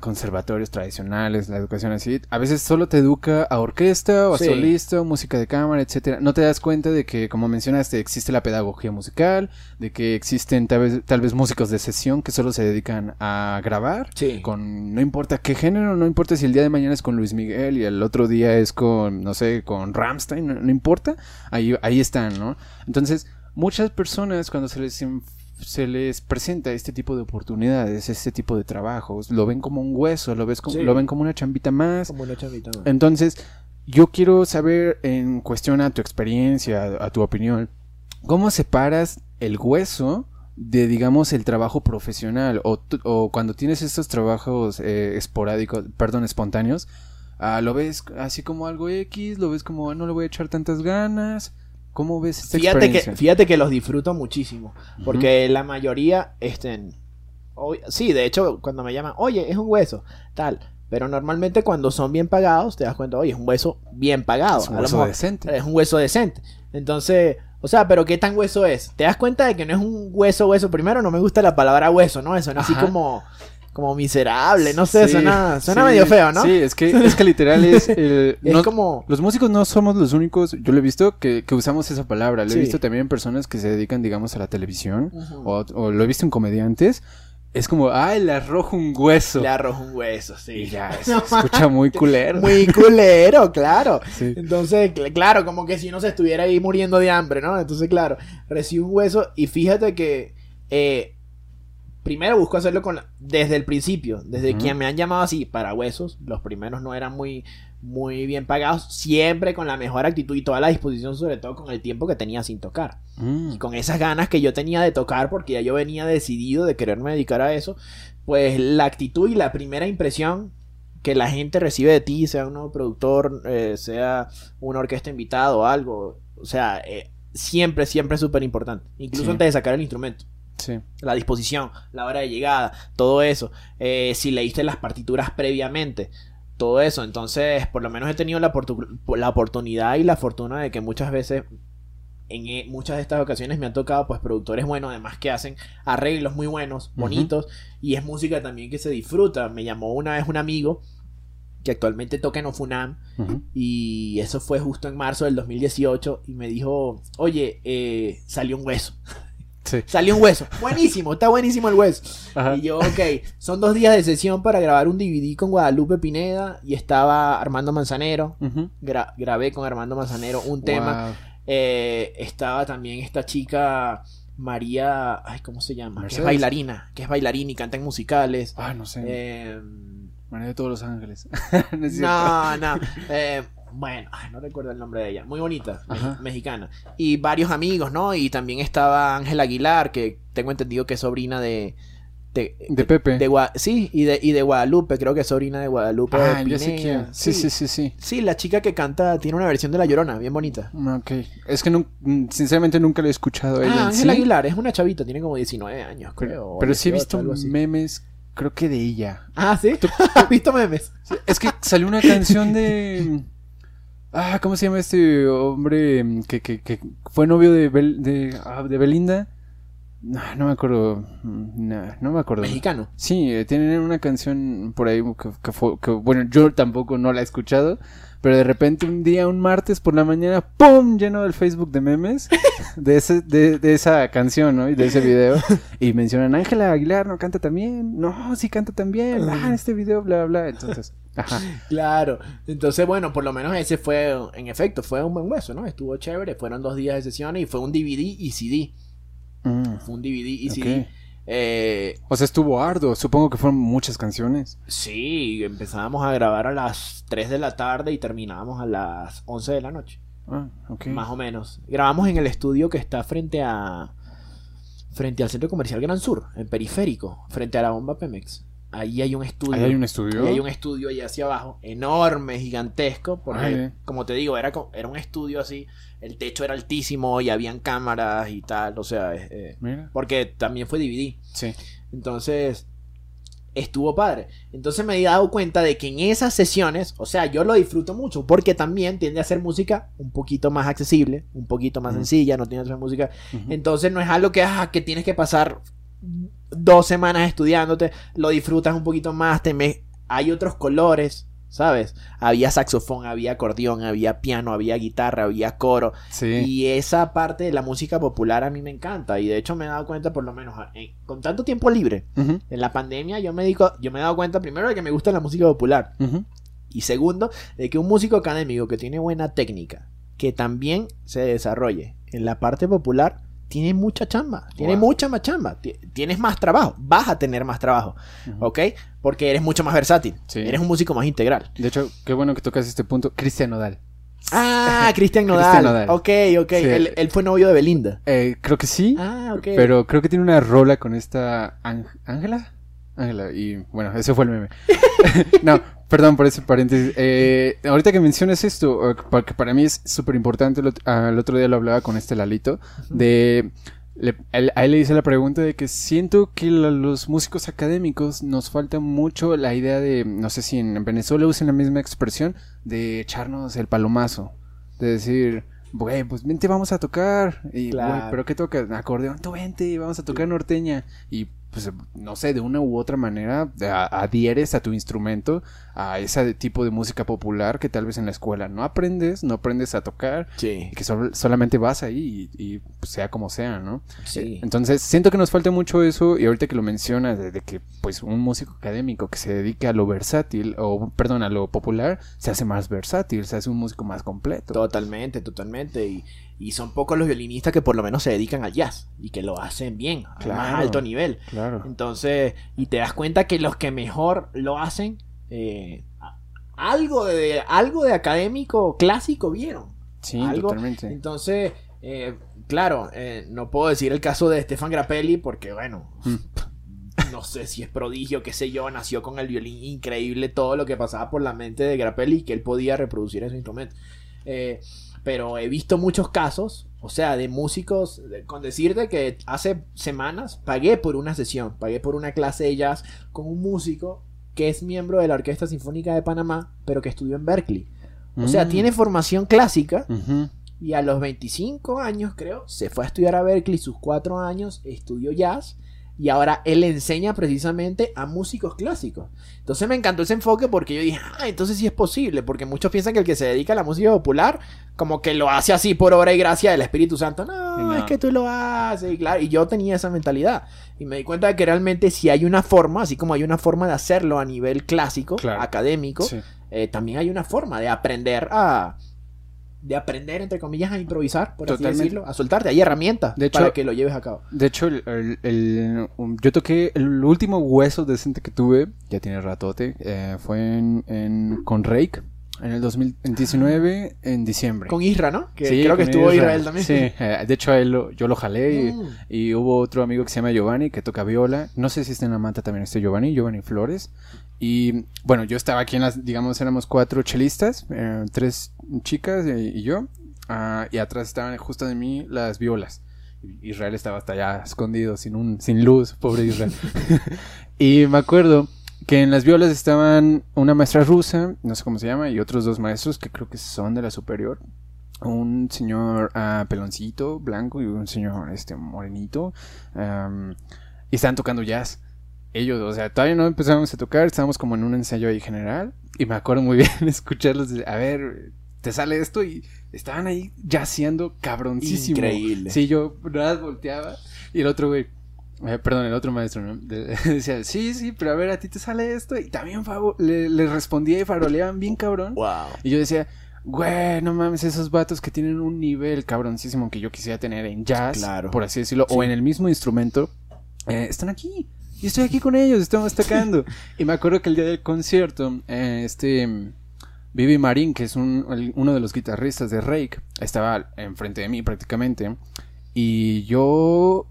conservatorios tradicionales, la educación así, a veces solo te educa a orquesta o a Sí. solista o música de cámara, etcétera. No te das cuenta de que, como mencionaste, existe la pedagogía musical, de que existen tal vez, tal vez músicos de sesión que solo se dedican a grabar Sí. con no importa qué género, no importa si el día de mañana es con Luis Miguel y el otro día es con, no sé, con Ramstein, no, no importa, ahí, ahí están, ¿no? Entonces, muchas personas cuando se les, se les presenta este tipo de oportunidades, este tipo de trabajos, lo ven como un hueso, lo, ves como, Sí. lo ven como una chambita más. Entonces, yo quiero saber en cuestión a tu experiencia, a, a tu opinión, ¿cómo separas el hueso de, digamos, el trabajo profesional? O cuando tienes estos trabajos eh, esporádicos, perdón, espontáneos, ah, ¿lo ves así como algo X? ¿Lo ves como, "Ah, no le voy a echar tantas ganas? ¿Cómo ves esta Fíjate que, experiencia? fíjate que los disfruto muchísimo. Porque la mayoría, este, ob- sí, de hecho, cuando me llaman, oye, es un hueso, tal. Pero normalmente cuando son bien pagados, te das cuenta, oye, es un hueso bien pagado. Es un hueso decente. Es un hueso decente. Entonces, o sea, pero ¿qué tan hueso es? Te das cuenta de que no es un hueso, hueso. Primero, no me gusta la palabra hueso, ¿no? Eso, ¿no? Así como, como miserable, no sé, Sí, suena, suena sí, medio feo, ¿no? Sí, es que, es que literal es... el- Es no- como... Los músicos no somos los únicos, yo lo he visto, que, que usamos esa palabra. Lo he visto también en personas que se dedican, digamos, a la televisión. O, o lo he visto en comediantes. Es como, ay, le arrojo un hueso. Le arrojo un hueso, sí. Y ya, se escucha muy culero. Muy culero, claro. Entonces, cl- claro, como que si uno se estuviera ahí muriendo de hambre, ¿no? Entonces, claro, recibo un hueso y fíjate que eh, primero busco hacerlo con la- desde el principio, desde Ujú. quien me han llamado así para huesos, los primeros no eran muy muy bien pagados, siempre con la mejor actitud y toda la disposición, sobre todo con el tiempo que tenía sin tocar Mm, y con esas ganas que yo tenía de tocar porque ya yo venía decidido de quererme dedicar a eso, pues la actitud y la primera impresión que la gente recibe de ti, sea un nuevo productor, eh, sea una orquesta invitada o algo, o sea, eh, siempre, siempre es súper importante, incluso Sí. antes de sacar el instrumento. Sí. La disposición, la hora de llegada, todo eso. Eh, si leíste las partituras previamente, todo eso. Entonces, por lo menos he tenido la, la oportunidad y la fortuna de que muchas veces, en eh, muchas de estas ocasiones, me han tocado pues productores buenos, además que hacen arreglos muy buenos, bonitos, y es música también que se disfruta. Me llamó una vez un amigo que actualmente toca en Ofunam y eso fue justo en marzo del 2018 y me dijo, oye, eh, salió un hueso. Sí. Salió un hueso. Buenísimo, está buenísimo el hueso. Ajá. Y yo, ok, son dos días de sesión para grabar un DVD con Guadalupe Pineda y estaba Armando Manzanero. Gra- grabé con Armando Manzanero un tema. Wow. Eh, estaba también esta chica María, ay, ¿cómo se llama? Que es bailarina, que es bailarina y canta en musicales. Ah, no sé. Eh, María de todos los ángeles. No no, no. eh, bueno, ay, no recuerdo el nombre de ella. Muy bonita, Ajá. mexicana. Y varios amigos, ¿no? Y también estaba Ángela Aguilar, que tengo entendido que es sobrina de. de, De Pepe. de sí, y de, y de Guadalupe, creo que es sobrina de Guadalupe. ah, ya sé Pineda. quién. Sí, sí, sí, sí. Sí, la chica que canta tiene una versión de La Llorona, bien bonita. Ok. Es que nun- sinceramente nunca lo he escuchado a ella Ah, Ángela sí. Aguilar, es una chavita, tiene como 19 años, creo. Pero, sí he 18, visto memes creo que de ella. Ah, ¿sí? ¿Has visto memes? Es que salió una canción de... Ah, ¿cómo se llama este hombre mm, que, que, que fue novio de, Bel- de, ah, de Belinda? No, no me acuerdo. Mm, No, no me acuerdo. Mexicano. Sí, eh, tienen una canción por ahí que, que fue- que, bueno, yo tampoco no la he escuchado, pero de repente un día, un martes por la mañana, ¡pum! lleno el Facebook de memes de, ese, de, de esa canción, ¿no? Y de ese video. Y mencionan, Ángela Aguilar, ¿no canta también? No, sí canta también. Ah, este video, bla, bla, bla. Entonces, ajá. Claro. Entonces, bueno, por lo menos ese fue, en efecto, fue un buen hueso, ¿no? Estuvo chévere. Fueron dos días de sesiones y fue un DVD y CD. Mm, Fue un DVD y ok. CD. Eh, O sea, estuvo arduo. Supongo que fueron muchas canciones. sí, empezábamos a grabar a las 3 de la tarde y terminábamos a las 11 de la noche. Ah. Más o menos. Grabamos en el estudio que está frente a. Frente al centro comercial Gran Sur, en periférico, frente a la bomba Pemex. Ahí hay un estudio. Ahí hay un estudio. Ahí hay un estudio allá hacia abajo, enorme, gigantesco, porque, Vale. como te digo, era, era un estudio así, el techo era altísimo y habían cámaras y tal, o sea, eh, porque también fue DVD. Sí. Entonces, estuvo padre. Entonces me he dado cuenta de que en esas sesiones, o sea, yo lo disfruto mucho porque también tiende a ser música un poquito más accesible, un poquito más sencilla, no tiene que ser música. Entonces no es algo que, ah, que tienes que pasar dos semanas estudiándote, lo disfrutas un poquito más, te me... hay otros colores. ¿Sabes? Había saxofón, había acordeón, había piano, había guitarra, había coro. Sí. Y esa parte de la música popular a mí me encanta. Y de hecho me he dado cuenta, por lo menos, con tanto tiempo libre, en la pandemia yo me, digo, yo me he dado cuenta primero de que me gusta la música popular y segundo de que un músico académico que tiene buena técnica, que también se desarrolle en la parte popular, tiene mucha chamba, tiene Wow. mucha más chamba, ti- tienes más trabajo, vas a tener más trabajo. ¿ok? Porque eres mucho más versátil, Sí. eres un músico más integral. De hecho, qué bueno que tocas este punto. Cristian Nodal. Ah, Cristian Nodal. Cristian Nodal. Ok, ok, Sí. él, él fue novio de Belinda. Eh, creo que sí. Ah, ok. Pero creo que tiene una rola con esta Ángela. Ángela. Ángela. Y bueno, ese fue el meme. no, perdón por ese paréntesis. Eh, ahorita que mencionas esto, eh, porque para mí es súper importante, el, ot- el otro día lo hablaba con este Lalito, de... le- él- a él le hice la pregunta de que siento que la- los músicos académicos nos falta mucho la idea de, no sé si en Venezuela usan la misma expresión, de echarnos el palomazo. De decir, güey, pues vente, vamos a tocar. Y, Claro. güey, ¿pero qué tocas? Acordeón, tú vente, vamos a tocar norteña. Y pues, no sé, de una u otra manera a- adhieres a tu instrumento a ese tipo de música popular que tal vez en la escuela no aprendes, no aprendes a tocar. Sí, Y que sol- solamente vas ahí y, y, pues, sea como sea, ¿no? sí. Entonces, siento que nos falta mucho eso y ahorita que lo mencionas, de, de que pues un músico académico que se dedique a lo versátil, o perdón, a lo popular, se hace más versátil, se hace un músico más completo. Totalmente, totalmente. Y, y son pocos los violinistas que por lo menos se dedican al jazz y que lo hacen bien, a Claro. más alto nivel. Claro. Entonces, y te das cuenta que los que mejor lo hacen, eh, a- algo, de, algo de académico clásico vieron. Sí, algo- totalmente. Entonces, eh, claro, eh, no puedo decir el caso de Stefan Grappelli porque, bueno, Mm. no sé si es prodigio, qué sé yo, nació con el violín increíble, todo lo que pasaba por la mente de Grappelli y que él podía reproducir ese instrumento. Eh, pero he visto muchos casos, o sea, de músicos, de- con decirte que hace semanas pagué por una sesión, pagué por una clase de jazz con un músico que es miembro de la Orquesta Sinfónica de Panamá, pero que estudió en Berkeley. O sea, Mm. tiene formación clásica y a los 25 años, creo, se fue a estudiar a Berkeley, sus cuatro años, estudió jazz y ahora él enseña precisamente a músicos clásicos. Entonces me encantó ese enfoque porque yo dije, ah, entonces sí es posible, porque muchos piensan que el que se dedica a la música popular, como que lo hace así por obra y gracia del Espíritu Santo. No, No. es que tú lo haces, y claro, y yo tenía esa mentalidad. Y me di cuenta de que realmente si hay una forma, así como hay una forma de hacerlo a nivel clásico, Claro. académico, Sí. eh, también hay una forma de aprender a de aprender entre comillas a improvisar por Totalmente. así decirlo a soltarte hay herramientas De hecho- para que lo lleves a cabo De hecho, el, el- el- um, yo toqué el último hueso decente que tuve, ya tiene ratote, eh, fue en, en- con Rake en el 2019, en diciembre. con Isra no que Sí, creo que estuvo Isra. Israel también Sí, eh, de hecho él yo lo jalé y, Mm. y hubo otro amigo que se llama Giovanni que toca viola. No sé si está en la manta también este Giovanni, Giovanni Flores. Y bueno, yo estaba aquí en las, digamos, éramos cuatro chelistas, eh, tres chicas y, y yo. ah, y atrás estaban justo de mí las violas. Israel estaba hasta allá escondido, sin, un, sin luz, pobre Israel. y me acuerdo que en las violas estaban una maestra rusa, no sé cómo se llama, y otros dos maestros que creo que son de la superior. Un señor ah, peloncito, blanco, y un señor este morenito. y estaban tocando jazz. Ellos, o sea, todavía no empezamos a tocar, estábamos como en un ensayo ahí general. Y me acuerdo muy bien escucharlos, a ver, te sale esto y estaban ahí yaciendo cabroncísimo. Increíble. Sí, yo nada volteaba y el otro güey, eh, perdón, el otro maestro, ¿no? decía, sí, sí, pero a ver, a ti te sale esto. Y también le, le respondía y faroleaban bien cabrón. Wow. Y yo decía, güey, no mames, esos vatos que tienen un nivel cabroncísimo que yo quisiera tener en jazz, claro. por así decirlo, o en el mismo instrumento, eh, están aquí. Y estoy aquí con ellos, estamos tocando. y me acuerdo que el día del concierto, eh, este Vivi Marín, que es uno de los guitarristas de Rake, estaba enfrente de mí prácticamente. Y yo,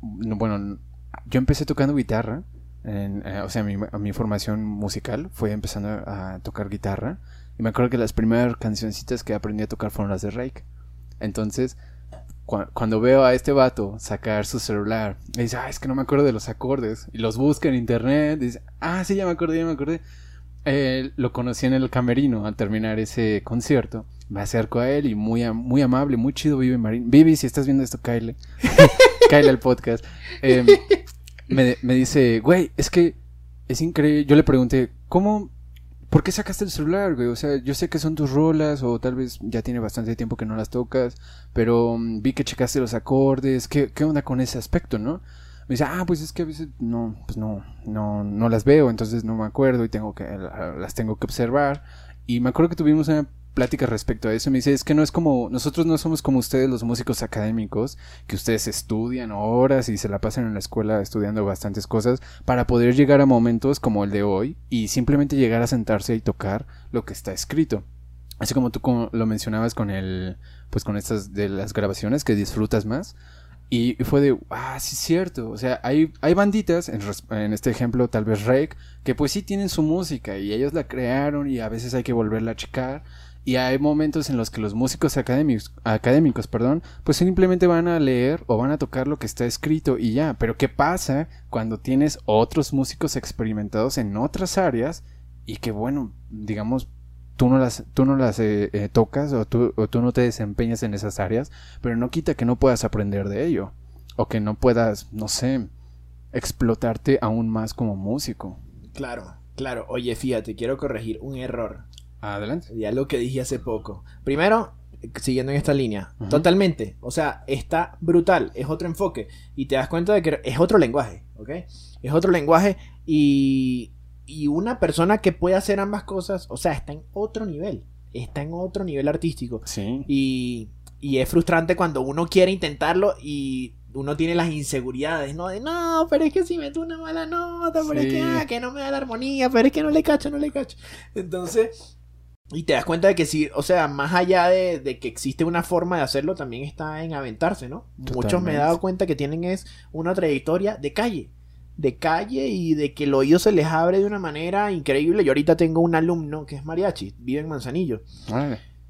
bueno, yo empecé tocando guitarra. Eh, o sea, mi, mi, formación musical fue empezando a tocar guitarra. Y me acuerdo que las primeras cancioncitas que aprendí a tocar fueron las de Rake. Entonces, cuando veo a este vato sacar su celular, y dice, ah, es que no me acuerdo de los acordes. Y los busca en internet. Dice, ah, sí, ya me acordé, ya me acordé. Lo conocí en el camerino al terminar ese concierto. Me acerco a él y muy, muy amable, muy chido Vivi Marín. Vivi, si estás viendo esto, Kyle. Kyle el podcast. Em, me, me dice, güey, es que es increíble. Yo le pregunté, ¿cómo ¿Por qué sacaste el celular, güey? O sea, yo sé que son tus rolas o tal vez ya tiene bastante tiempo que no las tocas, pero mm, vi que checaste los acordes. ¿Qué, ¿Qué onda con ese aspecto, no? Me dice, ah, pues es que a veces no, pues no, no, no las veo, entonces no me acuerdo y tengo que, las tengo que observar. Y me acuerdo que tuvimos una plática respecto a eso. Me dice, es que no es como, nosotros no somos como ustedes los músicos académicos, que ustedes estudian horas y se la pasan en la escuela estudiando bastantes cosas para poder llegar a momentos como el de hoy y simplemente llegar a sentarse y tocar lo que está escrito. Así como tú lo mencionabas con el, pues con estas de las grabaciones que disfrutas más. Y fue de, ah, sí es cierto. O sea, hay, hay banditas, en, en, este ejemplo tal vez Rake, que pues sí tienen su música y ellos la crearon y a veces hay que volverla a checar. Y hay momentos en los que los músicos académicos, académicos, perdón, pues simplemente van a leer o van a tocar lo que está escrito y ya. Pero ¿qué pasa cuando tienes otros músicos experimentados en otras áreas y que, bueno, digamos, tú no las, tú no las eh, eh, tocas o tú, o tú no te desempeñas en esas áreas, pero no quita que no puedas aprender de ello o que no puedas, no sé, explotarte aún más como músico. Claro, claro. Oye, fíjate, quiero corregir un error Adelante. Ya lo que dije hace poco. Primero, siguiendo en esta línea, totalmente. O sea, está brutal, es otro enfoque. Y te das cuenta de que es otro lenguaje, ¿ok? Es otro lenguaje y, y una persona que puede hacer ambas cosas, o sea, está en otro nivel. Está en otro nivel artístico. Sí. Y, y es frustrante cuando uno quiere intentarlo y uno tiene las inseguridades, ¿no? De no, pero es que si meto una mala nota, pero es que, ah, que no me da la armonía, pero es que no le cacho, no le cacho. Entonces, y te das cuenta de que sí, o sea, más allá de, que existe una forma de hacerlo, también está en aventarse, ¿no? Muchos me he dado cuenta que tienen es una trayectoria de calle. De calle y de que el oído se les abre de una manera increíble. Yo ahorita tengo un alumno que es mariachi, vive en Manzanillo.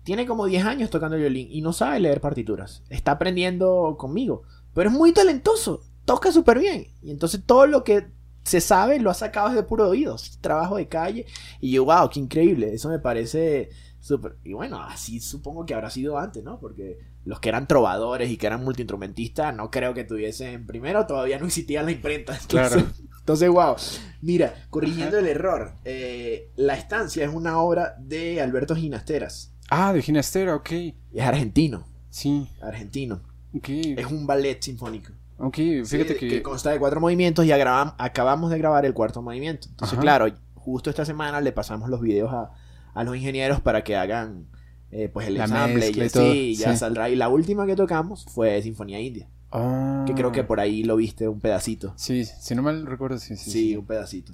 Tiene como 10 años tocando el violín y no sabe leer partituras. Está aprendiendo conmigo. Pero es muy talentoso. Toca súper bien. Y entonces todo lo que se sabe, lo ha sacado desde puro oído. Trabajo de calle. Y yo, wow, qué increíble. Eso me parece súper. Y bueno, así supongo que habrá sido antes, ¿no? Porque los que eran trovadores y que eran multiinstrumentistas, no creo que tuviesen. Primero, todavía no existía la imprenta. Entonces, claro. Entonces, wow. Mira, corrigiendo el error. Eh, la estancia es una obra de Alberto Ginasteras. Ah, de Ginastera, ok. Es argentino. Sí. Argentino. Ok. Es un ballet sinfónico. Ok, fíjate que... que... consta de cuatro movimientos y acabamos de grabar el cuarto movimiento. Entonces, claro, justo esta semana le pasamos los videos a, a los ingenieros para que hagan eh, pues el ensamble y, así, ya saldrá. Y la última que tocamos fue Sinfonía India. Ah. Que creo que por ahí lo viste un pedacito. Sí, si no mal recuerdo, sí, sí. Sí, un pedacito.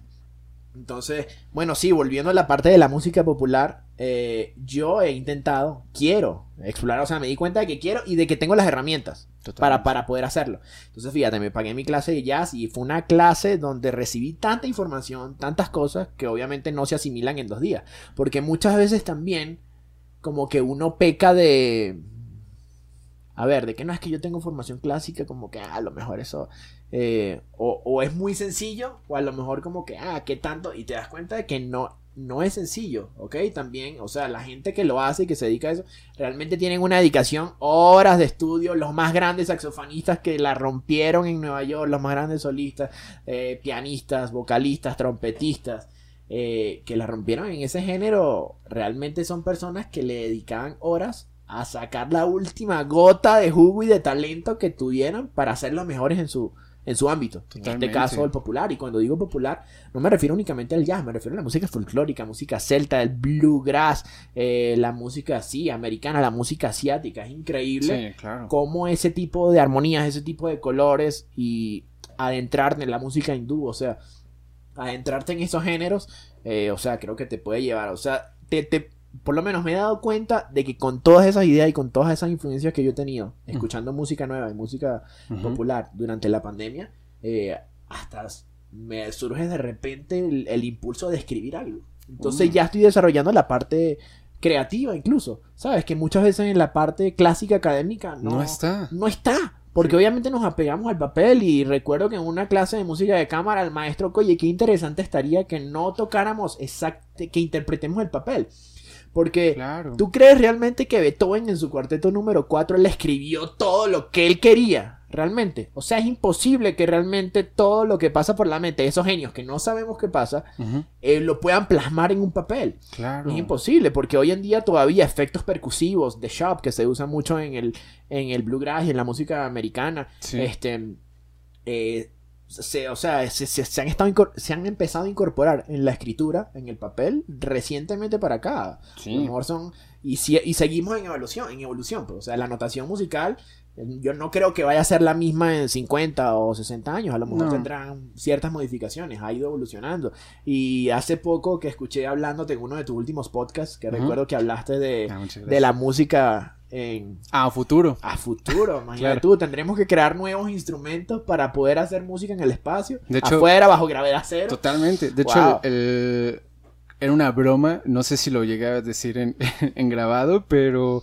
Entonces, bueno, sí, volviendo a la parte de la música popular, eh, yo he intentado, quiero explorar, o sea, me di cuenta de que quiero y de que tengo las herramientas para, para poder hacerlo. Entonces, fíjate, me pagué mi clase de jazz y fue una clase donde recibí tanta información, tantas cosas que obviamente no se asimilan en dos días. Porque muchas veces también, como que uno peca de... a ver, de que no es que yo tengo formación clásica, como que ah, a lo mejor eso, eh, o, es muy sencillo, o a lo mejor como que, ah, ¿qué tanto? Y te das cuenta de que no, no es sencillo, ¿ok? También, o sea, la gente que lo hace y que se dedica a eso, realmente tienen una dedicación, horas de estudio, los más grandes saxofonistas que la rompieron en Nueva York, los más grandes solistas, eh, pianistas, vocalistas, trompetistas. Eh, que la rompieron en ese género, realmente son personas que le dedicaban horas a sacar la última gota de jugo y de talento que tuvieran para ser los mejores en su, en su ámbito. En este caso, el popular. Y cuando digo popular, no me refiero únicamente al jazz, me refiero a la música folclórica, música celta, el bluegrass, eh, la música así, americana, la música asiática. Es increíble Sí, claro. cómo ese tipo de armonías, ese tipo de colores y adentrarte en la música hindú, o sea, adentrarte en esos géneros, eh, o sea, creo que te puede llevar, o sea, te, te, por lo menos me he dado cuenta de que con todas esas ideas y con todas esas influencias que yo he tenido, escuchando música nueva y música popular durante la pandemia, eh, hasta me surge de repente el, el impulso de escribir algo. Entonces Mm. ya estoy desarrollando la parte creativa incluso, ¿sabes? Que muchas veces en la parte clásica académica no, No está. no está. Porque obviamente nos apegamos al papel y recuerdo que en una clase de música de cámara el maestro, oye, qué interesante estaría que no tocáramos exacto, que interpretemos el papel. Porque Claro. ¿Tú crees realmente que Beethoven en su cuarteto número 4 le escribió todo lo que él quería? Realmente. O sea, es imposible que realmente todo lo que pasa por la mente de esos genios que no sabemos qué pasa, eh, lo puedan plasmar en un papel. Claro. Es imposible, porque hoy en día todavía efectos percusivos de shop que se usan mucho en el, en el bluegrass y en la música americana, Sí. este, eh, se, o sea, se, se- se han estado se han empezado a incorporar en la escritura, en el papel, recientemente para acá. A lo Sí. mejor son. Y, si- y seguimos en evolución, en evolución. pues, o sea, la notación musical, eh, yo no creo que vaya a ser la misma en 50 o 60 años. A lo mejor No. tendrán ciertas modificaciones. Ha ido evolucionando. Y hace poco que escuché hablándote en uno de tus últimos podcasts, que recuerdo que hablaste de, Ah, de la música en, Ah, futuro. a futuro. Imagínate Claro. tú, tendremos que crear nuevos instrumentos para poder hacer música en el espacio. De hecho- afuera, bajo gravedad cero. Totalmente. De Wow. hecho, el, era una broma. No sé si lo llegué a decir en, en grabado, pero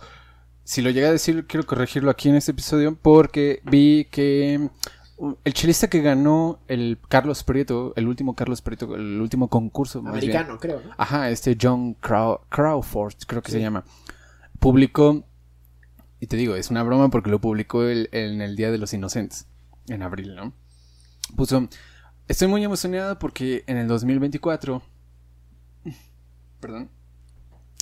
si lo llegué a decir, quiero corregirlo aquí en este episodio porque vi que um, el chelista que ganó el Carlos Prieto, el último Carlos Prieto, el último concurso. Americano, creo. ¿no? Ajá, este John Crow- Crawford, creo que Sí. se llama. Publicó, y te digo, es una broma porque lo publicó el- en el Día de los Inocentes, en abril, ¿no? Puso, estoy muy emocionado porque en el 2024, perdón,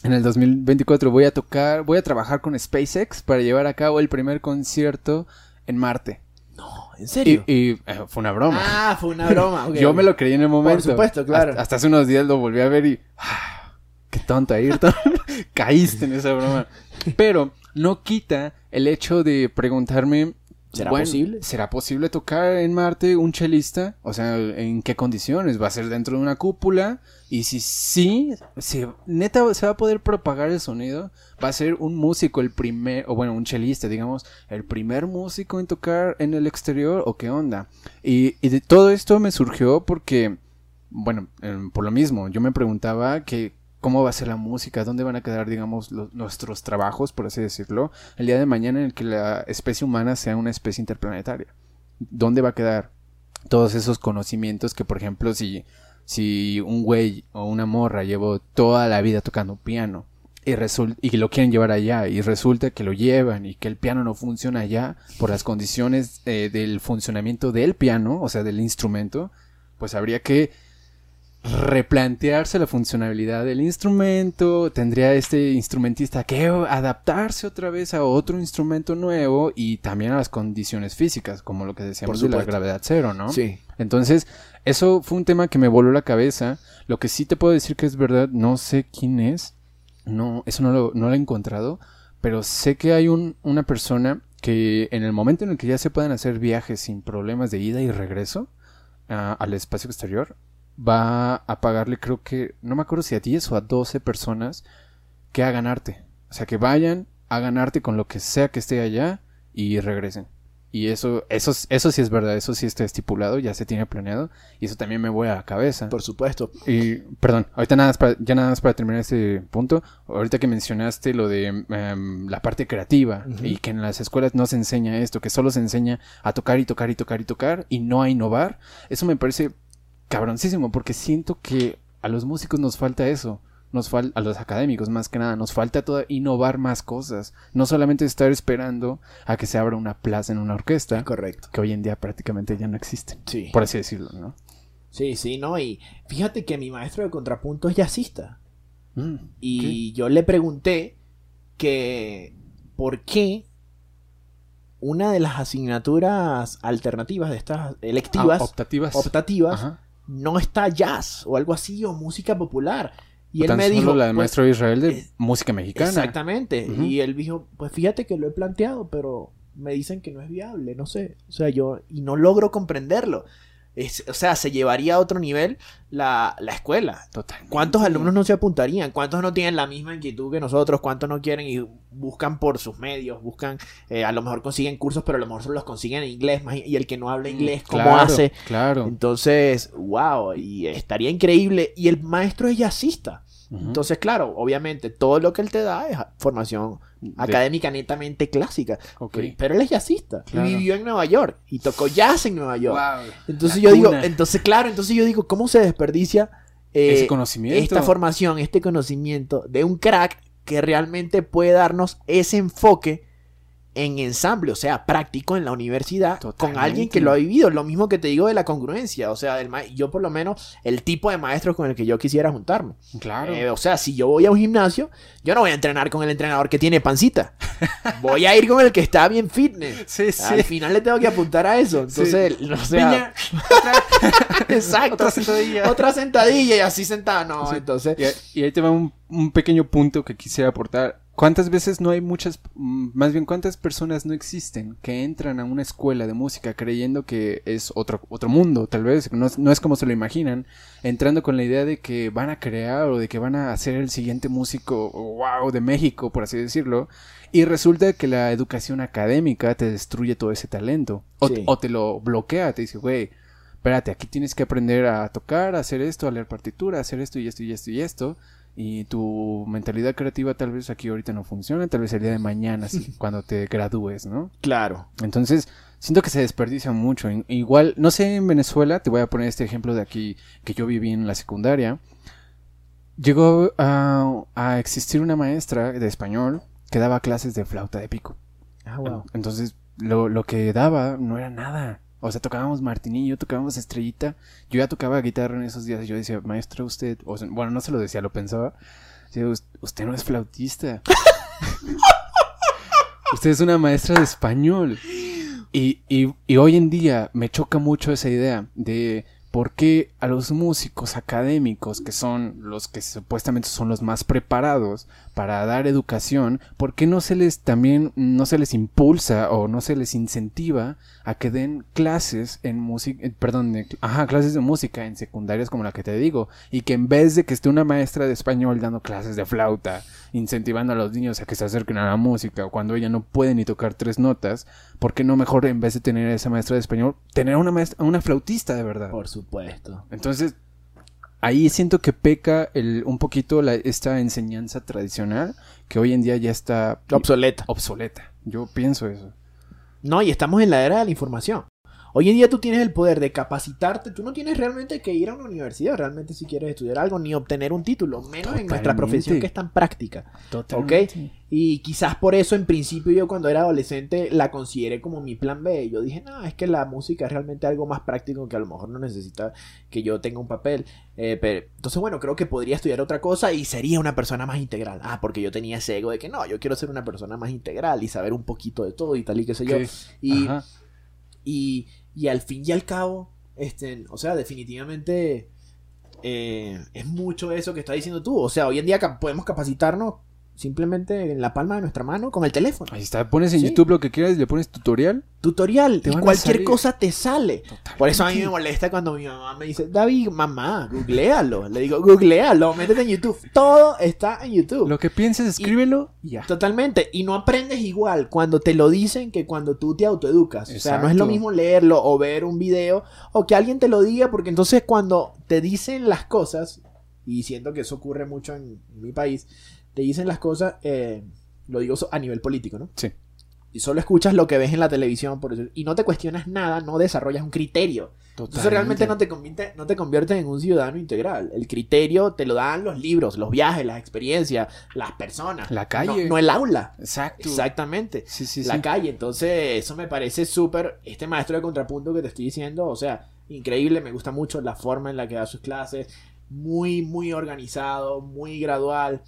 en el 2024 voy a tocar, voy a trabajar con SpaceX para llevar a cabo el primer concierto en Marte. No, ¿en serio? y, eh, fue una broma. Ah, fue una broma. Yo me lo creí en el momento. supuesto, claro. Hasta, hasta hace unos días lo volví a ver y. ah, ¡Qué tonto, Ayrton! Caíste en esa broma. Pero no quita el hecho de preguntarme. ¿Será bueno, posible? ¿Será posible tocar en Marte un chelista? O sea, ¿en qué condiciones? ¿Va a ser dentro de una cúpula? Y si sí, si neta se va a poder propagar el sonido, va a ser un músico el primer, o bueno, un chelista, digamos, el primer músico en tocar en el exterior, o qué onda. Y, y de todo esto me surgió porque, bueno, em, por lo mismo, yo me preguntaba que cómo va a ser la música, dónde van a quedar, digamos, nuestros trabajos, por así decirlo, el día de mañana en el que la especie humana sea una especie interplanetaria. ¿Dónde va a quedar todos esos conocimientos que, por ejemplo, si, si un güey o una morra llevó toda la vida tocando piano y, y lo quieren llevar allá y resulta que lo llevan y que el piano no funciona allá por las condiciones eh, del funcionamiento del piano, o sea, del instrumento, pues habría que replantearse la funcionalidad del instrumento, tendría este instrumentista que adaptarse otra vez a otro instrumento nuevo y también a las condiciones físicas, como lo que decíamos de la gravedad cero, ¿no? Sí. Entonces, eso fue un tema que me voló la cabeza. Lo que sí te puedo decir que es verdad, no sé quién es, no, eso no lo, no lo he encontrado, pero sé que hay un, una persona que en el momento en el que ya se puedan hacer viajes sin problemas de ida y regreso ah, al espacio exterior, va a pagarle creo que, no me acuerdo si a 10 o a 12 personas que hagan arte. O sea, que vayan, hagan arte con lo que sea que esté allá y regresen. Y eso, eso, eso sí es verdad, eso sí está estipulado, ya se tiene planeado. Y eso también me voy a la cabeza. Por supuesto. Y, perdón, ahorita nada más para, ya nada más para terminar este punto. Ahorita que mencionaste lo de em, la parte creativa y que en las escuelas no se enseña esto, que solo se enseña a tocar y tocar y tocar y tocar y no a innovar. Eso me parece cabroncísimo porque siento que a los músicos nos falta eso. Nos falta, a los académicos más que nada, nos falta toda innovar más cosas. No solamente estar esperando a que se abra una plaza en una orquesta, Correcto. que hoy en día prácticamente ya no existe, Sí. por así decirlo, ¿no? Sí, sí, ¿no? Y fíjate que mi maestro de contrapunto es jazzista. Mm, Y yo le pregunté que por qué una de las asignaturas alternativas de estas electivas, Ah, optativas. optativas, Ajá. No está jazz o algo así o música popular. Y él tan me solo dijo, la de pues, maestro de Israel de es- música mexicana. Exactamente. Y él dijo, pues fíjate que lo he planteado, pero me dicen que no es viable, no sé. O sea, yo, y no logro comprenderlo. Es- o sea, se llevaría a otro nivel la, la escuela. Totalmente. ¿Cuántos alumnos no se apuntarían? ¿Cuántos no tienen la misma inquietud que nosotros? ¿Cuántos no quieren y buscan por sus medios? Buscan, eh, a lo mejor consiguen cursos, pero a lo mejor solo los consiguen en inglés. más- Y el que no habla inglés, ¿cómo Mm, Claro, hace? Claro. Entonces, wow, y estaría increíble. Y el maestro es jazzista. Entonces, claro, obviamente todo lo que él te da es formación De- académica netamente clásica. Pero, él es jazzista Claro. y vivió en Nueva York y tocó jazz en Nueva York. Wow. Entonces La yo digo, entonces claro, entonces yo digo, ¿cómo se desperdicia eh, Ese conocimiento. esta formación, este conocimiento de un crack que realmente puede darnos ese enfoque en ensamble, o sea, práctico en la universidad con alguien que lo ha vivido. Lo mismo que te digo de la congruencia, o sea, del yo por lo menos el tipo de maestro con el que yo quisiera juntarme. Claro. Eh, o sea, si yo voy a un gimnasio, yo no voy a entrenar con el entrenador que tiene pancita. Voy a ir con el que está bien fitness. sí, sí. Al final le tengo que apuntar a eso. Entonces, o sea, Piña. exacto. Otra sentadilla. Otra sentadilla y así sentada. No, Sí. entonces. Y, ahí- y ahí te va un, un pequeño punto que quisiera aportar. ¿Cuántas veces no hay muchas, mm, más bien cuántas personas no existen que entran a una escuela de música creyendo que es otro, otro mundo, tal vez, no es, no es como se lo imaginan, entrando con la idea de que van a crear o de que van a ser el siguiente músico, wow, de México, por así decirlo, y resulta que la educación académica te destruye todo ese talento, o, Sí. o te lo bloquea, te dice, güey, espérate, aquí tienes que aprender a tocar, a hacer esto, a leer partitura, a hacer esto y esto y esto y esto. Y tu mentalidad creativa tal vez aquí ahorita no funciona, tal vez el día de mañana, sí, cuando te gradúes, ¿no? Claro. Entonces, siento que se desperdicia mucho. Igual, no sé, en Venezuela, te voy a poner este ejemplo de aquí que yo viví en la secundaria. Llegó a, a existir una maestra de español que daba clases de flauta de pico. Ah, wow. Entonces, lo, lo que daba no era nada. O sea, tocábamos martinillo, tocábamos estrellita. Yo ya tocaba guitarra en esos días y yo decía, maestra, usted, o bueno, no se lo decía, lo pensaba. Decía, "Us- usted no es flautista. usted es una maestra de español. Y, y, y hoy en día me choca mucho esa idea de por qué a los músicos académicos, que son los que supuestamente son los más preparados para dar educación, por qué no se les también no se les impulsa o no se les incentiva a que den clases en música, eh, perdón, de- ajá, clases de música en secundarias como la que te digo, y que en vez de que esté una maestra de español dando clases de flauta, incentivando a los niños a que se acerquen a la música, o cuando ella no puede ni tocar tres notas, ¿por qué no mejor en vez de tener a esa maestra de español, tener a una maestra, una flautista de verdad? Por supuesto. Entonces, ahí siento que peca el, un poquito la, esta enseñanza tradicional que hoy en día ya está Obsoleta. obsoleta. Yo pienso eso. No, y estamos en la era de la información. Hoy en día tú tienes el poder de capacitarte. Tú no tienes realmente que ir a una universidad realmente si quieres estudiar algo ni obtener un título, menos en nuestra profesión que es tan práctica. Totalmente. Y quizás por eso en principio yo cuando era adolescente la consideré como mi plan B. Yo dije, no, es que la música es realmente algo más práctico que a lo mejor no necesita que yo tenga un papel. Eh, pero, entonces, bueno, creo que podría estudiar otra cosa y sería una persona más integral. Ah, porque yo tenía ese ego de que no, yo quiero ser una persona más integral y saber un poquito de todo y tal y qué sé yo. Ok. Y, Ajá. y, y al fin y al cabo, este, o sea, definitivamente eh, es mucho eso que estás diciendo tú. O sea, hoy en día podemos capacitarnos simplemente en la palma de nuestra mano con el teléfono. Ahí está, pones en Sí. YouTube lo que quieras y le pones tutorial. Tutorial y cualquier cosa te sale. Por eso a mí me molesta cuando mi mamá me dice, David, mamá, googlealo. Le digo, googlealo, métete en YouTube. Todo está en YouTube. Lo que pienses, escríbelo y ya. Totalmente. Y no aprendes igual cuando te lo dicen que cuando tú te autoeducas. O sea, no es lo mismo leerlo o ver un video o que alguien te lo diga, porque entonces cuando te dicen las cosas, y siento que eso ocurre mucho en mi país, te dicen las cosas, eh, lo digo a nivel político, ¿no? Sí. Y solo escuchas lo que ves en la televisión por eso, y no te cuestionas nada, no desarrollas un criterio. Entonces realmente no te, convierte, no te conviertes en un ciudadano integral. El criterio te lo dan los libros, los viajes, las experiencias, las personas. La calle. No, no el aula. Exacto. Exactamente. Sí, sí, la sí. calle. Entonces, eso me parece súper. Este maestro de contrapunto que te estoy diciendo, o sea, increíble. Me gusta mucho la forma en la que da sus clases. Muy, muy organizado, muy gradual.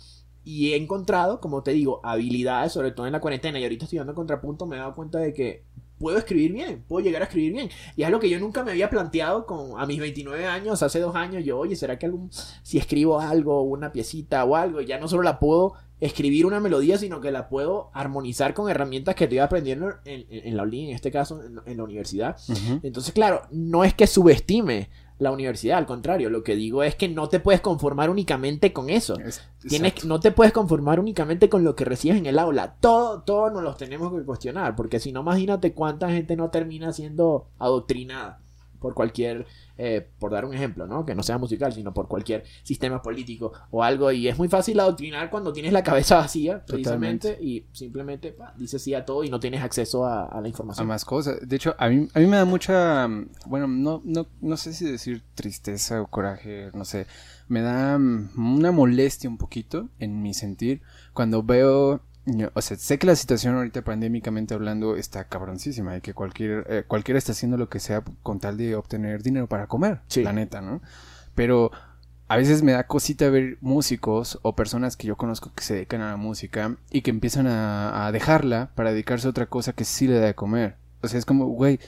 Y he encontrado, como te digo, habilidades, sobre todo en la cuarentena. Y ahorita estudiando contrapunto, me he dado cuenta de que puedo escribir bien, puedo llegar a escribir bien. Y es algo que yo nunca me había planteado con, a mis 29 años, hace dos años. Yo, oye, ¿será que algún, si escribo algo, una piecita o algo, ya no solo la puedo escribir una melodía, sino que la puedo armonizar con herramientas que estoy aprendiendo en, en- en la en este caso, en, en la universidad. Entonces, claro, no es que subestime la universidad, al contrario, lo que digo es que no te puedes conformar únicamente con eso. Es- Tienes, no te puedes conformar únicamente con lo que recibes en el aula. Todo, todo nos los tenemos que cuestionar. Porque si no, imagínate cuánta gente no termina siendo adoctrinada por cualquier, eh, por dar un ejemplo, ¿no? Que no sea musical, sino por cualquier sistema político o algo. Y es muy fácil adoctrinar cuando tienes la cabeza vacía, precisamente, y simplemente pa, dices sí a todo y no tienes acceso a, a la a información. más cosas. De hecho, a mí, a mí me da mucha, bueno, no, no, no sé si decir tristeza o coraje, no sé, me da una molestia un poquito en mi sentir cuando veo, o sea, sé que la situación ahorita pandémicamente hablando está cabroncísima y que cualquier, eh, cualquiera está haciendo lo que sea con tal de obtener dinero para comer, Sí. la neta, ¿no? Pero a veces me da cosita ver músicos o personas que yo conozco que se dedican a la música y que empiezan a, a dejarla para dedicarse a otra cosa que sí le da de comer. O sea, es como, güey,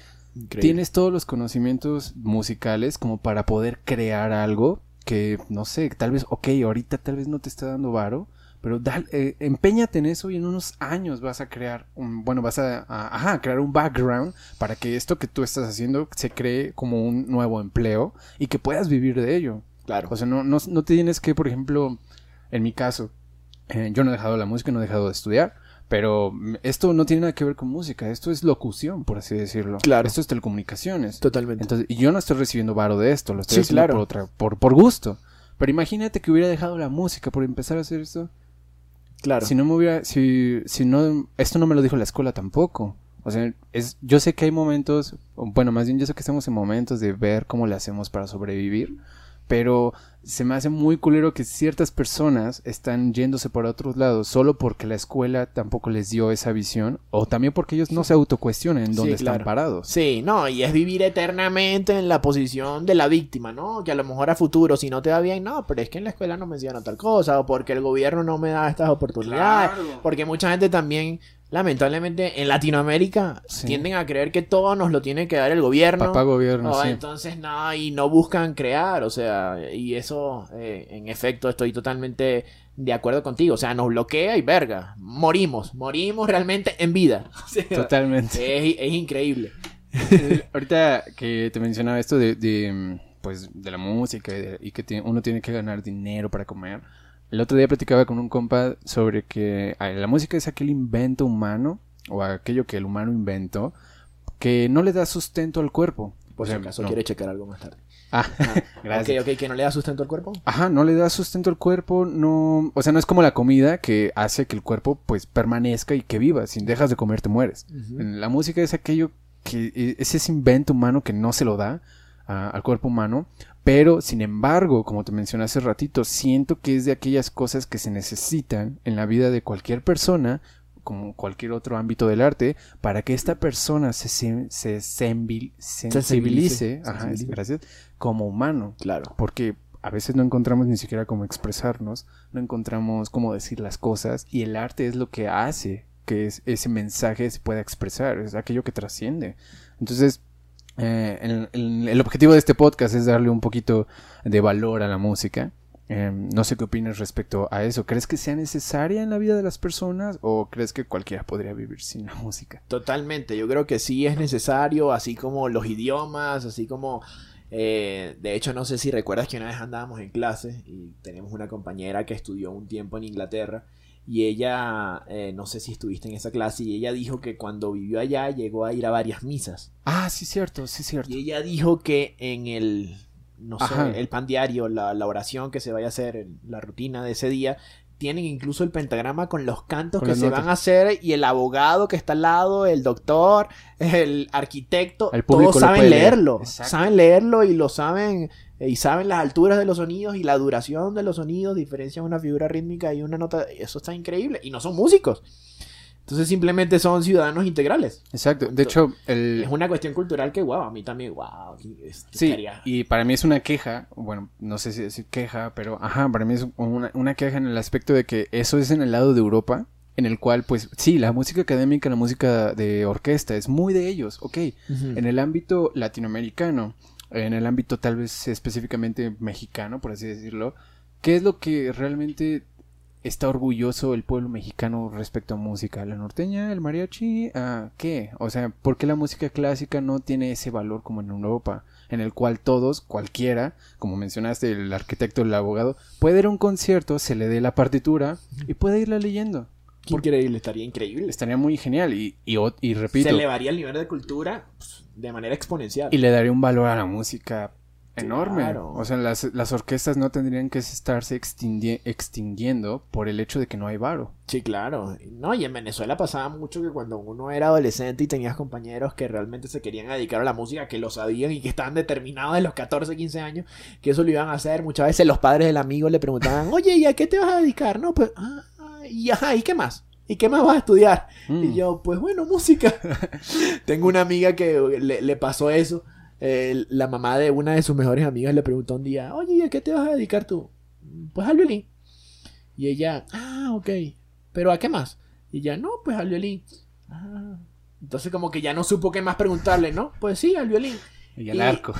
tienes todos los conocimientos musicales como para poder crear algo que, no sé, tal vez, ok, ahorita tal vez no te está dando varo, pero dale, eh, empeñate en eso y en unos años vas a crear un, bueno, vas a, a- ajá, crear un background para que esto que tú estás haciendo se cree como un nuevo empleo y que puedas vivir de ello. Claro. O sea, no, no, no tienes que, por ejemplo, en mi caso, eh, yo no he dejado la música, no he dejado de estudiar, pero esto no tiene nada que ver con música, esto es locución, por así decirlo. Claro. Esto es telecomunicaciones. Totalmente. Entonces, y yo no estoy recibiendo varo de esto, lo estoy Sí, haciendo claro. por, otra, por, por gusto. Pero imagínate que hubiera dejado la música por empezar a hacer esto. Claro. Si no me hubiera, si, si no, esto no me lo dijo la escuela tampoco. O sea, es, yo sé que hay momentos, bueno, más bien yo sé que estamos en momentos de ver cómo le hacemos para sobrevivir, pero se me hace muy culero que ciertas personas están yéndose por otros lados solo porque la escuela tampoco les dio esa visión, o también porque ellos no se autocuestionan en dónde Sí, están parados. Sí, no, y es vivir eternamente en la posición de la víctima, ¿no? Que a lo mejor a futuro, si no te va bien, no, pero es que en la escuela no me enseñaron tal cosa, o porque el gobierno no me da estas oportunidades, Claro. porque mucha gente también, lamentablemente, en Latinoamérica Sí. tienden a creer que todo nos lo tiene que dar el gobierno. Papá gobierno, Oh, sí. Entonces, no, y no buscan crear, o sea, y eso, eh, en efecto, estoy totalmente de acuerdo contigo, o sea, nos bloquea y verga, morimos, morimos realmente en vida. O sea, Totalmente. es, es increíble. Ahorita que te mencionaba esto de, de, pues de la música y, de- y que uno tiene que ganar dinero para comer. El otro día platicaba con un compa sobre que ah, la música es aquel invento humano o aquello que el humano inventó que no le da sustento al cuerpo. Por si acaso no. quiere checar algo más tarde. Ah, Ah, gracias. Ok, ok, que no le da sustento al cuerpo. Ajá, no le da sustento al cuerpo, no, o sea, no es como la comida que hace que el cuerpo pues permanezca y que viva, si dejas de comer te mueres. La música es aquello que e- es ese invento humano que no se lo da a- al cuerpo humano, pero sin embargo, como te mencioné hace ratito, siento que es de aquellas cosas que se necesitan en la vida de cualquier persona, como cualquier otro ámbito del arte, para que esta persona se, se sensibilice, ajá, Sensibilice. gracias, como humano, Claro. porque a veces no encontramos ni siquiera cómo expresarnos, no encontramos cómo decir las cosas y el arte es lo que hace que es- ese mensaje se pueda expresar, es aquello que trasciende. Entonces, eh, el, el- objetivo de este podcast es darle un poquito de valor a la música Em, no sé qué opinas respecto a eso. ¿Crees que sea necesaria en la vida de las personas o crees que cualquiera podría vivir sin la música? Totalmente, yo creo que sí es necesario, así como los idiomas, así como... eh, de hecho, no sé si recuerdas que una vez andábamos en clase y tenemos una compañera que estudió un tiempo en Inglaterra y ella, eh, no sé si estuviste en esa clase, y ella dijo que cuando vivió allá llegó a ir a varias misas. Ah, sí, cierto, sí, cierto. Y ella dijo que en el, no sé, el pan diario, la, la oración que se vaya a hacer, la rutina de ese día, tienen incluso el pentagrama con los cantos Con que se notas. van a hacer y el abogado que está al lado, el doctor, el arquitecto, El todos saben leer. leerlo, Exacto. saben leerlo y lo saben y saben las alturas de los sonidos y la duración de los sonidos, diferencian una figura rítmica y una nota, eso está increíble y no son músicos. Entonces simplemente son ciudadanos integrales. Exacto. De hecho, el... Es una cuestión cultural que, wow, a mí también, wow. Sí, estaría- y para mí es una queja, bueno, no sé si decir queja, pero ajá, para mí es una, una queja en el aspecto de que eso es en el lado de Europa, en el cual, pues, sí, la música académica, la música de orquesta es muy de ellos, ok. En el ámbito latinoamericano, en el ámbito tal vez específicamente mexicano, por así decirlo, ¿qué es lo que realmente está orgulloso el pueblo mexicano respecto a música? ¿La norteña, el mariachi? Ah, ¿Qué? O sea, ¿por qué la música clásica no tiene ese valor como en Europa? En el cual todos, cualquiera, como mencionaste, el arquitecto, el abogado, puede ir a un concierto, se le dé la partitura y puede irla leyendo. Qué increíble, estaría increíble. Estaría muy genial y, y, repito, Se elevaría el nivel de cultura pues, de manera exponencial. y le daría un valor a la música enorme. Claro. O sea, las, las orquestas no tendrían que estarse extingui- extinguiendo por el hecho de que no hay varo. Sí, claro. No, y en Venezuela pasaba mucho que cuando uno era adolescente y tenías compañeros que realmente se querían dedicar a la música, que lo sabían y que estaban determinados de los 14, 15 años, que eso lo iban a hacer. Muchas veces los padres del amigo le preguntaban, oye, ¿y a qué te vas a dedicar? No, pues, ah, y ajá, ¿y qué más? ¿Y qué más vas a estudiar? Mm. Y yo, pues bueno, música. Tengo una amiga que le, le pasó eso. Eh, la mamá de una de sus mejores amigas le preguntó un día, oye, ¿y a qué te vas a dedicar tú? Pues al violín. Y ella, ah, ok. ¿Pero a qué más? Y ella, no, pues al violín. Ah. Entonces como que ya no supo qué más preguntarle, ¿no? Pues sí, al violín. Y y- arco.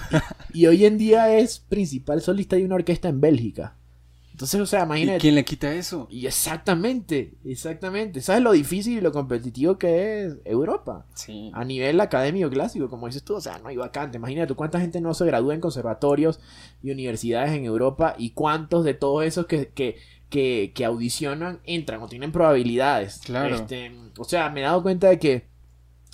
Y hoy en día es principal solista de una orquesta en Bélgica. Entonces, o sea, ¿Y imagínate. quién le quita eso? Y exactamente, exactamente. ¿Sabes lo difícil y lo competitivo que es Europa? Sí. A nivel académico clásico, como dices tú, o sea, no hay vacante. Imagínate tú cuánta gente no se gradúa en conservatorios y universidades en Europa y cuántos de todos esos que, que, que, que audicionan entran o tienen probabilidades. Claro. Este, o sea, me he dado cuenta de que,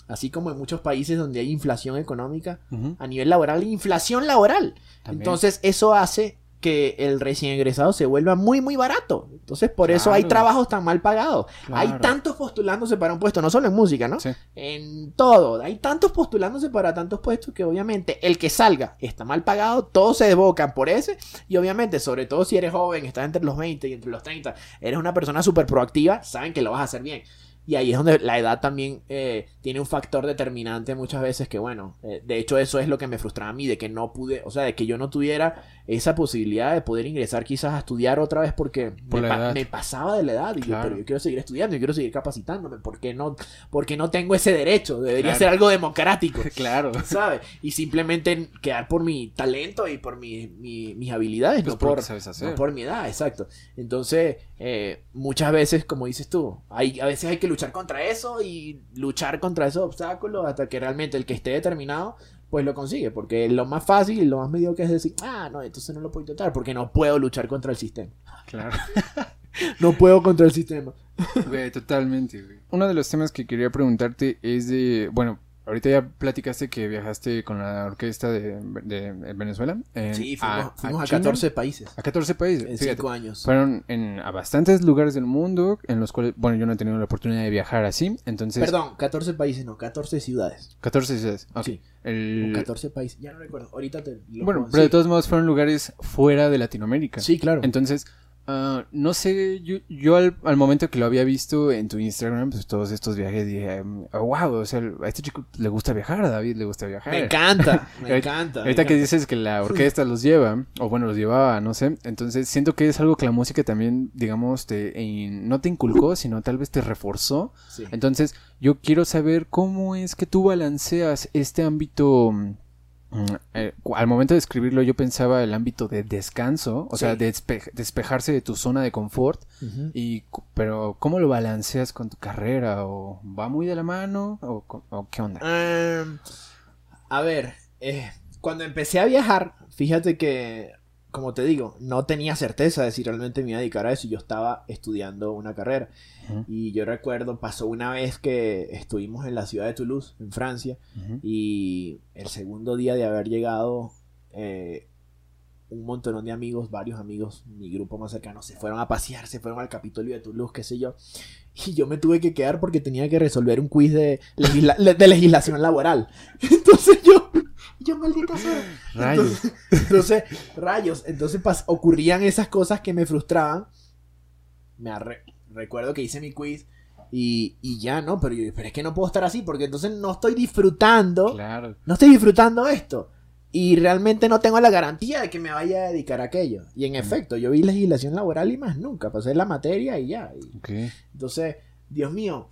así como en muchos países donde hay inflación económica, a nivel laboral inflación laboral. también. Entonces eso hace que el recién egresado se vuelva muy muy barato. Entonces por eso hay trabajos tan mal pagados. Hay tantos postulándose para un puesto, no solo en música, ¿no? Sí. En todo. Hay tantos postulándose para tantos puestos que obviamente el que salga está mal pagado, todos se desbocan por ese. Y obviamente, sobre todo si eres joven, estás entre los 20 y entre los 30, eres una persona súper proactiva, saben que lo vas a hacer bien. Y ahí es donde la edad también eh, tiene un factor determinante muchas veces que, bueno, eh, de hecho eso es lo que me frustraba a mí, de que no pude, o sea, de que yo no tuviera esa posibilidad de poder ingresar quizás a estudiar otra vez porque Por me, pa- pasaba de la edad. Y yo, pero yo quiero seguir estudiando, yo quiero seguir capacitándome, ¿por qué no, porque no tengo ese derecho? Debería Claro. ser algo democrático. Claro. ¿Sabes? Y simplemente quedar por mi talento y por mi- mi- mis habilidades, Pues no por no por mi edad, exacto. Entonces, eh, muchas veces, como dices tú, hay, a veces hay que luchar contra eso y luchar contra esos obstáculos hasta que realmente el que esté determinado, pues lo consigue. Porque lo más fácil y lo más mediocre es decir, ah, no, entonces no lo puedo intentar porque no puedo luchar contra el sistema. Claro. No puedo contra el sistema. Güey, totalmente, güey. Uno de los temas que quería preguntarte es de, bueno, ahorita ya platicaste que viajaste con la orquesta de, de Venezuela. en- Sí, fuimos a, fuimos a China, 14 países a 14 países. en fíjate. 5 años. Fueron en, a bastantes lugares del mundo en los cuales, bueno, yo no he tenido la oportunidad de viajar así, entonces... Perdón, 14 países, no, 14 ciudades. 14 ciudades. ok. Sí. El- O 14 países, ya no recuerdo. Ahorita te lo Bueno, pero de todos modos fueron lugares fuera de Latinoamérica. Sí, claro. Entonces, ah, no sé, yo, yo al, al momento que lo había visto en tu Instagram, pues todos estos viajes, dije, oh, wow, o sea, a este chico le gusta viajar, a David le gusta viajar. Me encanta, me Ahorita- encanta. me Ahorita que encanta. dices que la orquesta los lleva, o bueno, los llevaba, no sé, entonces siento que es algo que la música también, digamos, te, no te inculcó, sino tal vez te reforzó. Sí. Entonces, yo quiero saber cómo es que tú balanceas este ámbito, eh, cu- al momento de escribirlo yo pensaba el ámbito de descanso, o sea, de despe- despejarse de tu zona de confort, y, pero ¿cómo lo balanceas con tu carrera? ¿O va muy de la mano? ¿O, co- o qué onda? Em, a ver, eh, cuando empecé a viajar, fíjate que, como te digo, no tenía certeza de si realmente me iba a dedicar a eso. Yo estaba estudiando una carrera. Y yo recuerdo, pasó una vez que estuvimos en la ciudad de Toulouse, en Francia, y el segundo día de haber llegado, eh, un montón de amigos, varios amigos, mi grupo más cercano, se fueron a pasear, se fueron al Capitolio de Toulouse, qué sé yo. Y yo me tuve que quedar porque tenía que resolver un quiz de, legisla- de legislación laboral. Entonces yo, yo maldita sea. Rayos. Entonces, entonces, rayos. Entonces pas- ocurrían esas cosas que me frustraban. Me recuerdo que hice mi quiz y, y ya, ¿no? Pero, yo, pero es que no puedo estar así porque entonces no estoy disfrutando. Claro. No estoy disfrutando esto. Y realmente no tengo la garantía de que me vaya a dedicar a aquello. Y en efecto, yo vi legislación laboral y más nunca. Pasé la materia y ya. Y- Ok. entonces, Dios mío.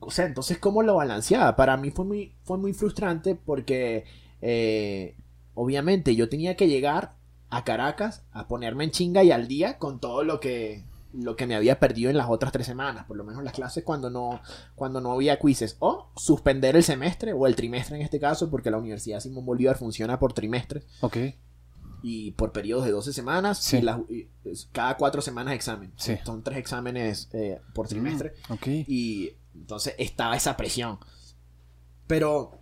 O sea, entonces, ¿cómo lo balanceaba? Para mí fue muy, fue muy frustrante porque, eh, obviamente, yo tenía que llegar a Caracas a ponerme en chinga y al día con todo lo que, lo que me había perdido en las otras tres semanas. Por lo menos las clases cuando no, cuando no había quizzes. O suspender el semestre o el trimestre en este caso, porque la Universidad Simón Bolívar funciona por trimestres Ok. y por periodos de 12 semanas Sí. y, las- y cada cuatro semanas examen. Sí. Son tres exámenes eh, por trimestre. Mm, ok. Y entonces estaba esa presión. Pero.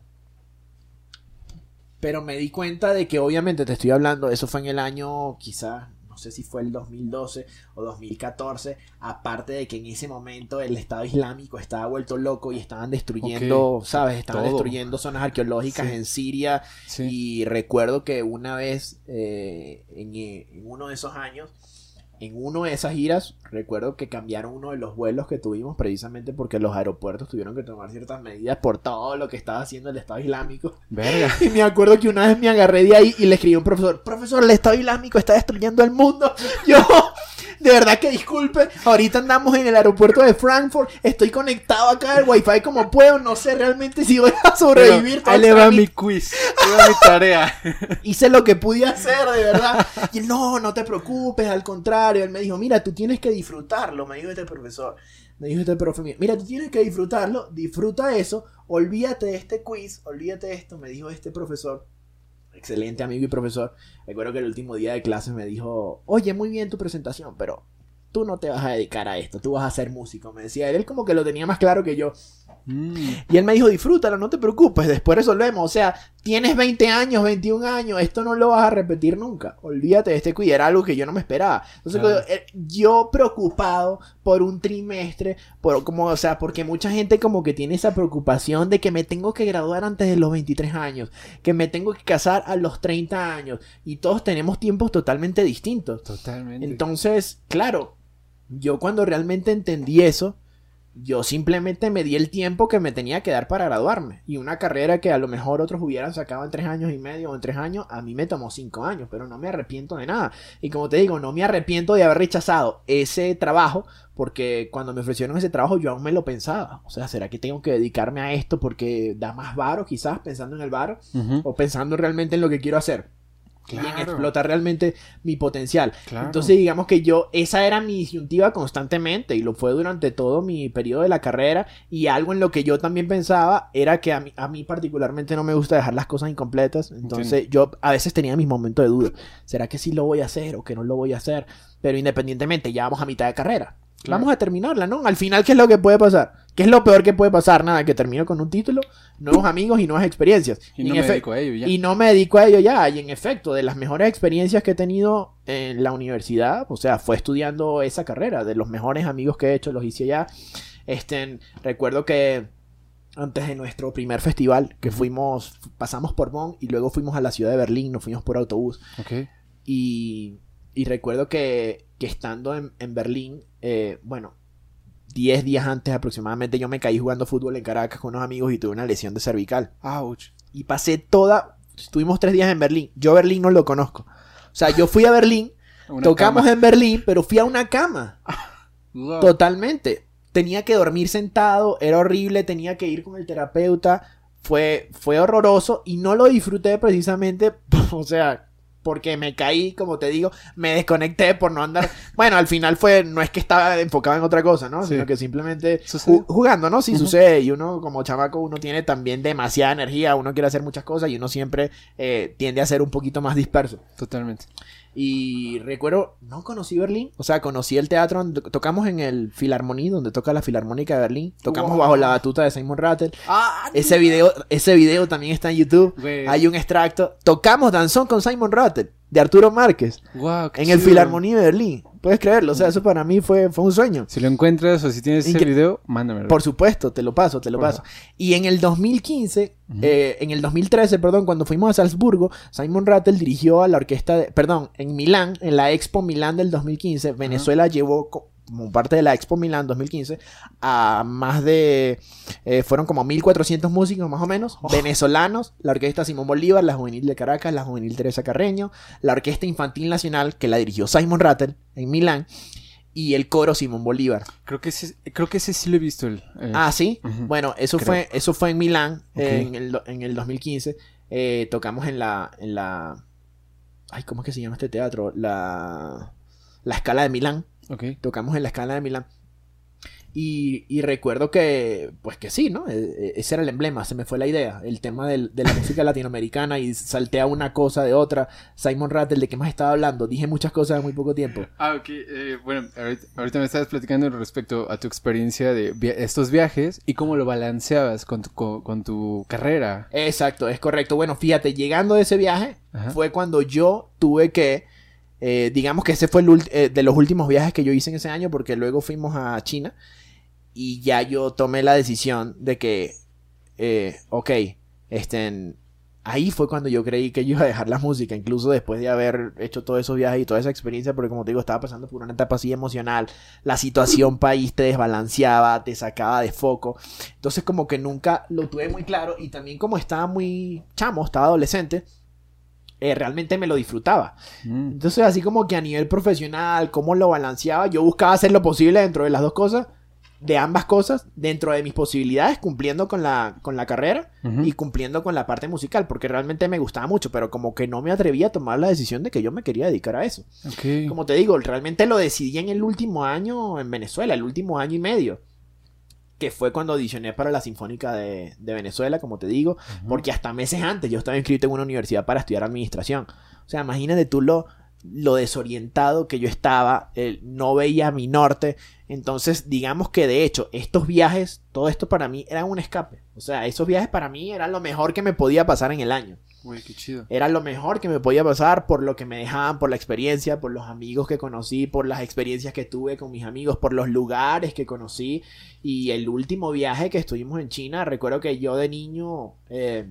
Pero me di cuenta de que obviamente te estoy hablando, eso fue en el año quizás, no sé si fue el 2012 o 2014, aparte de que en ese momento el Estado Islámico estaba vuelto loco y estaban destruyendo. ¿sabes? Estaban Todo. destruyendo zonas arqueológicas Sí. en Siria Sí. y recuerdo que una vez, eh, en, eh, en uno de esos años, en uno de esas giras, recuerdo que cambiaron uno de los vuelos que tuvimos precisamente porque los aeropuertos tuvieron que tomar ciertas medidas por todo lo que estaba haciendo el Estado Islámico. Verga. Y me acuerdo que una vez me agarré de ahí y le escribí a un profesor, profesor, el Estado Islámico está destruyendo el mundo. Yo, de verdad que disculpe, ahorita andamos en el aeropuerto de Frankfurt, estoy conectado acá al wifi como puedo, no sé realmente si voy a sobrevivir. Pero ahí le va trámite". mi quiz. Ahí va mi tarea. hice lo que pude hacer, de verdad. Y él, no, no te preocupes, al contrario. Él me dijo, mira, tú tienes que disfrutarlo, me dijo este profesor. Me dijo este profe mira, tú tienes que disfrutarlo, disfruta eso, olvídate de este quiz, olvídate de esto, me dijo este profesor. Excelente amigo y profesor. Recuerdo que el último día de clase me dijo, oye, muy bien tu presentación, pero tú no te vas a dedicar a esto, tú vas a ser músico, me decía él. Él como que lo tenía más claro que yo. Mm, Y él me dijo, disfrútalo, no te preocupes, después resolvemos. O sea, tienes 20 años, 21 años, esto no lo vas a repetir nunca. Olvídate de este quiz, era algo que yo no me esperaba. Entonces, Claro. eh, yo preocupado por un trimestre, por como, o sea, porque mucha gente como que tiene esa preocupación de que me tengo que graduar antes de los 23 años, que me tengo que casar a los 30 años, y todos tenemos tiempos totalmente distintos. totalmente. Entonces, claro, yo cuando realmente entendí eso, yo simplemente me di el tiempo que me tenía que dar para graduarme. Y una carrera que a lo mejor otros hubieran sacado en tres años y medio o en tres años, a mí me tomó cinco años, pero no me arrepiento de nada. Y como te digo, no me arrepiento de haber rechazado ese trabajo, porque cuando me ofrecieron ese trabajo yo aún me lo pensaba. O sea, ¿será que tengo que dedicarme a esto porque da más varo quizás pensando en el varo? O pensando realmente en lo que quiero hacer. Y en explotar realmente mi potencial. Claro. Entonces, digamos que yo, esa era mi disyuntiva constantemente y lo fue durante todo mi periodo de la carrera. Y algo en lo que yo también pensaba era que a mí, a mí particularmente no me gusta dejar las cosas incompletas. Entonces, yo a veces tenía mis momentos de duda. ¿Será que sí lo voy a hacer o que no lo voy a hacer? Pero independientemente, ya vamos a mitad de carrera. Claro. Vamos a terminarla, ¿no? Al final, ¿qué es lo que puede pasar? ¿Qué es lo peor que puede pasar? Nada, que termino con un título, nuevos amigos y nuevas experiencias. Y no me dedico a ello ya. y no me dedico a ello ya. Y en efecto, de las mejores experiencias que he tenido en la universidad, o sea, fue estudiando esa carrera. De los mejores amigos que he hecho, los hice allá. Este, recuerdo que antes de nuestro primer festival, que fuimos, pasamos por Bonn y luego fuimos a la ciudad de Berlín, nos fuimos por autobús. Ok. Y, y recuerdo que, que estando en, en Berlín, eh, bueno, 10 días antes aproximadamente, yo me caí jugando fútbol en Caracas con unos amigos y tuve una lesión de cervical Ouch. y pasé toda. Estuvimos tres días en Berlín. Yo Berlín no lo conozco. O sea, yo fui a Berlín, tocamos cama. en Berlín, pero fui a una cama. Wow. Totalmente. Tenía que dormir sentado, era horrible, tenía que ir con el terapeuta. fue, fue horroroso y no lo disfruté precisamente, o sea, porque me caí, como te digo, me desconecté por no andar. Bueno, al final fue, no es que estaba enfocado en otra cosa, ¿no? Sí. Sino que simplemente ju- jugando, ¿no? Sí sucede. Y uno, como chamaco, uno tiene también demasiada energía, uno quiere hacer muchas cosas y uno siempre eh, tiende a ser un poquito más disperso. Totalmente. Y recuerdo, no conocí Berlín, o sea, conocí el teatro, tocamos en el Filarmoní, donde toca la Filarmónica de Berlín, tocamos Wow. bajo la batuta de Simon Rattle. Ah, Ese video, ese video también está en YouTube. Hay un extracto. Tocamos Danzón con Simon Rattle, de Arturo Márquez, Wow, en el chido. Filarmoní de Berlín. Puedes creerlo, o sea, eso para mí fue, fue un sueño. Si lo encuentras o si tienes ese Incre- video, mándamelo. Por supuesto, te lo paso, te lo paso. Y en el 2015, Ujú. eh, en el 2013, perdón, cuando fuimos a Salzburgo, Simon Rattle dirigió a la orquesta, de, perdón, en Milán, en la Expo Milán del 2015, Venezuela llevó como parte de la Expo Milán 2015 a más de, eh, fueron como 1400 músicos más o menos, Oh. venezolanos, la orquesta Simón Bolívar, la juvenil de Caracas, la juvenil Teresa Carreño, la orquesta infantil nacional que la dirigió Simon Rattle en Milán y el coro Simón Bolívar. Creo que ese, creo que ese sí lo he visto. El, el- Ah, sí. Bueno, eso Creo. fue, eso fue en Milán eh, en, el, en el 2015. Eh, tocamos en la, en la. Ay, ¿cómo es que se llama este teatro? La. La escala de Milán. Ok. Tocamos en la escala de Milán. Y, y recuerdo que, pues que sí, ¿no? Eh, eh, Ese era el emblema, se me fue la idea. El tema del- de la música latinoamericana y salté a una cosa de otra. Simon Rattle, ¿de qué más estaba hablando? Dije muchas cosas en muy poco tiempo. Ah, ok. eh, bueno, ahorita, ahorita me estabas platicando respecto a tu experiencia de via- estos viajes y cómo lo balanceabas con tu, con, con tu carrera. Exacto, es correcto. Bueno, fíjate, llegando de ese viaje, Ajá. fue cuando yo tuve que, eh, digamos que ese fue el eh, de los últimos viajes que yo hice en ese año, porque luego fuimos a China y ya yo tomé la decisión de que, eh, ok, este, ahí fue cuando yo creí que yo iba a dejar la música, incluso después de haber hecho todos esos viajes y toda esa experiencia, porque como te digo, estaba pasando por una etapa así emocional, la situación país te desbalanceaba, te sacaba de foco, entonces como que nunca lo tuve muy claro y también como estaba muy chamo, estaba adolescente, eh, realmente me lo disfrutaba. Mm, Entonces, así como que a nivel profesional, cómo lo balanceaba, yo buscaba hacer lo posible dentro de las dos cosas, de ambas cosas, dentro de mis posibilidades, cumpliendo con la, con la carrera y cumpliendo con la parte musical, porque realmente me gustaba mucho, pero como que no me atrevía a tomar la decisión de que yo me quería dedicar a eso. Como te digo, realmente lo decidí en el último año en Venezuela, el último año y medio. Que fue cuando audicioné para la Sinfónica de, de Venezuela, como te digo, porque hasta meses antes yo estaba inscrito en una universidad para estudiar administración. O sea, imagínate tú lo, lo desorientado que yo estaba, no veía mi norte. Entonces, digamos que de hecho, estos viajes, todo esto para mí era un escape. O sea, esos viajes para mí eran lo mejor que me podía pasar en el año. Güey, qué chido. Era lo mejor que me podía pasar por lo que me dejaban, por la experiencia, por los amigos que conocí, por las experiencias que tuve con mis amigos, por los lugares que conocí. Y el último viaje que estuvimos en China, recuerdo que yo de niño eh,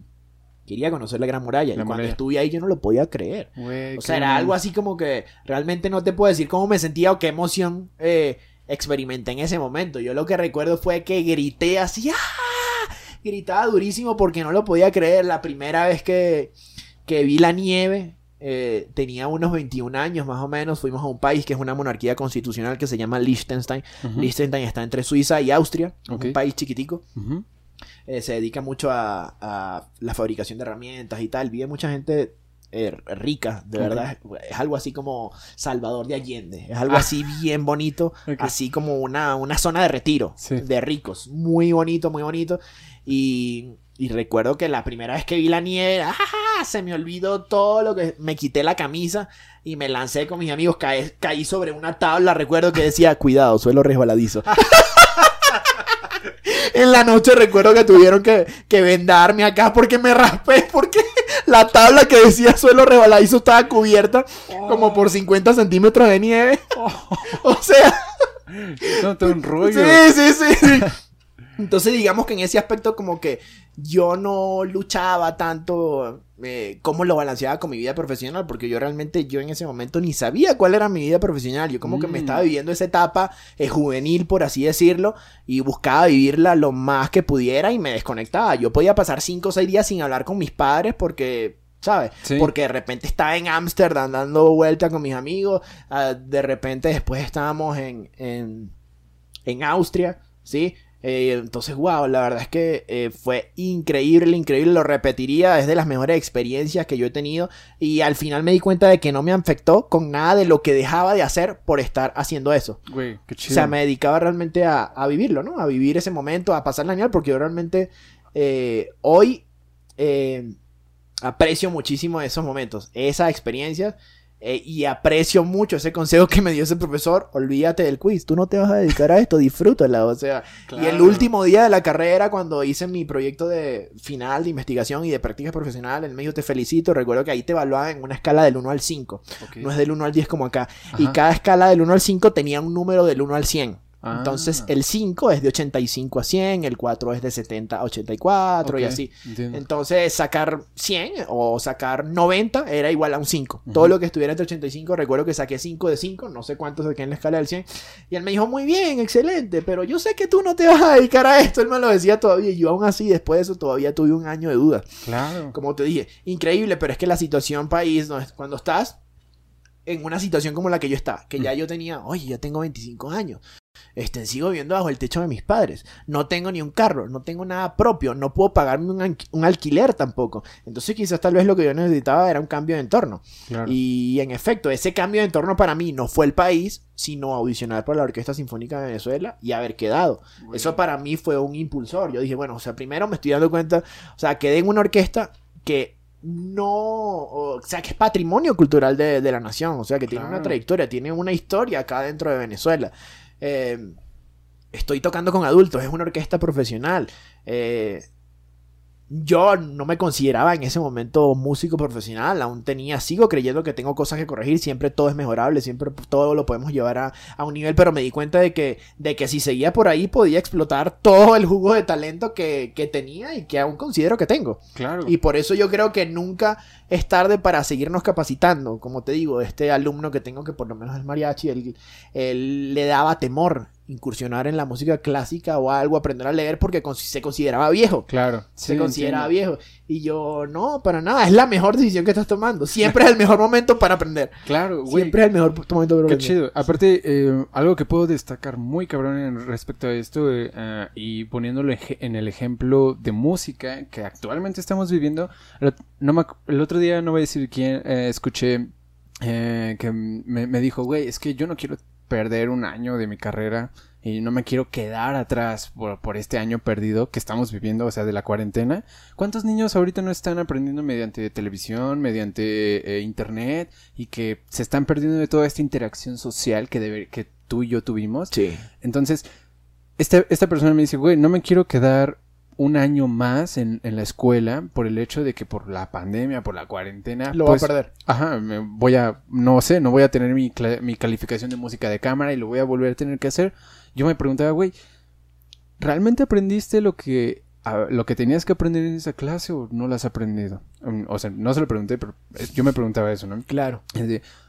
quería conocer la Gran Muralla. La y cuando muralla. estuve ahí yo no lo podía creer. Güey, O sea, era algo así como que realmente no te puedo decir cómo me sentía o qué emoción eh, experimenté en ese momento. Yo lo que recuerdo fue que grité así, ¡ah! Gritaba durísimo porque no lo podía creer. La primera vez que, que vi la nieve, eh, tenía unos 21 años más o menos. Fuimos a un país que es una monarquía constitucional que se llama Liechtenstein. Ujú. Liechtenstein está entre Suiza y Austria, Ok. un país chiquitico. Ujú. Eh, se dedica mucho a, a la fabricación de herramientas y tal. Vive mucha gente eh, rica, de Ok. verdad. Es algo así como Salvador de Allende. Es algo Ah. así bien bonito. Ok. Así como una, una zona de retiro Sí. de ricos. Muy bonito, muy bonito. Y, y recuerdo que la primera vez que vi la nieve, ¡ah! se me olvidó todo lo que... Me quité la camisa y me lancé con mis amigos. Caí, caí sobre una tabla, recuerdo que decía, cuidado, suelo resbaladizo. En la noche recuerdo que tuvieron que, que vendarme acá porque me raspé, porque la tabla que decía suelo resbaladizo estaba cubierta como por 50 centímetros de nieve. O sea, No, un rollo. sí, sí, sí, sí. Entonces digamos que en ese aspecto como que yo no luchaba tanto eh, cómo lo balanceaba con mi vida profesional, porque yo realmente yo en ese momento ni sabía cuál era mi vida profesional. Yo como que me Mm. estaba viviendo esa etapa eh, juvenil, por así decirlo, y buscaba vivirla lo más que pudiera y me desconectaba. Yo podía pasar cinco o seis días sin hablar con mis padres porque... ¿Sabes? Sí. Porque de repente estaba en Ámsterdam dando vuelta con mis amigos. ah, de repente después estábamos en, en, en Austria, ¿sí? Eh, entonces, wow, la verdad es que eh, fue increíble, increíble, lo repetiría, es de las mejores experiencias que yo he tenido y al final me di cuenta de que no me afectó con nada de lo que dejaba de hacer por estar haciendo eso. Güey, qué chido. O sea, me dedicaba realmente a, a vivirlo, ¿no? A vivir ese momento, a pasar la genial, porque yo realmente eh, hoy aprecio muchísimo esos momentos, esas experiencias. Eh, y aprecio mucho ese consejo que me dio ese profesor. Olvídate del quiz, tú no te vas a dedicar a esto, disfrútala. O sea, y el último día de la carrera, cuando hice mi proyecto de final de investigación y de práctica profesional, él me dijo: Te felicito. Recuerdo que ahí te evaluaban en una escala del 1 al 5, Ok. no es del 1 al 10 como acá. Y cada escala del 1 al 5 tenía un número del 1 al 100. Ah. Entonces el 5 es de 85 a 100, el 4 es de 70 a 84 y Ok, así. entiendo. Entonces sacar 100 o sacar 90 era igual a un 5. Ujú. Todo lo que estuviera entre 85, recuerdo que saqué 5 de 5, no sé cuánto saqué en la escala del 100. Y él me dijo, muy bien, excelente, pero yo sé que tú no te vas a dedicar a esto. Él me lo decía todavía y yo aún así después de eso todavía tuve un año de duda. Claro. Como te dije, increíble, pero es que la situación país, no es- cuando estás en una situación como la que yo estaba, que ya yo tenía, oye, ya tengo 25 años, este, sigo viviendo bajo el techo de mis padres, no tengo ni un carro, no tengo nada propio, no puedo pagarme un, un alquiler tampoco. Entonces quizás tal vez lo que yo necesitaba era un cambio de entorno. Claro. Y en efecto, ese cambio de entorno para mí no fue el país, sino audicionar por la Orquesta Sinfónica de Venezuela y haber quedado. Eso para mí fue un impulsor. Yo dije, bueno, o sea, primero me estoy dando cuenta, o sea, quedé en una orquesta que no, o sea, que es patrimonio cultural de, de la nación, o sea, que tiene una trayectoria, tiene una historia acá dentro de Venezuela. Eh, estoy tocando con adultos, es una orquesta profesional. Eh, yo no me consideraba en ese momento músico profesional, aún tenía, sigo creyendo que tengo cosas que corregir, siempre todo es mejorable, siempre todo lo podemos llevar a, a un nivel, pero me di cuenta de que, de que si seguía por ahí podía explotar todo el jugo de talento que, que tenía y que aún considero que tengo. Claro. Y por eso yo creo que nunca es tarde para seguirnos capacitando. Como te digo, este alumno que tengo que por lo menos es mariachi, él, él le daba temor incursionar en la música clásica o algo, aprender a leer porque con- se consideraba viejo. Claro. Se Sí, consideraba entiendo. viejo. Y yo, no, para nada, es la mejor decisión que estás tomando. Siempre es el mejor momento para aprender. Claro, güey. Siempre es el mejor momento para Qué aprender. chido. Aparte, eh, algo que puedo destacar muy cabrón en respecto a esto eh, ah, y poniéndolo en el ejemplo de música que actualmente estamos viviendo. No me el otro día no voy a decir quién eh, escuché eh, que me, me dijo, güey, es que yo no quiero perder un año de mi carrera y no me quiero quedar atrás por, por este año perdido que estamos viviendo, o sea, de la cuarentena. ¿Cuántos niños ahorita no están aprendiendo mediante televisión, mediante eh, internet y que se están perdiendo de toda esta interacción social que, debe- que tú y yo tuvimos? Sí. Entonces, esta, esta persona me dice, güey, no me quiero quedar un año más en, en la escuela por el hecho de que por la pandemia, por la cuarentena, Lo pues, va a perder. Ajá, me voy a, no sé, no voy a tener mi, mi calificación de música de cámara y lo voy a volver a tener que hacer. Yo me preguntaba, güey, ¿realmente aprendiste lo que, a- lo que tenías que aprender en esa clase o no lo has aprendido? Um, O sea, no se lo pregunté, pero eh, yo me preguntaba eso, ¿no? Claro.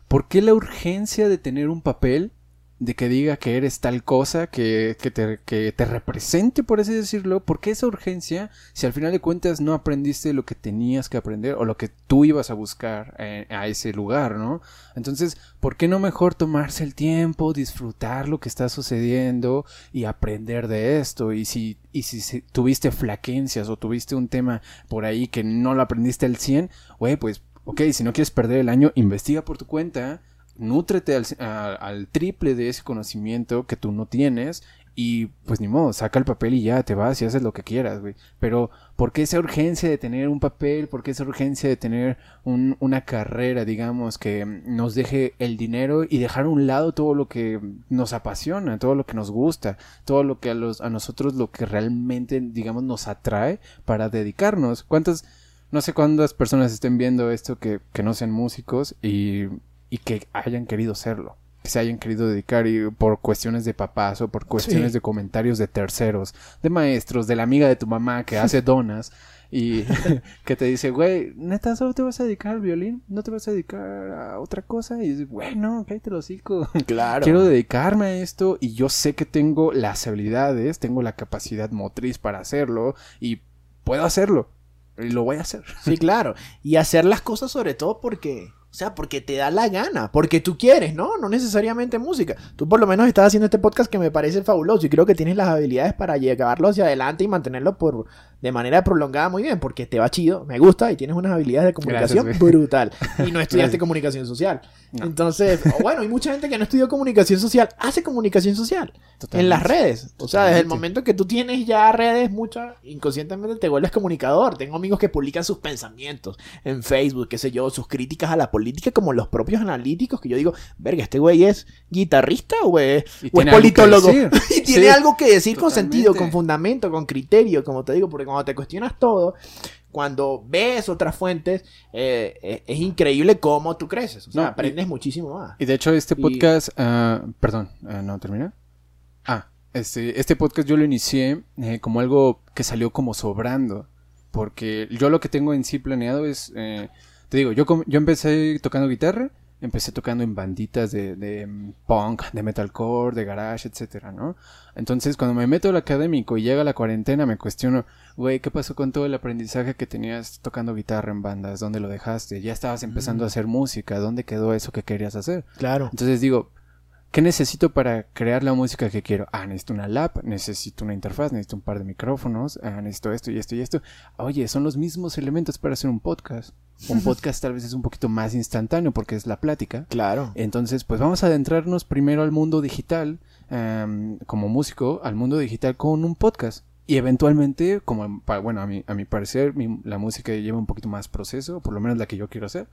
¿Por qué la urgencia de tener un papel de que diga que eres tal cosa, que, que, te, que te represente, por así decirlo? ¿Por qué esa urgencia si al final de cuentas no aprendiste lo que tenías que aprender o lo que tú ibas a buscar eh, a ese lugar, ¿no? Entonces, ¿por qué no mejor tomarse el tiempo, disfrutar lo que está sucediendo y aprender de esto? Y si, y si, tuviste flaquencias o tuviste un tema por ahí que no lo aprendiste al 100, güey, pues ok, si no quieres perder el año, investiga por tu cuenta, nútrete al, triple de ese conocimiento que tú no tienes y pues ni modo, saca el papel y ya te vas y haces lo que quieras, güey. Pero ¿por qué esa urgencia de tener un papel? ¿Por qué esa urgencia de tener un- una carrera, digamos, que nos deje el dinero y dejar a un lado todo lo que nos apasiona, todo lo que nos gusta, todo lo que a, los, a nosotros lo que realmente, digamos, nos atrae para dedicarnos? ¿Cuántas no sé cuántas personas estén viendo esto que, que no sean músicos y, y que hayan querido serlo, que se hayan querido dedicar y por cuestiones de papás o por cuestiones Sí. de comentarios de terceros, de maestros, de la amiga de tu mamá que hace donas y que te dice, güey, neta, solo te vas a dedicar al violín, no te vas a dedicar a otra cosa y dices, güey, no, cállate los hocico. Claro. Quiero dedicarme a esto y yo sé que tengo las habilidades, tengo la capacidad motriz para hacerlo y puedo hacerlo. Y lo voy a hacer. Sí, claro. Y hacer las cosas sobre todo porque O sea, porque te da la gana, porque tú quieres, ¿no? No necesariamente música. Tú por lo menos estás haciendo este podcast que me parece fabuloso y creo que tienes las habilidades para llevarlo hacia adelante y mantenerlo por de manera prolongada muy bien, porque te va chido, me gusta y tienes unas habilidades de comunicación Gracias, brutal. Y no estudiaste comunicación social. No. Entonces, o bueno, hay mucha gente que no estudió comunicación social, hace comunicación social en las redes. O sea, desde el momento que tú tienes ya redes, muchas, inconscientemente te vuelves comunicador. Tengo amigos que publican sus pensamientos en Facebook, qué sé yo, sus críticas a la política, como los propios analíticos, que yo digo, verga, este güey es guitarrista o es, o es politólogo. y tiene Sí, algo que decir con sentido, con fundamento, con criterio, como te digo, porque cuando te cuestionas todo, cuando ves otras fuentes, eh, eh, es increíble cómo tú creces. O sea, No, y- aprendes muchísimo más. Y de hecho este Y- podcast, ah, perdón, ah, ¿no termina? Ah, este, este podcast yo lo inicié eh, como algo que salió como sobrando, porque yo lo que tengo en sí planeado es, eh, te digo, yo, com- yo empecé tocando guitarra, empecé tocando en banditas de, de mm, punk, de metalcore, de garage, etcétera, ¿no? Entonces cuando me meto al académico y llega la cuarentena me cuestiono, güey, ¿qué pasó con todo el aprendizaje que tenías tocando guitarra en bandas? ¿Dónde lo dejaste? Ya estabas empezando a hacer música, ¿dónde quedó eso que querías hacer? Claro. Entonces digo, ¿qué necesito para crear la música que quiero? Ah, necesito una lap, necesito una interfaz, necesito un par de micrófonos, ah, necesito esto y esto y esto. Oye, son los mismos elementos para hacer un podcast. Un podcast tal vez es un poquito más instantáneo porque es la plática. Claro. Entonces, pues vamos a adentrarnos primero al mundo digital, como músico, al mundo digital con un podcast. Y eventualmente, como, bueno, a mi, a mi parecer, mi- la música lleva un poquito más proceso, por lo menos la que yo quiero hacer.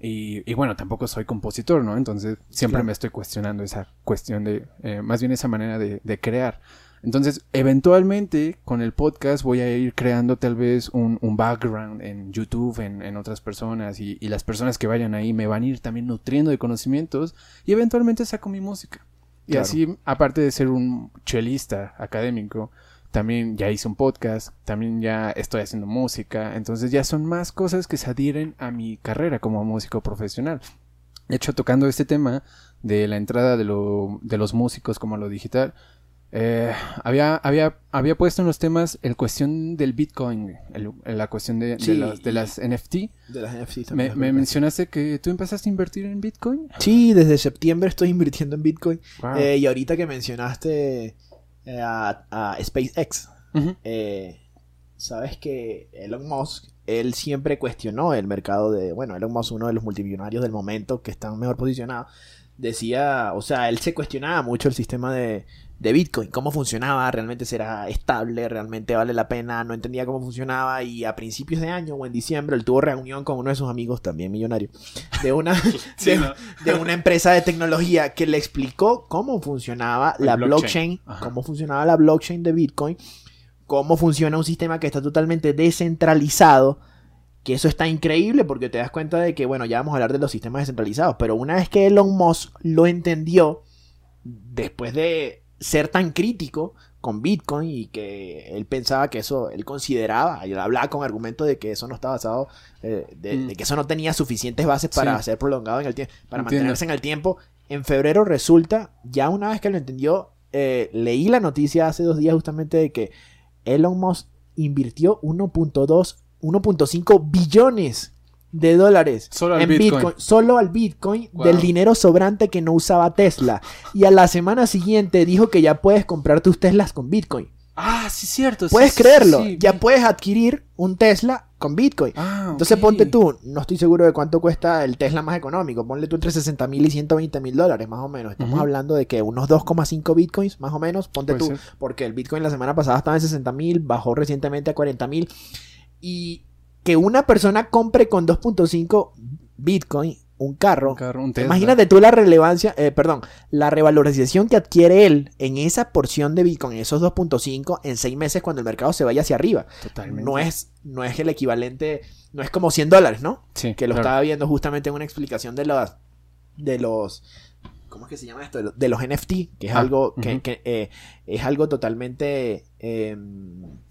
Y, y bueno, tampoco soy compositor, ¿no? Entonces, siempre Claro. me estoy cuestionando esa cuestión de, eh, más bien esa manera de, de crear. Entonces, eventualmente, con el podcast voy a ir creando tal vez un, un background en YouTube, en, en otras personas, y, y las personas que vayan ahí me van a ir también nutriendo de conocimientos, y eventualmente saco mi música. Y Claro. así, aparte de ser un chelista académico, también ya hice un podcast, también ya estoy haciendo música, entonces ya son más cosas que se adhieren a mi carrera como músico profesional. De hecho, tocando este tema de la entrada de, lo, de los músicos como lo digital, eh, había, había, había puesto en los temas el cuestión del Bitcoin, el- la cuestión de, las, de y- las NFT. De las NFTs Me, también. me mencionaste que tú empezaste a invertir en Bitcoin. Sí, desde septiembre estoy invirtiendo en Bitcoin. Wow. Eh, y ahorita que mencionaste a, a SpaceX, eh, sabes que Elon Musk, él siempre cuestionó el mercado de, bueno, Elon Musk, uno de los multimillonarios del momento que están mejor posicionados, decía, o sea, él se cuestionaba mucho el sistema de, de Bitcoin, cómo funcionaba, realmente será estable, realmente vale la pena, no entendía cómo funcionaba y a principios de año o en diciembre él tuvo reunión con uno de sus amigos, también millonario, de una, Sí, de, ¿no? de una empresa de tecnología que le explicó cómo funcionaba El la blockchain. blockchain, cómo funcionaba la blockchain de Bitcoin, cómo funciona un sistema que está totalmente descentralizado, que eso está increíble porque te das cuenta de que, bueno, ya vamos a hablar de los sistemas descentralizados, pero una vez que Elon Musk lo entendió, después de ser tan crítico con Bitcoin y que él pensaba que eso, él consideraba, y él hablaba con argumentos de que eso no estaba basado, eh, de, Mm. de que eso no tenía suficientes bases para Sí. ser prolongado en el tiempo, para Entiendo. mantenerse en el tiempo. En febrero resulta, ya una vez que lo entendió, eh, leí la noticia hace dos días justamente de que Elon Musk invirtió 1.2, 1.5 billones de dólares Solo al en Bitcoin. solo al Bitcoin Wow. del dinero sobrante que no usaba Tesla. Y a la semana siguiente dijo que ya puedes comprar tus Teslas con Bitcoin. Ah, sí, cierto. Puedes sí, creerlo, sí, ya puedes adquirir un Tesla con Bitcoin. Ah, Entonces ponte tú, no estoy seguro de cuánto cuesta el Tesla más económico, ponle tú entre 60 mil y 120 mil dólares más o menos. Estamos hablando de que unos 2,5 bitcoins más o menos, ponte Puede tú, ser. porque el bitcoin la semana pasada estaba en 60 mil, bajó recientemente a 40 mil. Y que una persona compre con 2.5 bitcoin un carro, Un carro, un Tesla. Imagínate tú la relevancia, eh, perdón, la revalorización que adquiere él en esa porción de Bitcoin, esos 2.5 en seis meses cuando el mercado se vaya hacia arriba. Totalmente. No es, no es el equivalente, no es como 100 dólares, ¿no? Sí, Que lo claro. estaba viendo justamente en una explicación de los, de los, ¿cómo es que se llama esto? De los, NFT, que es Ah, algo, que, que, eh, es algo totalmente, eh,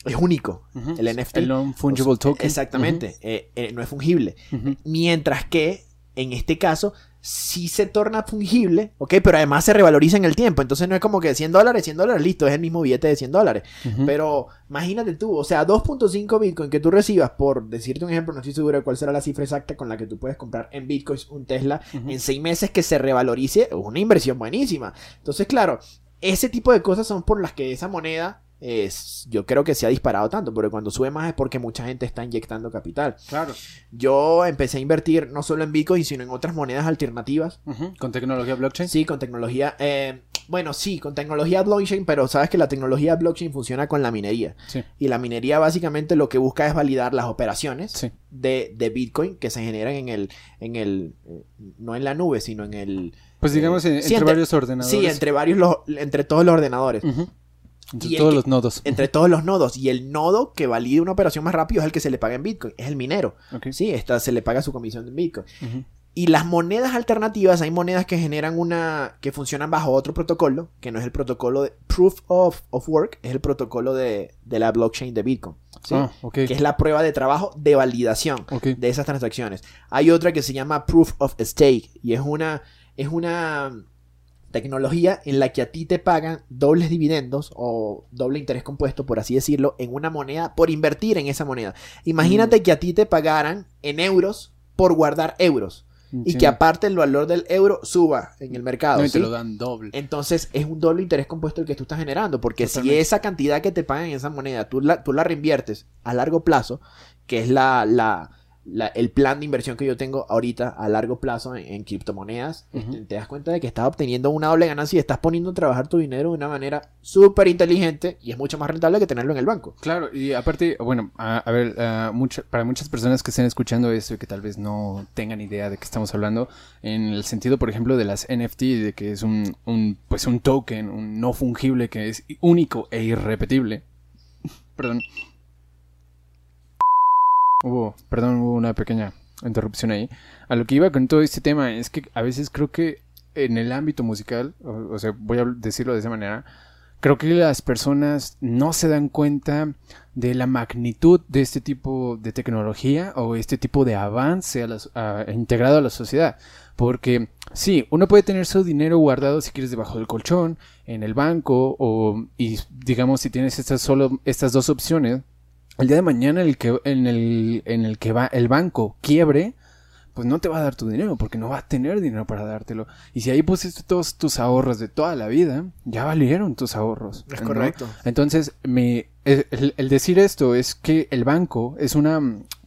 es único. El NFT. El non-fungible token. Exactamente, eh, eh, no es fungible. Mientras que en este caso sí se torna fungible, ¿ok? Pero además se revaloriza en el tiempo. Entonces no es como que 100 dólares, 100 dólares, listo, es el mismo billete de 100 dólares. Pero imagínate tú, o sea, 2.5 Bitcoin que tú recibas, por decirte un ejemplo, no estoy seguro de cuál será la cifra exacta con la que tú puedes comprar en Bitcoins un Tesla en seis meses que se revalorice, es una inversión buenísima. Entonces, claro, ese tipo de cosas son por las que esa moneda es, yo creo que se ha disparado tanto, porque cuando sube más es porque mucha gente está inyectando capital. Claro. Yo empecé a invertir no solo en Bitcoin, sino en otras monedas alternativas. Con tecnología blockchain. Sí, con tecnología. eh, bueno, sí, con tecnología blockchain, pero sabes que la tecnología blockchain funciona con la minería. Sí. Y la minería básicamente lo que busca es validar las operaciones Sí. de, de Bitcoin que se generan en el, en el, eh, no en la nube, sino en el, Pues digamos sí, entre varios ordenadores. sí, entre varios, los, entre todos los ordenadores. Entre todos que- los nodos. entre todos los nodos. Y el nodo que valide una operación más rápido es el que se le paga en Bitcoin, es el minero. Ok. Sí, esta, se le paga su comisión en Bitcoin. Ujú. Y las monedas alternativas, hay monedas que generan una. que funcionan bajo otro protocolo, que no es el protocolo de Proof of, of Work, es el protocolo de, de la blockchain de Bitcoin. ¿sí? Ah, ok. Que es la prueba de trabajo de validación Ok. de esas transacciones. Hay otra que se llama Proof of Stake y es una. es una tecnología en la que a ti te pagan dobles dividendos o doble interés compuesto, por así decirlo, en una moneda por invertir en esa moneda. Imagínate que a ti te pagaran en euros por guardar euros y Sí. que aparte el valor del euro suba en el mercado. No, y te ¿sí? lo dan doble. Entonces es un doble interés compuesto el que tú estás generando, porque si esa cantidad que te pagan en esa moneda tú la, tú la reinviertes a largo plazo, que es la, la- la- el plan de inversión que yo tengo ahorita a largo plazo en, en criptomonedas, te das cuenta de que estás obteniendo una doble ganancia y estás poniendo a trabajar tu dinero de una manera súper inteligente y es mucho más rentable que tenerlo en el banco. Claro, y aparte, bueno, a, a ver, mucha- para muchas personas que estén escuchando esto y que tal vez no tengan idea de qué estamos hablando, en el sentido, por ejemplo, de las NFT, de que es un, un, pues un token, un no fungible que es único e irrepetible. Perdón. Hubo, perdón, hubo una pequeña interrupción ahí. A lo que iba con todo este tema es que a veces creo que en el ámbito musical, o, sea, voy a decirlo de esa manera, creo que las personas no se dan cuenta de la magnitud de este tipo de tecnología o este tipo de avance a las- a- integrado a la sociedad. Porque sí, uno puede tener su dinero guardado si quieres debajo del colchón, en el banco, o y digamos si tienes estas solo estas dos opciones, el día de mañana el que, en, el, en el que va el banco quiebre, pues no te va a dar tu dinero, porque no va a tener dinero para dártelo. Y si ahí pusiste todos tus ahorros de toda la vida, ya valieron tus ahorros. Es ¿no? correcto. Entonces, me, el, el decir esto es que el banco es una,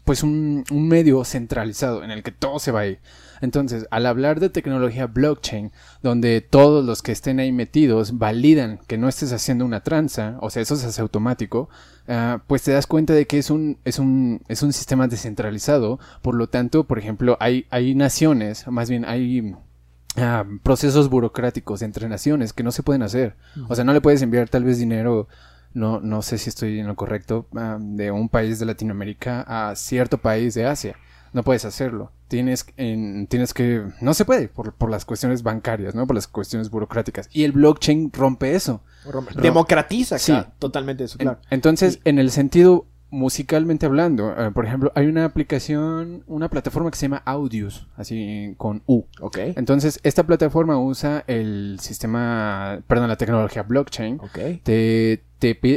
pues un, un medio centralizado en el que todo se va a ir. Entonces, al hablar de tecnología blockchain, donde todos los que estén ahí metidos validan que no estés haciendo una tranza, o sea, eso se hace automático, ah, pues te das cuenta de que es un, es un, es un sistema descentralizado. Por lo tanto, por ejemplo, hay, hay naciones, más bien hay ah, procesos burocráticos entre naciones que no se pueden hacer. O sea, no le puedes enviar tal vez dinero, no, no sé si estoy en lo correcto, ah, de un país de Latinoamérica a cierto país de Asia. No puedes hacerlo. Tienes, en- tienes que... No se puede por, por las cuestiones bancarias, ¿no? Por las cuestiones burocráticas. Y el blockchain rompe eso. Democratiza Sí. acá totalmente eso, En- claro. entonces, en el sentido musicalmente hablando, eh, por ejemplo, hay una aplicación, una plataforma que se llama Audius, así con U. Ok. Entonces, esta plataforma usa el sistema, perdón, la tecnología blockchain. Ok. Te,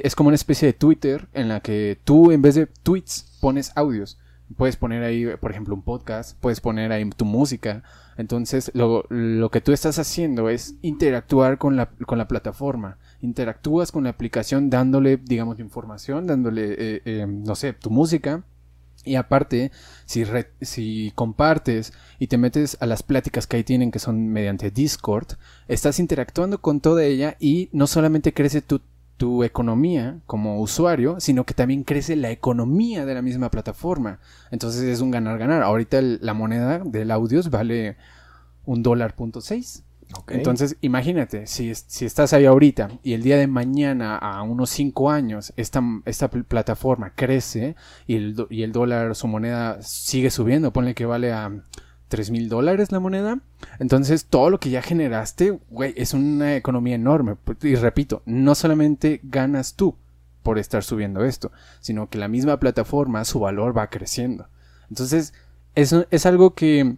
es como una especie de Twitter en la que tú, en vez de tweets, pones audios. Puedes poner ahí, por ejemplo, un podcast, puedes poner ahí tu música. Entonces, lo, lo que tú estás haciendo es interactuar con la, con la plataforma. Interactúas con la aplicación dándole, digamos, información, dándole, eh, eh, no sé, tu música. Y aparte, si, re- si compartes y te metes a las pláticas que ahí tienen, que son mediante Discord, estás interactuando con toda ella y no solamente crece tu, tu economía como usuario, sino que también crece la economía de la misma plataforma. Entonces es un ganar-ganar. Ahorita el- la moneda del audios vale un dólar punto seis. Ok. Entonces, imagínate, si, si estás ahí ahorita y el día de mañana, a unos 5 años, esta, esta pl- plataforma crece y el, y el dólar, su moneda, sigue subiendo, ponle que vale a 3 mil dólares la moneda. Entonces, todo lo que ya generaste, güey, es una economía enorme. Y repito, no solamente ganas tú por estar subiendo esto, sino que la misma plataforma, su valor va creciendo. Entonces, eso es algo que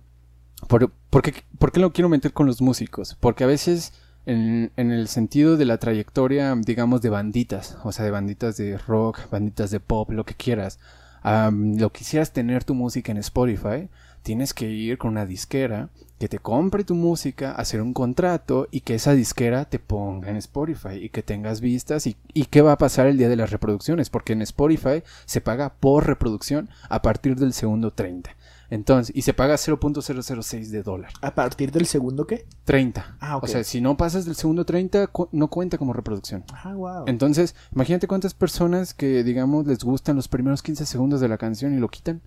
por, por, qué, ¿por qué lo quiero meter con los músicos? Porque a veces en, en, el sentido de la trayectoria, digamos, de banditas, o sea, de banditas de rock, banditas de pop, lo que quieras, um, lo quisieras tener tu música en Spotify, tienes que ir con una disquera que te compre tu música, hacer un contrato y que esa disquera te ponga en Spotify y que tengas vistas y, y qué va a pasar el día de las reproducciones, porque en Spotify se paga por reproducción a partir del segundo 30. Entonces, y se paga 0.006 de dólar. ¿A partir del segundo qué? 30. Ah, ok. O sea, si no pasas del segundo 30, cu- no cuenta como reproducción. Ah, wow. Entonces, imagínate cuántas personas que, digamos, les gustan los primeros 15 segundos de la canción y lo quitan.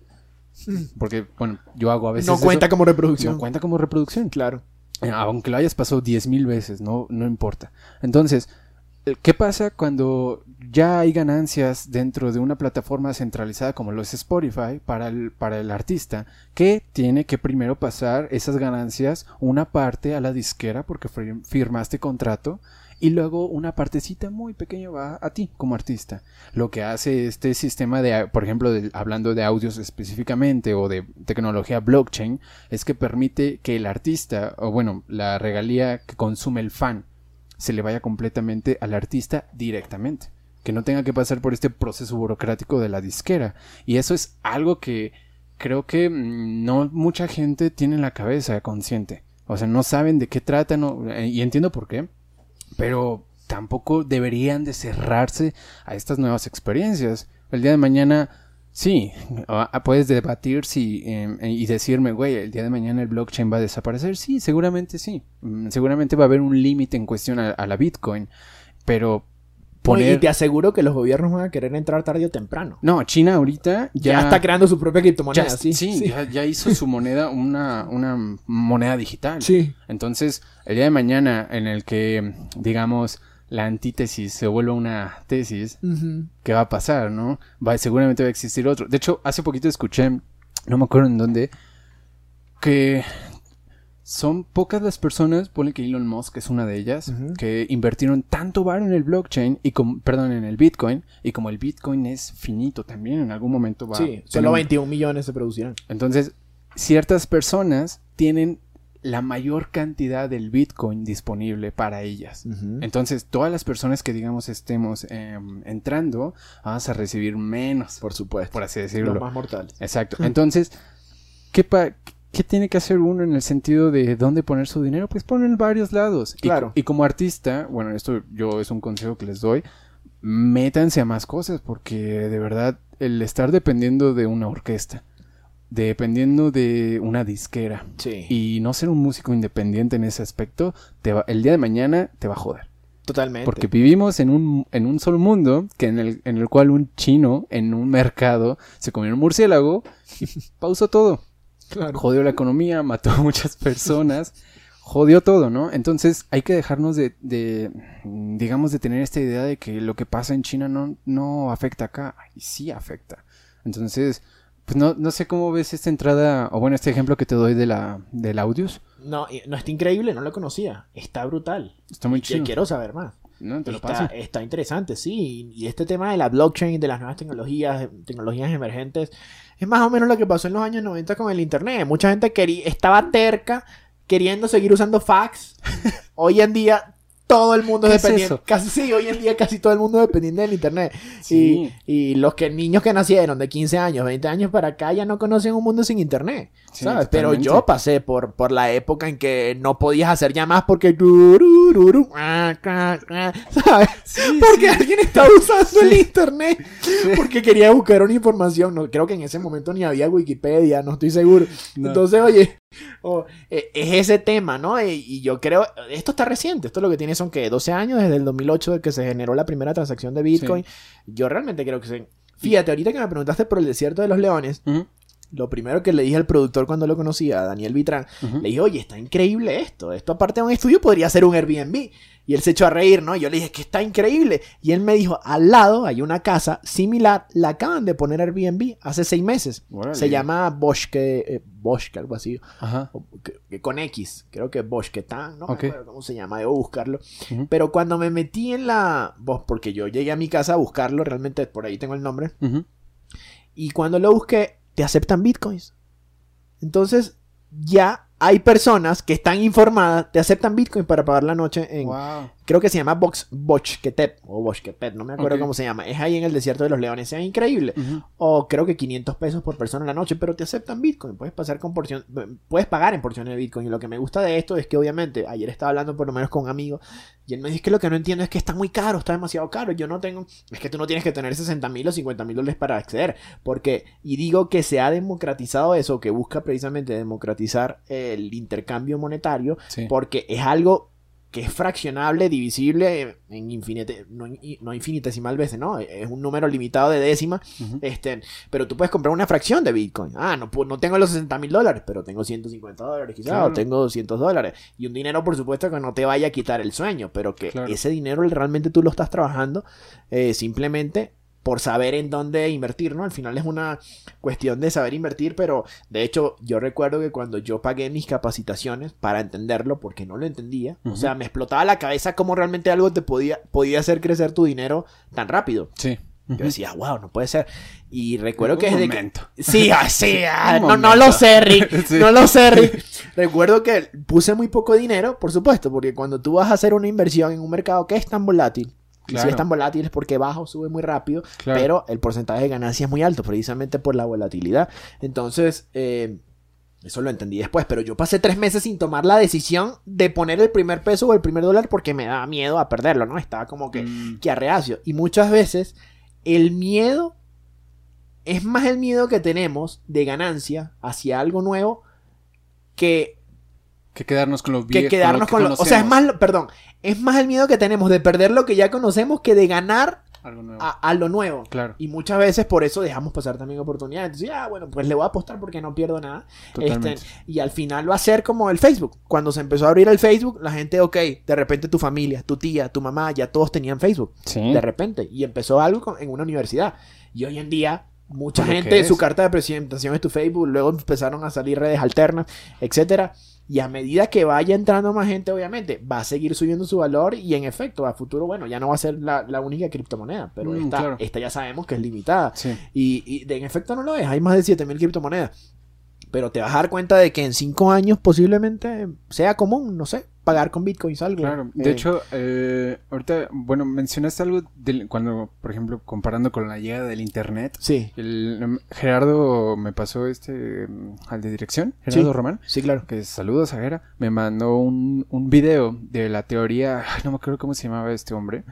Porque, bueno, yo hago a veces. no eso. cuenta como reproducción. No cuenta como reproducción. Claro. Eh, Aunque lo hayas pasado 10.000 veces, no, no importa. Entonces, eh, ¿qué pasa cuando ya hay ganancias dentro de una plataforma centralizada como lo es Spotify para el, para el artista? Que tiene que primero pasar esas ganancias, una parte a la disquera porque fir- firmaste contrato. Y luego una partecita muy pequeña va a ti como artista. Lo que hace este sistema de, por ejemplo, de- hablando de audios específicamente o de tecnología blockchain, es que permite que el artista, o bueno, la regalía que consume el fan, se le vaya completamente al artista directamente. Que no tenga que pasar por este proceso burocrático de la disquera. Y eso es algo que creo que mm, no mucha gente tiene en la cabeza consciente. O sea, no saben de qué trata, no, eh, y entiendo por qué. Pero tampoco deberían de cerrarse a estas nuevas experiencias. El día de mañana, sí, ah, puedes debatir si eh, y decirme, güey, el día de mañana el blockchain va a desaparecer. Sí, seguramente sí. Mm, Seguramente va a haber un límite en cuestión a la Bitcoin. Pero Y te aseguro que los gobiernos van a querer entrar tarde o temprano. No, China ahorita ya, Ya, está creando su propia criptomoneda, ya- sí. sí, Ya, ya hizo su moneda, una, una moneda digital. Sí. Entonces, el día de mañana en el que, digamos, la antítesis se vuelva una tesis. ¿qué va a pasar, no? Va, seguramente va a existir otro. De hecho, hace poquito escuché, no me acuerdo en dónde, que son pocas las personas, ponle que Elon Musk es una de ellas, que invirtieron tanto bar en el blockchain y como, perdón, en el Bitcoin, y como el Bitcoin es finito también, en algún momento va a Sí, solo un- 21 millones se producirán. entonces, ciertas personas tienen la mayor cantidad del Bitcoin disponible para ellas. Entonces, todas las personas que digamos estemos em, entrando, vamos a recibir menos, por, supuesto. por así Los decirlo. más mortales. Exacto. Entonces, ¿qué, pa- ¿qué tiene que hacer uno en el sentido de dónde poner su dinero? Pues poner en varios lados. Y- Claro. Y, como artista, bueno, esto yo es un consejo que les doy, métanse a más cosas porque de verdad el estar dependiendo de una orquesta, dependiendo de una disquera Sí. y no ser un músico independiente en ese aspecto, te va- el día de mañana te va a joder. Totalmente. Porque vivimos en un, en un solo mundo que en, el, en el cual un chino en un mercado se comió un murciélago y pausó todo. Claro. Jodió la economía, mató a muchas personas, jodió todo, ¿no? Entonces hay que dejarnos de, de, digamos, de tener esta idea de que lo que pasa en China no, no afecta acá. Y sí afecta. Entonces, pues no, no sé cómo ves esta entrada, o bueno, este ejemplo que te doy de la, del audios. No, no está increíble, no lo conocía. Está brutal. Está muy Y chido. quiero saber más. No, te lo Está, paso. está interesante, sí. Y este tema de la blockchain, de las nuevas tecnologías, tecnologías emergentes, es más o menos lo que pasó en los años 90 con el Internet. Mucha gente quería, estaba terca queriendo seguir usando fax. Hoy en día todo el mundo ¿Qué es dependiente. casi sí, hoy en día casi todo el mundo es dependiente del Internet. Sí. Y, y los que niños que nacieron de 15 años, 20 años para acá ya no conocen un mundo sin Internet. Sí, ¿sabes? Pero yo pasé por, por la época en que no podías hacer llamadas porque... ah, ah, ah, ¿Sabes? Porque alguien estaba usando el internet. Porque quería buscar una información. No, creo que en ese momento ni había Wikipedia, no estoy seguro. No. Entonces, oye, eh, es ese tema, ¿no? Y, y yo creo... Esto está reciente. Esto lo que tiene son que 12 años desde el 2008 de que se generó la primera transacción de Bitcoin. Yo realmente creo que se... Fíjate, ahorita que me preguntaste por el desierto de los leones, lo primero que le dije al productor cuando lo conocía, a Daniel Vitrán, le dije, oye, está increíble esto. Esto aparte de un estudio podría ser un Airbnb. Y él se echó a reír, ¿no? Y yo le dije, que está increíble. Y él me dijo, al lado hay una casa similar, la acaban de poner Airbnb hace seis meses. Se llama Bosque, eh, Bosque, algo así. Ajá. con X, creo que Bosquetán, no Ok. me acuerdo cómo se llama, debo buscarlo. Pero cuando me metí en la... Porque yo llegué a mi casa a buscarlo, realmente por ahí tengo el nombre. Y cuando lo busqué, te aceptan bitcoins. Entonces, ya hay personas que están informadas, te aceptan Bitcoin para pagar la noche en. Creo que se llama Box Bochquetep o Bochquetep, no me acuerdo cómo se llama. Es ahí en el desierto de los leones, es increíble. O creo que 500 pesos por persona en la noche, pero te aceptan Bitcoin. Puedes pasar con porción, puedes pagar en porciones de Bitcoin. Y lo que me gusta de esto es que obviamente ayer estaba hablando por lo menos con un amigo y él me dice que lo que no entiendo es que está muy caro, está demasiado caro. Yo no tengo, es que tú no tienes que tener 60 mil o 50 mil dólares para acceder, porque y digo que se ha democratizado eso, que busca precisamente democratizar el intercambio monetario Sí. porque es algo que es fraccionable, divisible en infinite, no, in- no infinitesimal veces, ¿no? Es un número limitado de décimas, este, pero tú puedes comprar una fracción de Bitcoin. Ah, no, no tengo los 60 mil dólares, pero tengo 150 dólares quizás, Claro. o tengo 200 dólares. Y un dinero, por supuesto, que no te vaya a quitar el sueño, pero que Claro. ese dinero realmente tú lo estás trabajando eh, simplemente por saber en dónde invertir, ¿no? Al final es una cuestión de saber invertir, pero de hecho yo recuerdo que cuando yo pagué mis capacitaciones para entenderlo, porque no lo entendía, o sea, me explotaba la cabeza cómo realmente algo te podía, podía hacer crecer tu dinero tan rápido. Sí. Yo decía, wow, no puede ser. Y recuerdo Un que desde que- momento. Sí, así, ah, Un no, no lo sé, Rick. Sí. No lo sé, Rick. Recuerdo que puse muy poco dinero, por supuesto, porque cuando tú vas a hacer una inversión en un mercado que es tan volátil, Claro. es tan volátil es porque baja o sube muy rápido, Claro. pero el porcentaje de ganancia es muy alto, precisamente por la volatilidad. Entonces, eh, eso lo entendí después, pero yo pasé tres meses sin tomar la decisión de poner el primer peso o el primer dólar porque me daba miedo a perderlo, ¿no? Estaba como que, Mm, que arreacio. Y muchas veces el miedo es más el miedo que tenemos de ganancia hacia algo nuevo que, que quedarnos con lo que viejo. quedarnos con lo... O sea, es más, perdón, es más el miedo que tenemos de perder lo que ya conocemos que de ganar Algo nuevo. a, a lo nuevo. Claro, Y muchas veces por eso dejamos pasar también oportunidades. Entonces, ah, bueno, pues le voy a apostar porque no pierdo nada. totalmente. Este, y al final va a ser como el Facebook. Cuando se empezó a abrir el Facebook, la gente, ok, de repente tu familia, tu tía, tu mamá, ya todos tenían Facebook. sí. De repente. Y empezó algo con- en una universidad. Y hoy en día, mucha gente, que su carta de presentación es tu Facebook. Luego empezaron a salir redes alternas, etcétera. Y a medida que vaya entrando más gente, obviamente, va a seguir subiendo su valor. Y en efecto, a futuro, bueno, ya no va a ser la, la única criptomoneda. Pero Mm, esta, claro. esta ya sabemos que es limitada. Sí. Y, y de- en efecto no lo es, hay más de 7000 criptomonedas. Pero te vas a dar cuenta de que en 5 años posiblemente sea común, no sé, pagar con bitcoins algo. Claro, de Eh, hecho, eh, ahorita, bueno, mencionaste algo del- cuando, por ejemplo, comparando con la llegada del internet. Sí, El, em, Gerardo me pasó este em, al de dirección, Gerardo Sí. Román, sí, claro. que saludos a Gera, me mandó un, un video de la teoría, ay, no me acuerdo cómo se llamaba este hombre,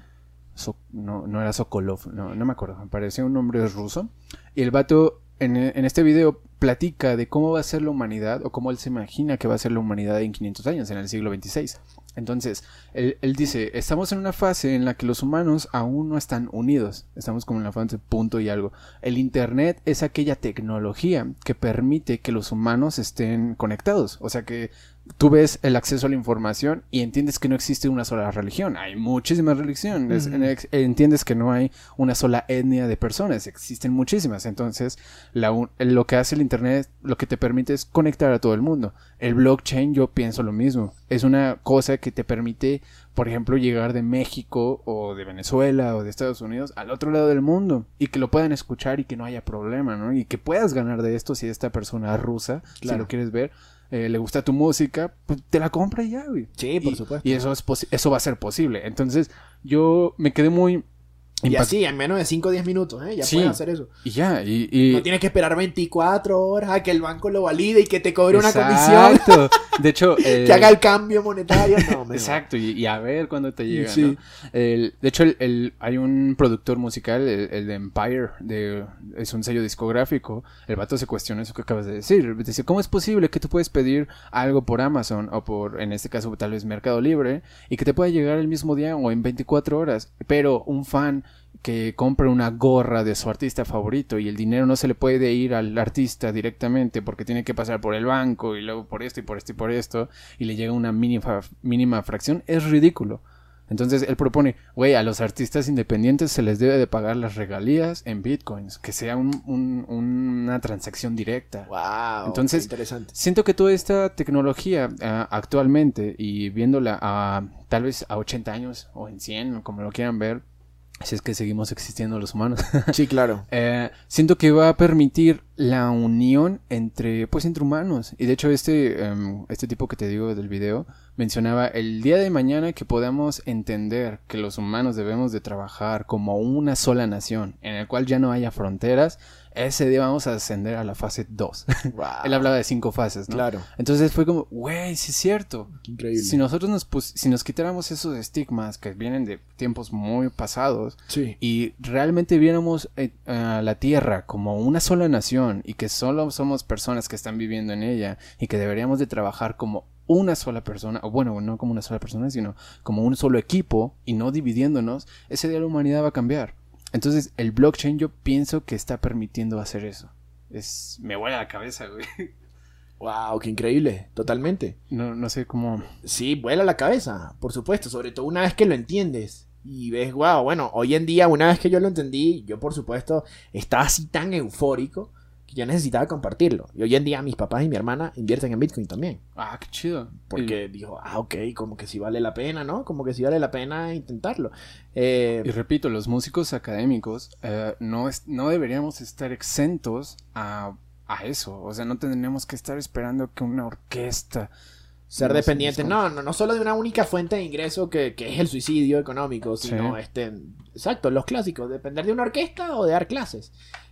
So- no, no era Sokolov, no, no me acuerdo, me parecía un nombre ruso, y el vato en, en este video platica de cómo va a ser la humanidad o cómo él se imagina que va a ser la humanidad en 500 años, en el siglo XXVI. Entonces, él, él dice, estamos en una fase en la que los humanos aún no están unidos, estamos como en la fase punto y algo. El Internet es aquella tecnología que permite que los humanos estén conectados, o sea que tú ves el acceso a la información y entiendes que no existe una sola religión, hay muchísimas religiones, entiendes que no hay una sola etnia de personas, existen muchísimas, entonces la un- lo que hace el Internet, lo que te permite es conectar a todo el mundo. El blockchain yo pienso lo mismo, es una cosa que te permite, por ejemplo, llegar de México o de Venezuela o de Estados Unidos al otro lado del mundo y que lo puedan escuchar y que no haya problema, ¿no? Y que puedas ganar de esto si esta persona rusa, si lo quieres ver, eh, le gusta tu música, pues te la compra y ya, güey. Sí, por y, supuesto. Y eso, es eso va a ser posible. Entonces, yo me quedé muy... Y así, en menos de 5 o 10 minutos, ¿eh? Ya Sí. puedes hacer eso. Y ya, y... y- No tienes que esperar 24 horas a que el banco lo valide y que te cobre una comisión, Exacto. De hecho... eh, que haga el cambio monetario. No, Exacto, y, y a ver cuándo te llega, Sí. ¿no? El- de hecho, el, el- hay un productor musical, el, el de Empire, de, es un sello discográfico. El vato se cuestiona eso que acabas de decir. Dice, ¿cómo es posible que tú puedes pedir algo por Amazon o por, en este caso, tal vez Mercado Libre y que te pueda llegar el mismo día o en 24 horas? Pero un fan que compra una gorra de su artista favorito y el dinero no se le puede ir al artista directamente porque tiene que pasar por el banco y luego por esto y por esto y por esto y le llega una mínima, mínima fracción, es ridículo. Entonces él propone, güey, a los artistas independientes se les debe de pagar las regalías en bitcoins, que sea un- un- una transacción directa. Wow. Entonces- interesante. Siento que toda esta tecnología ah, actualmente y viéndola a tal vez a 80 años o en 100, o como lo quieran ver, si es que seguimos existiendo los humanos. Sí, claro. Eh, siento que va a permitir la unión entre, pues, entre humanos. Y de hecho, este, em, este tipo que te digo del video mencionaba el día de mañana que podamos entender que los humanos debemos de trabajar como una sola nación, en el cual ya no haya fronteras, ese día vamos a ascender a la fase 2. Wow. Él hablaba de cinco fases, ¿no? Claro. Entonces fue como, güey, sí es cierto. Increíble. Si nosotros nos, si nos quitáramos esos estigmas que vienen de tiempos muy pasados Sí. y realmente viéramos eh, a la Tierra como una sola nación y que solo somos personas que están viviendo en ella y que deberíamos de trabajar como una sola persona, o bueno, no como una sola persona, sino como un solo equipo y no dividiéndonos, ese día la humanidad va a cambiar. Entonces, el blockchain yo pienso que está permitiendo hacer eso. Es me vuela la cabeza, güey. Wow, qué increíble. Totalmente. No, no sé cómo Sí, vuela la cabeza, por supuesto, sobre todo una vez que lo entiendes. Y ves, wow, bueno, hoy en día, una vez que yo lo entendí, yo por supuesto estaba así tan eufórico yo necesitaba compartirlo. Y hoy en día mis papás y mi hermana invierten en Bitcoin también. Ah, qué chido. Porque dijo, ah, ok, como que sí vale la pena, ¿no? Como que sí vale la pena intentarlo. Eh, Y repito, los músicos académicos eh, no, es- no deberíamos estar exentos a, a eso. O sea, no tendríamos que estar esperando que una orquesta... ser no dependiente, no, no, no solo de una única fuente de ingreso que, que es el suicidio económico, sino Sí. este, exacto, los clásicos, depender de una orquesta o de dar clases.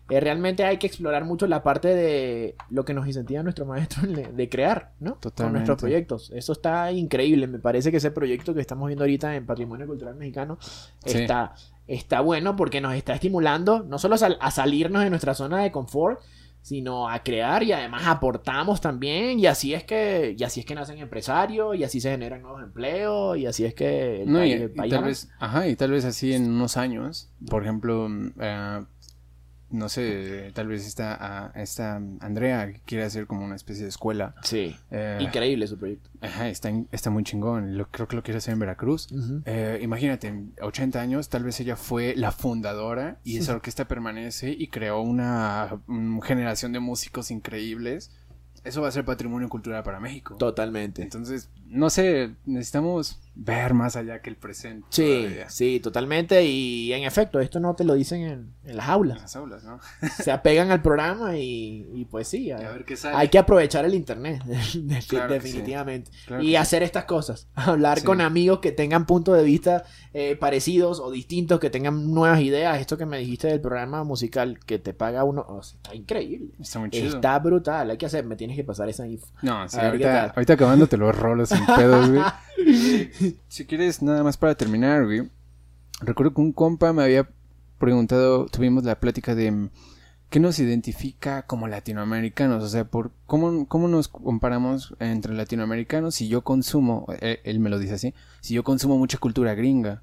Eh, realmente hay que explorar mucho la parte de lo que nos incentiva nuestro maestro de, crear, ¿no? Con Totalmente. nuestros proyectos. Eso está increíble. Me parece que ese proyecto que estamos viendo ahorita en Patrimonio Cultural Mexicano Sí. está, está bueno porque nos está estimulando no solo a, sal- a salirnos de nuestra zona de confort, sino a crear y además aportamos también y así es que y así es que nacen empresarios y así se generan nuevos empleos y así es que el No, y, el tal vez, ajá, y tal vez así en unos años, por ejemplo, mm, eh, no sé, tal vez esta, ah, esta Andrea que quiere hacer como una especie de escuela. sí eh, increíble su proyecto Ajá, está, está muy chingón. Lo, creo que lo quiere hacer en Veracruz. Eh, imagínate, en 80 años, tal vez ella fue la fundadora y esa orquesta permanece y creó una generación de músicos increíbles. Eso va a ser patrimonio cultural para México. totalmente Entonces, no sé, necesitamos ver más allá que el presente. sí todavía. sí totalmente y en efecto esto no te lo dicen en, en las En aulas las aulas, ¿no? se apegan al programa y, y pues sí Y a ver qué sale. hay que aprovechar el internet Claro definitivamente Claro y sí. hacer estas cosas hablar Sí. con amigos que tengan puntos de vista eh, parecidos o distintos que tengan nuevas ideas esto que me dijiste del programa musical que te paga uno está increíble Está muy chido. está brutal hay que hacer me tienes que pasar esa info No, sí, A ver, ¿qué ahorita, ahorita acabando te lo rolo si quieres, nada más para terminar. Recuerdo que un compa me había preguntado, tuvimos la plática de mm, qué nos identifica como latinoamericanos, o sea, por cómo, cómo nos comparamos entre latinoamericanos si yo consumo, él, él me lo dice así, si yo consumo mucha cultura gringa.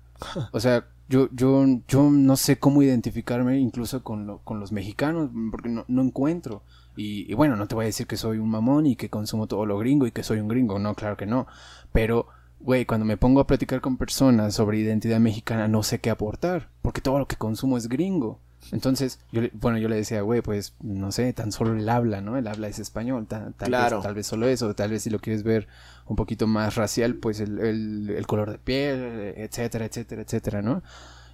O sea, yo, yo, yo no sé cómo identificarme incluso con, lo- con los mexicanos, porque no, no encuentro. Y, y bueno, no te voy a decir que soy un mamón y que consumo todo lo gringo y que soy un gringo, no, claro que no. Pero, güey, cuando me pongo a platicar con personas sobre identidad mexicana, no sé qué aportar, porque todo lo que consumo es gringo. Entonces, yo, bueno, yo le decía, güey, pues, no sé, tan solo el habla, ¿no? El habla es español, ta- tal, Claro. vez, tal vez solo eso, tal vez si lo quieres ver un poquito más racial, pues el, el- el color de piel, etcétera, etcétera, etcétera, ¿no?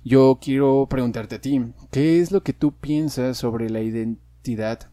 Yo quiero preguntarte a ti, ¿qué es lo que tú piensas sobre la identidad,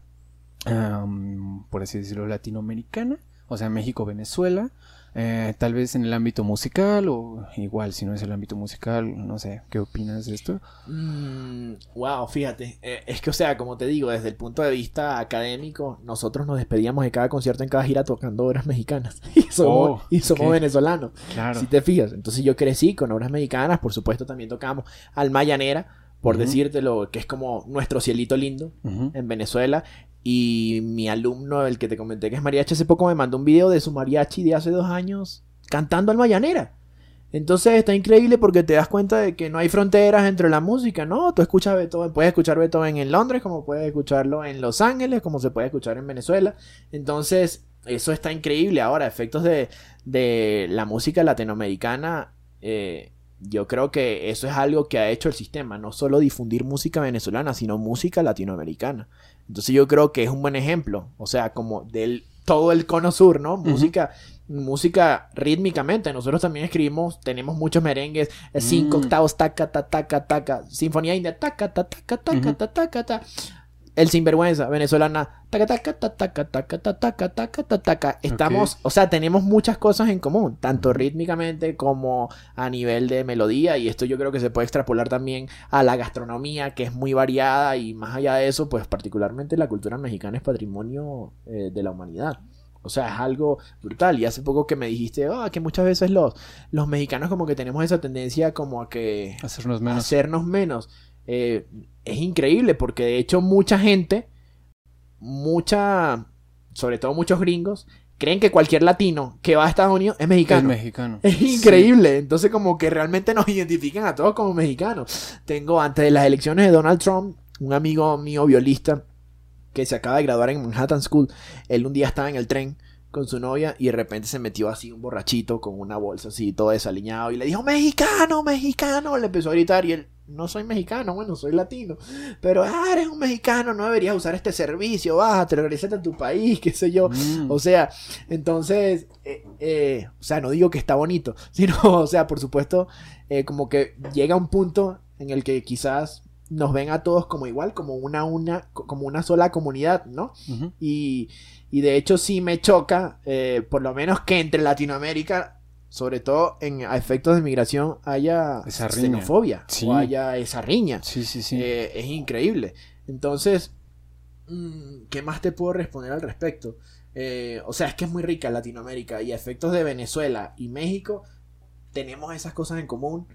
am, por así decirlo, latinoamericana? O sea, México, Venezuela, eh, tal vez en el ámbito musical o igual si no es el ámbito musical, no sé, ¿qué opinas de esto? Mm, wow, fíjate. eh, es que, o sea, como te digo, desde el punto de vista académico, nosotros nos despedíamos de cada concierto en cada gira tocando obras mexicanas. Y somos, Oh, y somos ok. venezolanos. Claro. Si te fijas. Entonces yo crecí con obras mexicanas. Por supuesto, también tocamos Alma Llanera, por Ujú. decírtelo, que es como nuestro cielito lindo en Venezuela. Y mi alumno, el que te comenté que es mariachi, hace poco me mandó un video de su mariachi de hace dos años cantando Alma Llanera. Entonces está increíble porque te das cuenta de que no hay fronteras entre la música, ¿no? Tú escuchas Beethoven, puedes escuchar Beethoven en Londres, como puedes escucharlo en Los Ángeles, como se puede escuchar en Venezuela. Entonces, eso está increíble. Ahora, efectos de, de la música latinoamericana, eh, yo creo que eso es algo que ha hecho el sistema, no solo difundir música venezolana, sino música latinoamericana. Entonces yo creo que es un buen ejemplo, o sea, como del todo el cono sur, ¿no? Música música rítmicamente. Nosotros también escribimos, tenemos muchos merengues, eh, cinco Mm. octavos, taca, taca, taca, taca, sinfonía india, taca, taca, taca, taca, taca, taca, taca. El sinvergüenza, venezolana. Taca, taca, taca, taca, taca, taca, taca, Estamos, o sea, tenemos muchas cosas en común, tanto rítmicamente como a nivel de melodía. Y esto yo creo que se puede extrapolar también a la gastronomía, que es muy variada. Y más allá de eso, pues particularmente la cultura mexicana es patrimonio eh, de la humanidad. O sea, es algo brutal. Y hace poco que me dijiste, ah, oh, que muchas veces los, los mexicanos como que tenemos esa tendencia como a que... Hacernos menos. Hacernos menos. Eh, es increíble porque de hecho mucha gente, mucha, sobre todo muchos gringos, creen que cualquier latino que va a Estados Unidos es Es mexicano. mexicano. Es increíble. Entonces, como que realmente nos identifican a todos como mexicanos. Tengo antes de las elecciones de Donald Trump, un amigo mío violista que se acaba de graduar en Manhattan School. Él un día estaba en el tren con su novia y de repente se metió así un borrachito con una bolsa así todo desaliñado y le dijo mexicano, mexicano. Le empezó a gritar y él, no soy mexicano, bueno, soy latino. Pero, ah, eres un mexicano, no deberías usar este servicio, bájate, regresate a tu país, qué sé yo. Mm. O sea, entonces, eh, eh, o sea, no digo que está bonito, sino, o sea, por supuesto, eh, como que llega un punto en el que quizás nos ven a todos como igual, como una, una, como una sola comunidad, ¿no? Y, y de hecho sí me choca, eh, por lo menos que entre Latinoamérica, sobre todo en a efectos de migración, haya Esa xenofobia Sí. o haya esa riña. Sí, sí, sí. Eh, es increíble. Entonces, mm, ¿qué más te puedo responder al respecto? Eh, o sea, es que es muy rica Latinoamérica y a efectos de Venezuela y México tenemos esas cosas en común.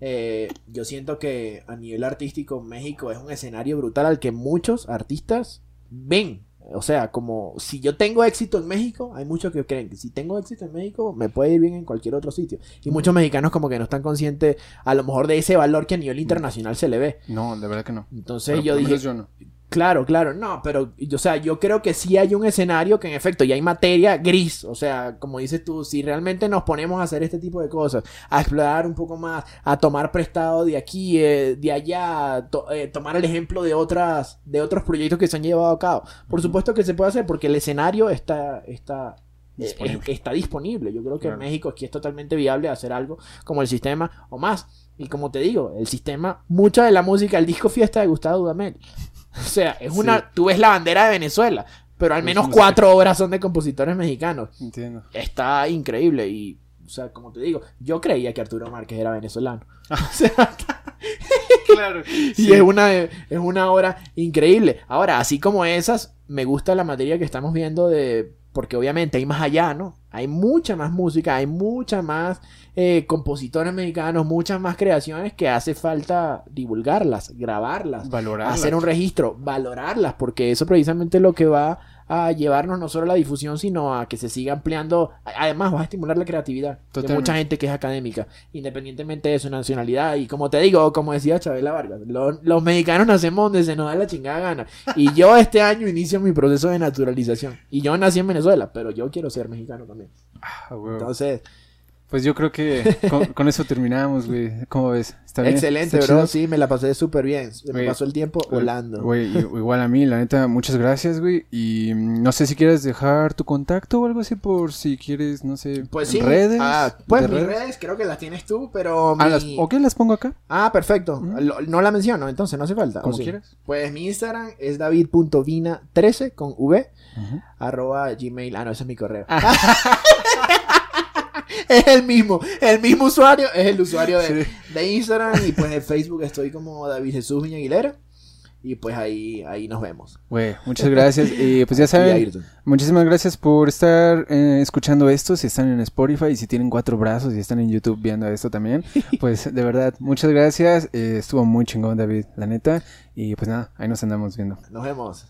Eh, yo siento que a nivel artístico México es un escenario brutal al que muchos artistas ven. O sea, como si yo tengo éxito en México, hay muchos que creen que si tengo éxito en México me puede ir bien en cualquier otro sitio. Y muchos mexicanos como que no están conscientes a lo mejor de ese valor que a nivel internacional se le ve. No, de verdad que no. Entonces Pero yo dije, yo no. Claro, claro, no, pero, o sea, yo creo que sí hay un escenario que en efecto ya hay materia gris, o sea, como dices tú, si realmente nos ponemos a hacer este tipo de cosas, a explorar un poco más, a tomar prestado de aquí, eh, de allá, to- eh, tomar el ejemplo de otras, de otros proyectos que se han llevado a cabo. Por supuesto que se puede hacer porque el escenario está, está, eh, Disponible. es- está disponible. Yo creo que Claro. en México aquí es totalmente viable hacer algo como el sistema o más. Y como te digo, el sistema, mucha de la música, el disco fiesta de Gustavo Dudamel. O sea, es una, Sí. tú ves la bandera de Venezuela, pero al menos cuatro horas son de compositores mexicanos. Entiendo. Está increíble y, o sea, como te digo, yo creía que Arturo Márquez era venezolano. O sea, Claro. y es una, es una obra increíble. Ahora, así como esas, me gusta la materia que estamos viendo de... Porque obviamente hay más allá, ¿no? Hay mucha más música, hay mucha más eh, compositores mexicanos, muchas más creaciones que hace falta divulgarlas, grabarlas, Valorar. hacer un registro, valorarlas, porque eso precisamente es lo que va a llevarnos no solo a la difusión, sino a que se siga ampliando. Además, va a estimular la creatividad de Totalmente. mucha gente que es académica, independientemente de su nacionalidad. Y como te digo, como decía Chabela Vargas, lo- los mexicanos nacemos donde se nos da la chingada gana. Y yo este año inicio mi proceso de naturalización. Y yo nací en Venezuela, pero yo quiero ser mexicano también. Ah. Entonces, Pues yo creo que con, con eso terminamos, güey. ¿Cómo ves? ¿Está bien? excelente, ¿Está bro. Sí, me la pasé súper bien. Se me pasó el tiempo volando. Güey, igual a mí, la neta, muchas gracias, güey. Y mm, no sé si quieres dejar tu contacto o algo así por si quieres, no sé, Pues sí. redes. Ah, pues mis redes. creo que las tienes tú, pero. Ah, mi- las, ¿ok? ¿Las pongo acá? Ah, perfecto. Lo- no la menciono, entonces no hace falta. ¿o Como sí? quieras. Pues mi Instagram es david.vina13 con v arroba gmail. Ah, no, ese es mi correo. es el mismo, el mismo usuario, es el usuario de, Sí. de Instagram y pues en Facebook estoy como David Jesús Viña Aguilera y pues ahí, ahí nos vemos. Muchas gracias. Y pues ya saben, muchísimas gracias por estar eh, escuchando esto. Si están en Spotify y si tienen cuatro brazos y están en YouTube viendo esto también, pues de verdad, muchas gracias. Eh, estuvo muy chingón, David, la neta. Y pues nada, ahí nos andamos viendo. Nos vemos.